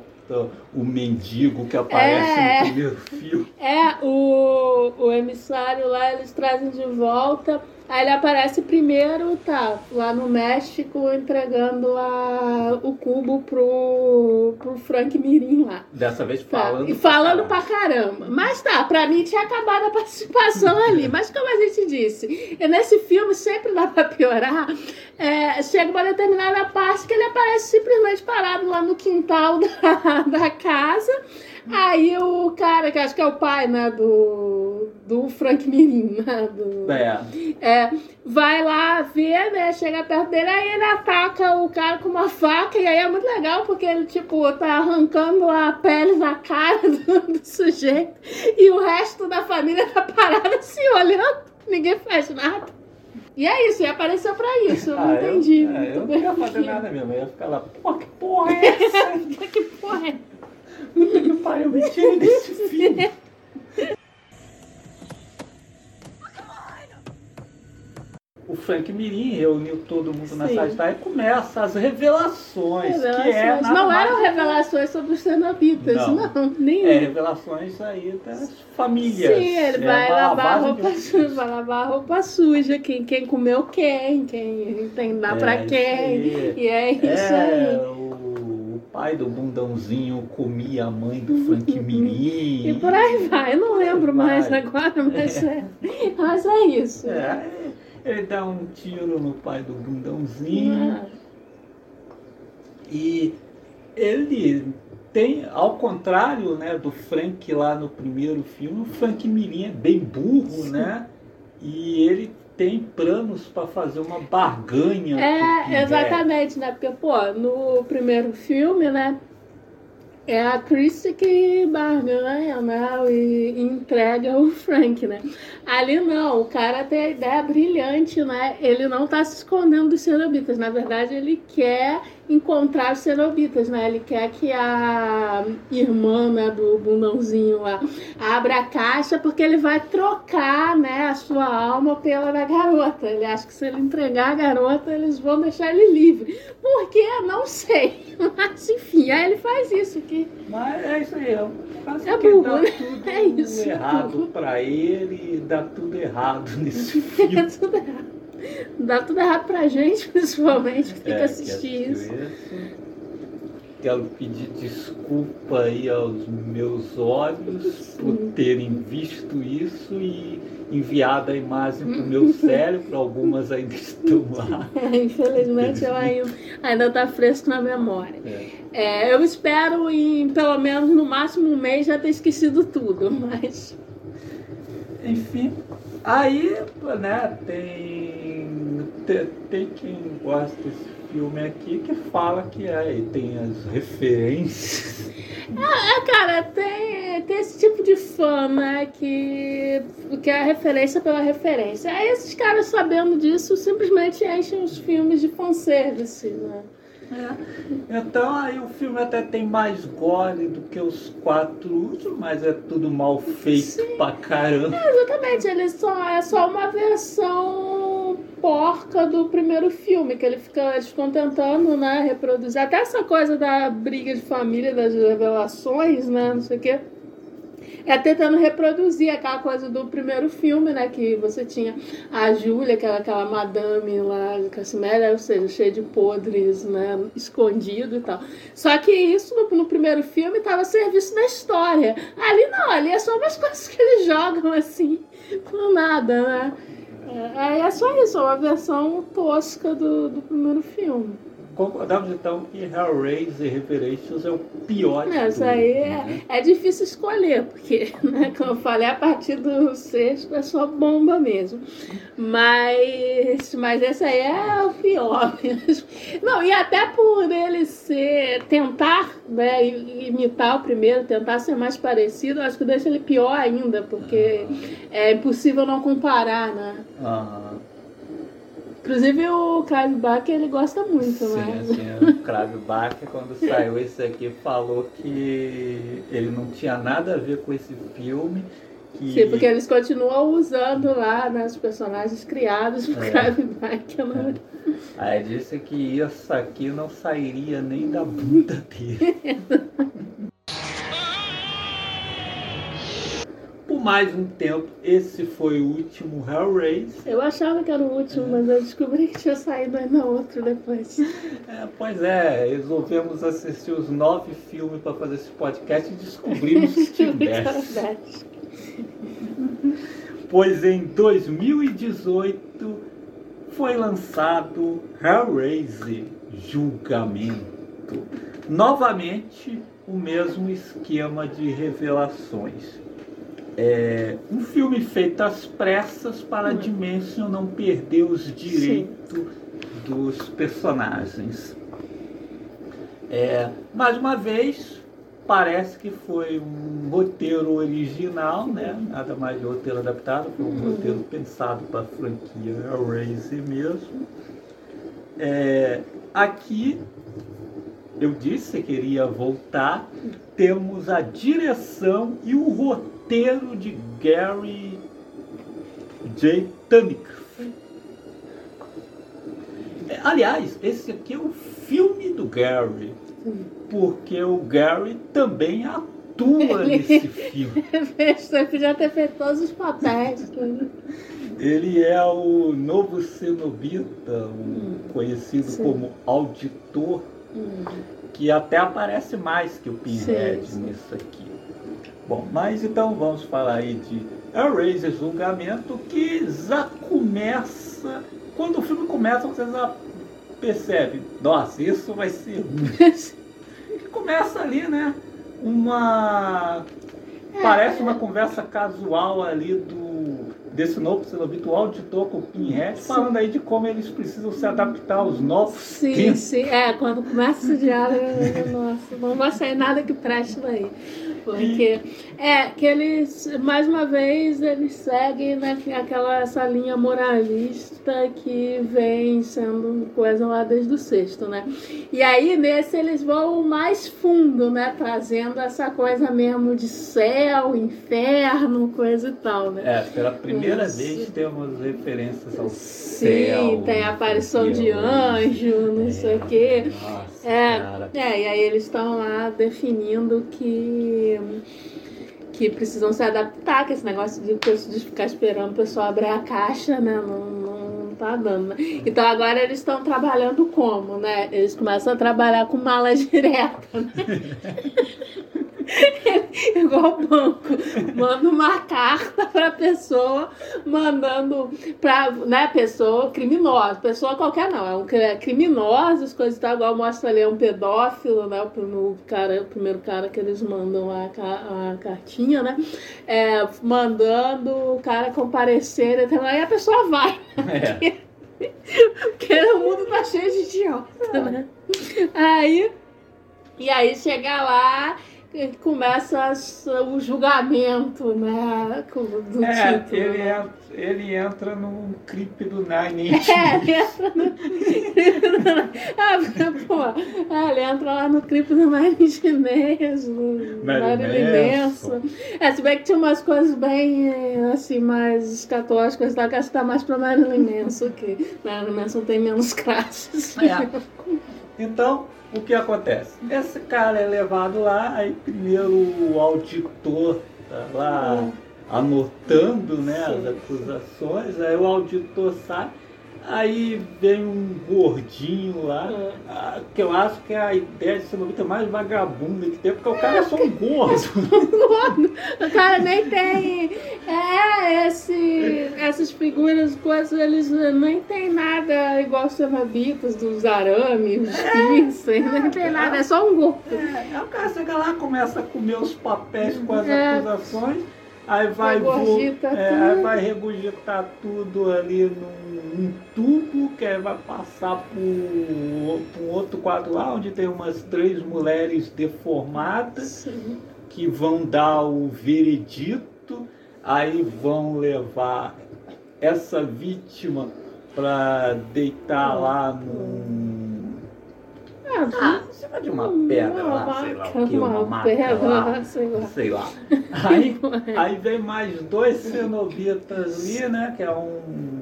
o mendigo que aparece É. no primeiro filme. É, o, o emissário lá, eles trazem de volta Aí ele aparece primeiro, tá, lá no México, entregando a, o cubo pro, pro Frank Mirim lá. Dessa vez Tá, falando. e falando pra pra caramba. Mas tá, pra mim tinha acabado a participação ali. Mas como a gente disse, e nesse filme sempre dá pra piorar. É, chega uma determinada parte que ele aparece simplesmente parado lá no quintal da, da casa. Aí o cara, que acho que é o pai, né, do, do Frank Mirim, né, do, É. é, vai lá ver, né? Chega perto dele, aí ele ataca o cara com uma faca, e aí é muito legal porque ele, tipo, tá arrancando a pele da cara do, do sujeito, e o resto da família tá parada assim, olhando, ninguém faz nada. E é isso, e apareceu pra isso, eu não Ah, entendi. Eu, é, eu não ia fazer nada mesmo. Eu ia ficar lá, pô, que porra é essa? que porra é? Puta que pariu, me tire desse. O Frank Mirim reuniu todo mundo na Sim. sala de estar e começa as revelações, que é Revelações. Não eram que- revelações sobre os cenobitas, Não. não, nenhum. É, revelações aí das famílias. Sim, ele É vai lavar roupa de- suja, vai lavar a roupa suja, quem, quem comeu quem, quem tem dá É, pra isso quem. E é isso É, aí. Pai do bundãozinho comia a mãe do Frank Mirim. E por aí vai, eu não lembro mais Vai. agora, mas é, mas é isso. É, ele dá um tiro no pai do bundãozinho. Ah, E ele tem, ao contrário né, do Frank lá no primeiro filme, o Frank Mirim é bem burro, né? E ele tem planos para fazer uma barganha. É, exatamente, né? Porque, pô, no primeiro filme, né? É a Christie que barganha, né? E entrega o Frank, né? Ali não, o cara tem a ideia brilhante, né? Ele não tá se escondendo dos cenobitas. Na verdade, ele quer encontrar os cenobitas, né? Ele quer que a irmã né, do bundãozinho lá abra a caixa porque ele vai trocar, né, a sua alma pela da garota. Ele acha que se ele entregar a garota, eles vão deixar ele livre. Por quê? Não sei. Mas enfim, aí ele faz isso. Que... Mas é isso aí, é caso É que burro, dá né? tudo É isso, é errado burro. pra ele dá tudo errado nesse filme. Dá tudo errado. Dá tudo errado pra gente, principalmente, que tem que É, assistir que isso. assistiu Quero pedir desculpa aí aos meus olhos por terem visto isso e enviado a imagem para o meu cérebro. Algumas ainda estão lá. É, infelizmente, eu ainda, ainda tá fresco na memória. É. É, eu espero em pelo menos no máximo um mês já ter esquecido tudo, mas Enfim, aí, né, tem, tem, tem quem gosta desse filme aqui que fala que aí tem as referências. É, cara, tem, tem esse tipo de fã, né? Que, que é a referência pela referência. Aí esses caras, sabendo disso, simplesmente enchem os filmes de fanservice, né? Então aí o filme até tem mais gore do que os quatro últimos, mas é tudo mal feito pra caramba. Exatamente, ele só é só uma versão porca do primeiro filme, que ele fica, eles ficam tentando, né, reproduzir. Até essa coisa da briga de família, das revelações, né? Não sei o quê. É tentando reproduzir aquela coisa do primeiro filme, né? Que você tinha a Júlia, aquela, aquela madame lá de Cassimera, ou seja, cheia de podres, né? Escondido e tal. Só que isso no, no primeiro filme estava a serviço da história. Ali não, ali é só umas coisas que eles jogam assim, por nada, né? É, é só isso, é uma versão tosca do, do primeiro filme. Concordamos então que Hellraiser Revelations é o pior de Não, isso tudo, aí né? é, é difícil escolher, porque, né, como eu falei, a partir do sexto é só bomba mesmo. Mas, mas esse aí é o pior mesmo. Não, e até por ele ser, tentar né, imitar o primeiro, tentar ser mais parecido, eu acho que deixa ele pior ainda, porque é impossível não comparar, né? Aham. Inclusive o Clive Barker, ele gosta muito, né? Sim, sim. O Crave Barker, quando saiu esse aqui, falou que ele não tinha nada a ver com esse filme. Que... Sim, porque eles continuam usando lá né, os personagens criados por É. Clive Barker. né? Aí disse que isso aqui não sairia nem da bunda dele. mais um tempo, esse foi o último Hellraiser. Eu achava que era o último, mas eu descobri que tinha saído ainda outro depois. É, pois é, resolvemos assistir os nove filmes para fazer esse podcast e descobrimos que tivesse. pois em 2018 foi lançado Hellraiser Julgamento. Novamente o mesmo esquema de revelações. É um filme feito às pressas para a Dimension não perder os direitos dos personagens. É, mais uma vez, parece que foi um roteiro original, né? nada mais de roteiro adaptado, foi um uhum. roteiro pensado para a franquia Hellraiser mesmo. É, aqui eu disse que queria voltar. Temos a direção e o roteiro de Gary J. Tunnick. É, aliás, esse aqui é o filme do Gary, porque o Gary também atua Ele... nesse filme. Ele podia ter feito todos os papéis. Ele é o novo cenobita, um conhecido Sim. como auditor que até aparece mais que o Pinhead sim, sim. nisso aqui. Bom, mas então vamos falar aí de Hellraiser Julgamento, que já começa. Quando o filme começa, você já percebe, nossa, isso vai ser começa ali, né? Uma. É, parece uma conversa casual ali do desse novo selo habitual de Toco Pinhead, falando aí de como eles precisam se adaptar aos novos Sim, tempos. sim. É, quando começa esse diálogo, nossa, não vai sair nada que preste daí. Porque é que eles, mais uma vez, eles seguem né, aquela, essa linha moralista que vem sendo coisa lá desde o sexto, né? E aí, nesse, eles vão mais fundo, né? Trazendo essa coisa mesmo de céu, inferno, coisa e tal, né? É, pela primeira Isso. vez temos referências ao Sim, céu. Sim, tem a aparição de anjo, não é, sei o quê. Nossa, é, cara. é, e aí eles estão lá definindo que que precisam se adaptar, que esse negócio de, de ficar esperando o pessoal abrir a caixa, né? Não, tá dando, né? Então agora eles estão trabalhando como, né? Eles começam a trabalhar com mala direta, né? Igual banco. Manda uma carta pra pessoa, mandando pra, né, pessoa criminosa. Pessoa qualquer não, é um é criminoso, as coisas tá igual mostra ali, é um pedófilo, né? O, primeiro cara, o primeiro cara que eles mandam a, a cartinha, né? É, mandando o cara comparecer, então, aí a pessoa vai. É. Porque o mundo tá cheio de idiota, né? Aí. E aí chega lá começa o julgamento, né? Do é, título, ele, né? entra, ele entra no clipe do Nine Inch É, ele entra no ah, pô, é, ele entra lá no clipe do Nine Inch Nails, do Marilyn Manson. É, se bem que tinha umas coisas bem, assim, mais escatológicas, tá? que acho que tá mais pra Marilyn Manson, que Marilyn Manson tem menos crashes. É. Então, o que acontece? Esse cara é levado lá, aí primeiro o auditor tá lá anotando né, as acusações, aí o auditor sai, Aí vem um gordinho lá, é. Que eu acho que é a ideia de ser uma mais vagabunda que tem, porque o cara é só um gordo. o cara nem tem. É, esse, essas figuras, coisas, eles nem tem nada igual os cenobitas, dos arames, os é, não tem nada, é só um gordo. É, o cara chega lá, começa a comer os papéis com as é. acusações aí vai, vo, é, aí vai regurgitar tudo ali num, num tubo que vai passar por, por um outro quadro lá onde tem umas três mulheres deformadas Sim. que vão dar o veredito, aí vão levar essa vítima para deitar lá num ah, em cima de uma pedra uma lá, sei lá o que, uma, uma maca lá, sei lá. Sei lá. Aí, aí vem mais dois cenobitas ali, né? Que é um,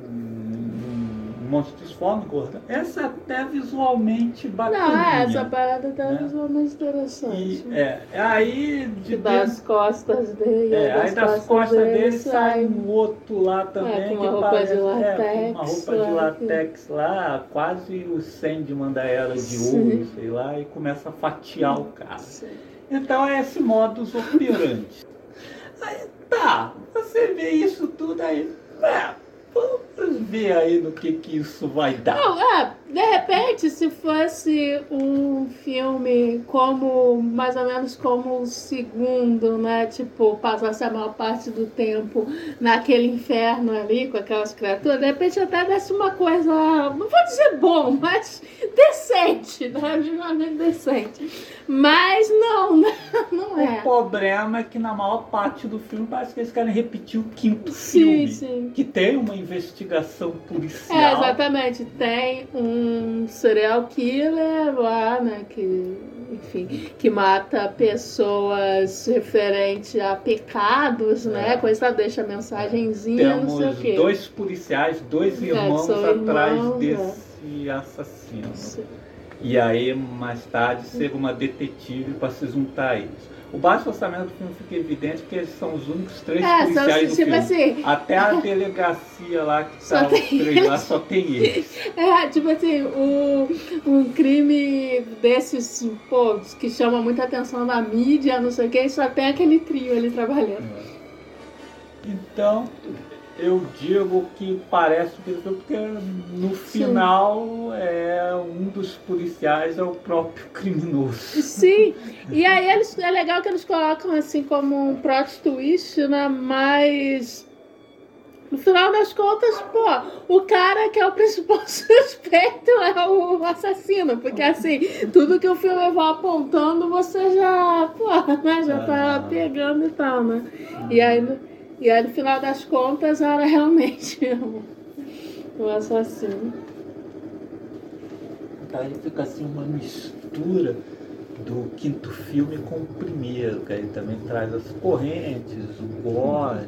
um monstros fome, gorda. Essa até visualmente bacana. Não, é, essa parada tá né? visualmente E, interessante. é, aí de Que das costas dele. É, aí das costas dele sai um outro lá também. É, com uma que roupa parece, de É, com uma roupa de lá, latex lá, quase o Sandman da Era de Sim. Ouro, sei lá, e começa a fatiar o cara. Então é esse modus operandi. Aí tá, você vê isso tudo aí. É, vamos ver aí no que que isso vai dar. Não, é, de repente, se fosse um filme como, mais ou menos como o segundo, né? Tipo, passasse a maior parte do tempo naquele inferno ali, com aquelas criaturas, de repente até desse uma coisa, não vou dizer bom, mas decente, né? Minimamente decente. Mas não, né? não O é. problema é que na maior parte do filme parece que eles querem repetir o quinto Sim, filme. sim. Que tem uma investigação policial. É, exatamente. Tem um serial killer lá, né? Que, enfim, que mata pessoas referente a pecados, né? É. Coisa deixa mensagenzinha, não sei o Temos quê. dois policiais, dois É, irmãos são atrás irmãos, desse assassino. Sim. E aí, mais tarde, ser uma detetive para se juntar a eles. O baixo orçamento do filme fica evidente que eles são os únicos três É, policiais do tipo assim, Até a delegacia lá que Só tá os três lá só tem eles. é, tipo assim, o, um crime desses, pô, que chama muita atenção da mídia, não sei o que, só tem aquele trio ali trabalhando. Então, eu digo que parece foi porque no final é um dos policiais é o próprio criminoso. Sim, e aí eles, é legal que eles colocam assim como um plot twist, né? Mas no final das contas, pô, o cara que é o principal suspeito é o assassino, porque assim, tudo que o filme vai apontando, você já, pô, né, já tá Ah. pegando e tal, né? E aí, no- e aí no final das contas era realmente o, o assassino. Então aí fica assim uma mistura do quinto filme com o primeiro, que aí também traz as correntes, o gore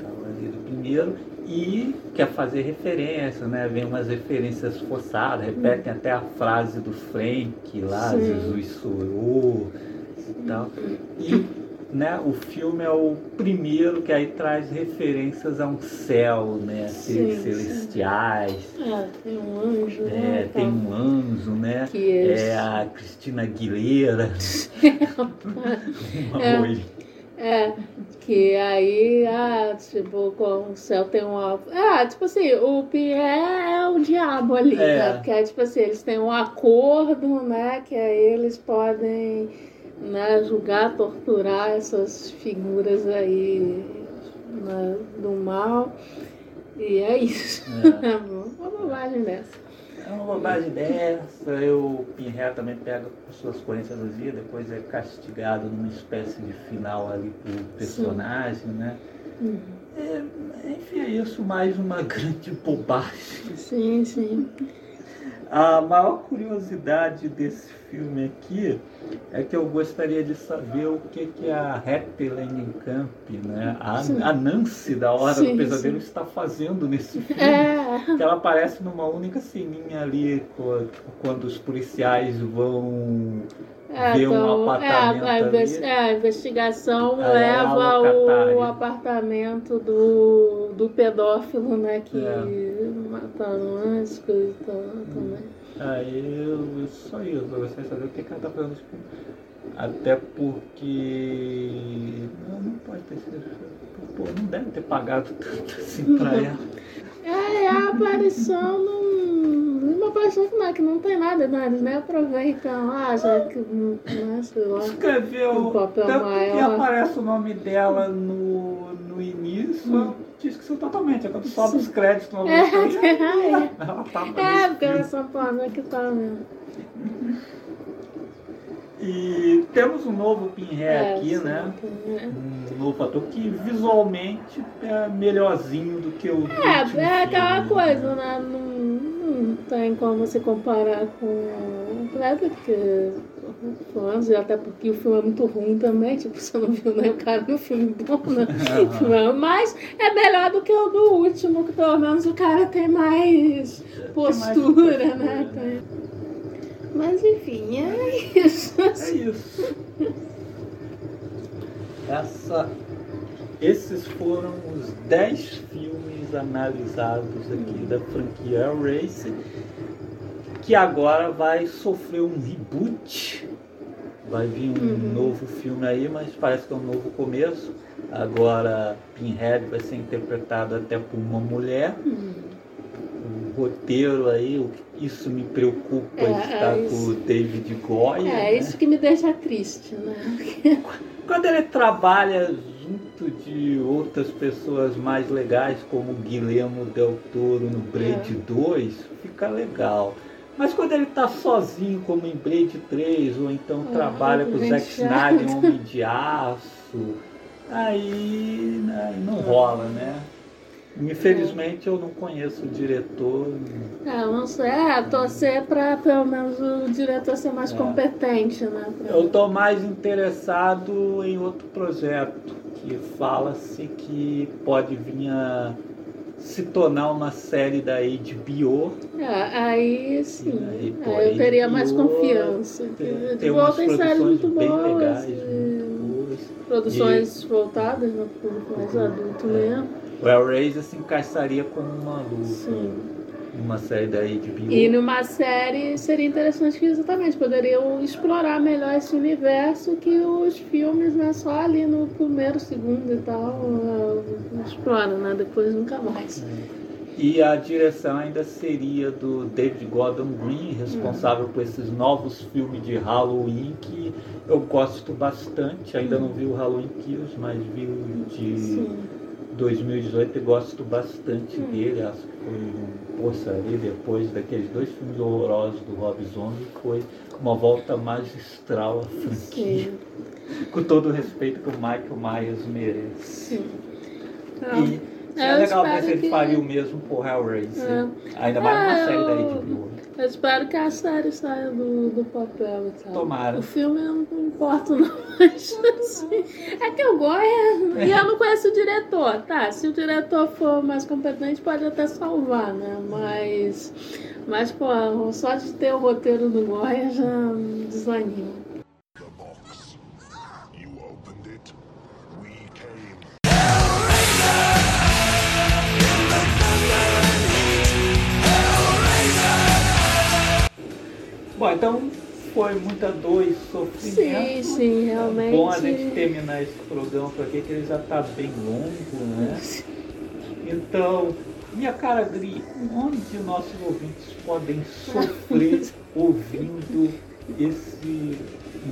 tal, ali do primeiro, e quer fazer referência, né? Vem umas referências forçadas, repetem até a frase do Frank lá, Sim. Jesus sorou e tal. E né, o filme é o primeiro que aí traz referências a um céu, né? Seres Sim, sim. celestiais. É, tem um anjo, É, né? tem um anjo, né? Que É a Cristina Aguilera. uma É. loirinha. É, que aí, ah, tipo, com o céu tem um. Ah, tipo assim, o Pierre é o diabo ali, É. né? Porque é tipo assim, eles têm um acordo, né? Que aí eles podem né, julgar, torturar essas figuras aí né, do mal. E é isso. É. uma bobagem dessa. É uma bobagem dessa, eu, o Pinhead também pega suas correntes do dia, depois é castigado numa espécie de final ali pro personagem, né? Uhum. É, enfim, é isso, mais uma grande bobagem. Sim, sim. A maior curiosidade desse filme aqui é que eu gostaria de saber o que, que a Happy Langenkamp, né, a, a Nancy da Hora Sim, do Pesadelo, sim. está fazendo nesse filme. É. Que ela aparece numa única ceninha ali, quando os policiais vão É, ver um então, apartamento é, a, ali. é, a investigação Aí leva ela locatária. o apartamento do, do pedófilo, né? Que É. mataram antes, coisa e tal também. Aí eu, só eu gostaria de saber o que, que ela tá fazendo filme. Até porque. Não, não pode ter sido. Pô, não deve ter pagado tanto assim pra ela. É, é a aparição num, numa aparição final, que não tem nada, né? Eles nem aproveitam, ah, já que, né, sei lá. Escreveu. Um papel tanto que maior. aparece o nome dela no, no início, eu tinha esquecido totalmente. É quando sobe os créditos no É, Ela tava É, porque eles são pô, que tá mesmo. E temos um novo Pinhead É, aqui, né? é. Um novo ator que visualmente é melhorzinho do que o. último É, é aquela coisa, né? Não, não tem como se comparar com o Predator, porque fãs, até porque o filme é muito ruim também, tipo, você não viu nem o cara no filme bom, né? Uhum. Mas é melhor do que o do último, que pelo menos o cara tem mais postura, tem mais né? Tem... Mas enfim, é isso. É isso. Essa, esses foram os 10 filmes analisados aqui da franquia Race que agora vai sofrer um reboot. Vai vir um uhum. novo filme aí, mas parece que é um novo começo. Agora Pinhead vai ser interpretado até por uma mulher. Uhum. O roteiro aí, isso me preocupa é, estar é por David Goya. É, né? isso que me deixa triste, né? Quando ele trabalha junto de outras pessoas mais legais, como Guilherme Del Toro no Blade é. 2, fica legal. Mas quando ele está sozinho, como em Blade 3, ou então ah, trabalha com o Zack Snyder, Homem de Aço, aí, aí não rola, né? Infelizmente eu não conheço o diretor. É, não sei, é, torcer para pelo menos o diretor ser mais é. competente, né? Pra... Eu estou mais interessado em outro projeto que fala-se que pode vir a se tornar uma série da HBO. É, aí sim. Aí, pô, aí eu teria HBO, mais confiança. Tem, tem umas séries muito bem boas, legais. E... Produções e... voltadas no público mais adulto é. mesmo. O Hellraiser se encaixaria como uma luta. Uma série da HBO. E numa série seria interessante que exatamente poderiam explorar melhor esse universo que os filmes, né, só ali no primeiro, segundo e tal, uh, exploram, né? Depois nunca mais. E a direção ainda seria do David Gordon Green, responsável por esses novos filmes de Halloween que eu gosto bastante. Ainda não vi o Halloween Kills, mas vi o de Sim. 2018 e gosto bastante hum. dele. Acho que foi um poxa ali depois daqueles dois filmes horrorosos do Rob Zombie, foi uma volta magistral à franquia. Sim. Com todo o respeito que o Michael Myers merece. Sim. E é legal ver se ele que... faria o mesmo por Hellraiser. É. Ainda mais uma série da HBO. Eu espero que a série saia do, do papel e tal. Tomara. O filme não, não importa, não. Mas, assim, é que eu gosto e eu não conheço o diretor. Tá, se o diretor for mais competente, pode até salvar, né? Mas, mas pô, só de ter o roteiro do Goya já desanima. Bom, então foi muita dor e sofrimento. Sim, sim, realmente. É bom a gente terminar esse programa por aqui, que ele já está bem longo, né? Então, minha cara Gri, onde nossos ouvintes podem sofrer ouvindo esse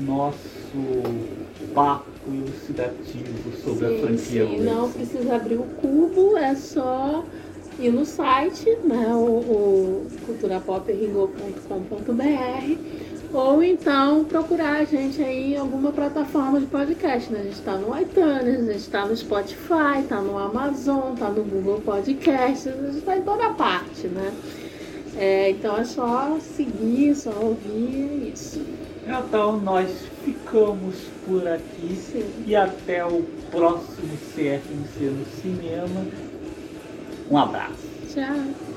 nosso papo elucidativo sobre sim, a franquia sim. Não precisa abrir o cubo, é só ir no site, né, o, o culturapopringo.com.br ou então procurar a gente aí em alguma plataforma de podcast, né? A gente está no iTunes, a gente está no Spotify, está no Amazon, está no Google Podcast, a gente está em toda parte, né? É, então é só seguir, só ouvir isso. Então nós ficamos por aqui Sim. e até o próximo CFMC no cinema. Um abraço. Tchau.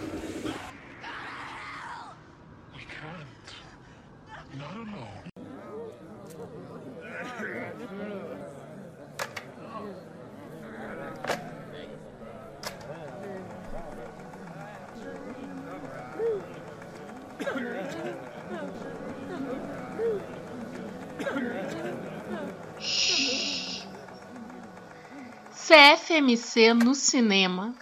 CFMC no cinema.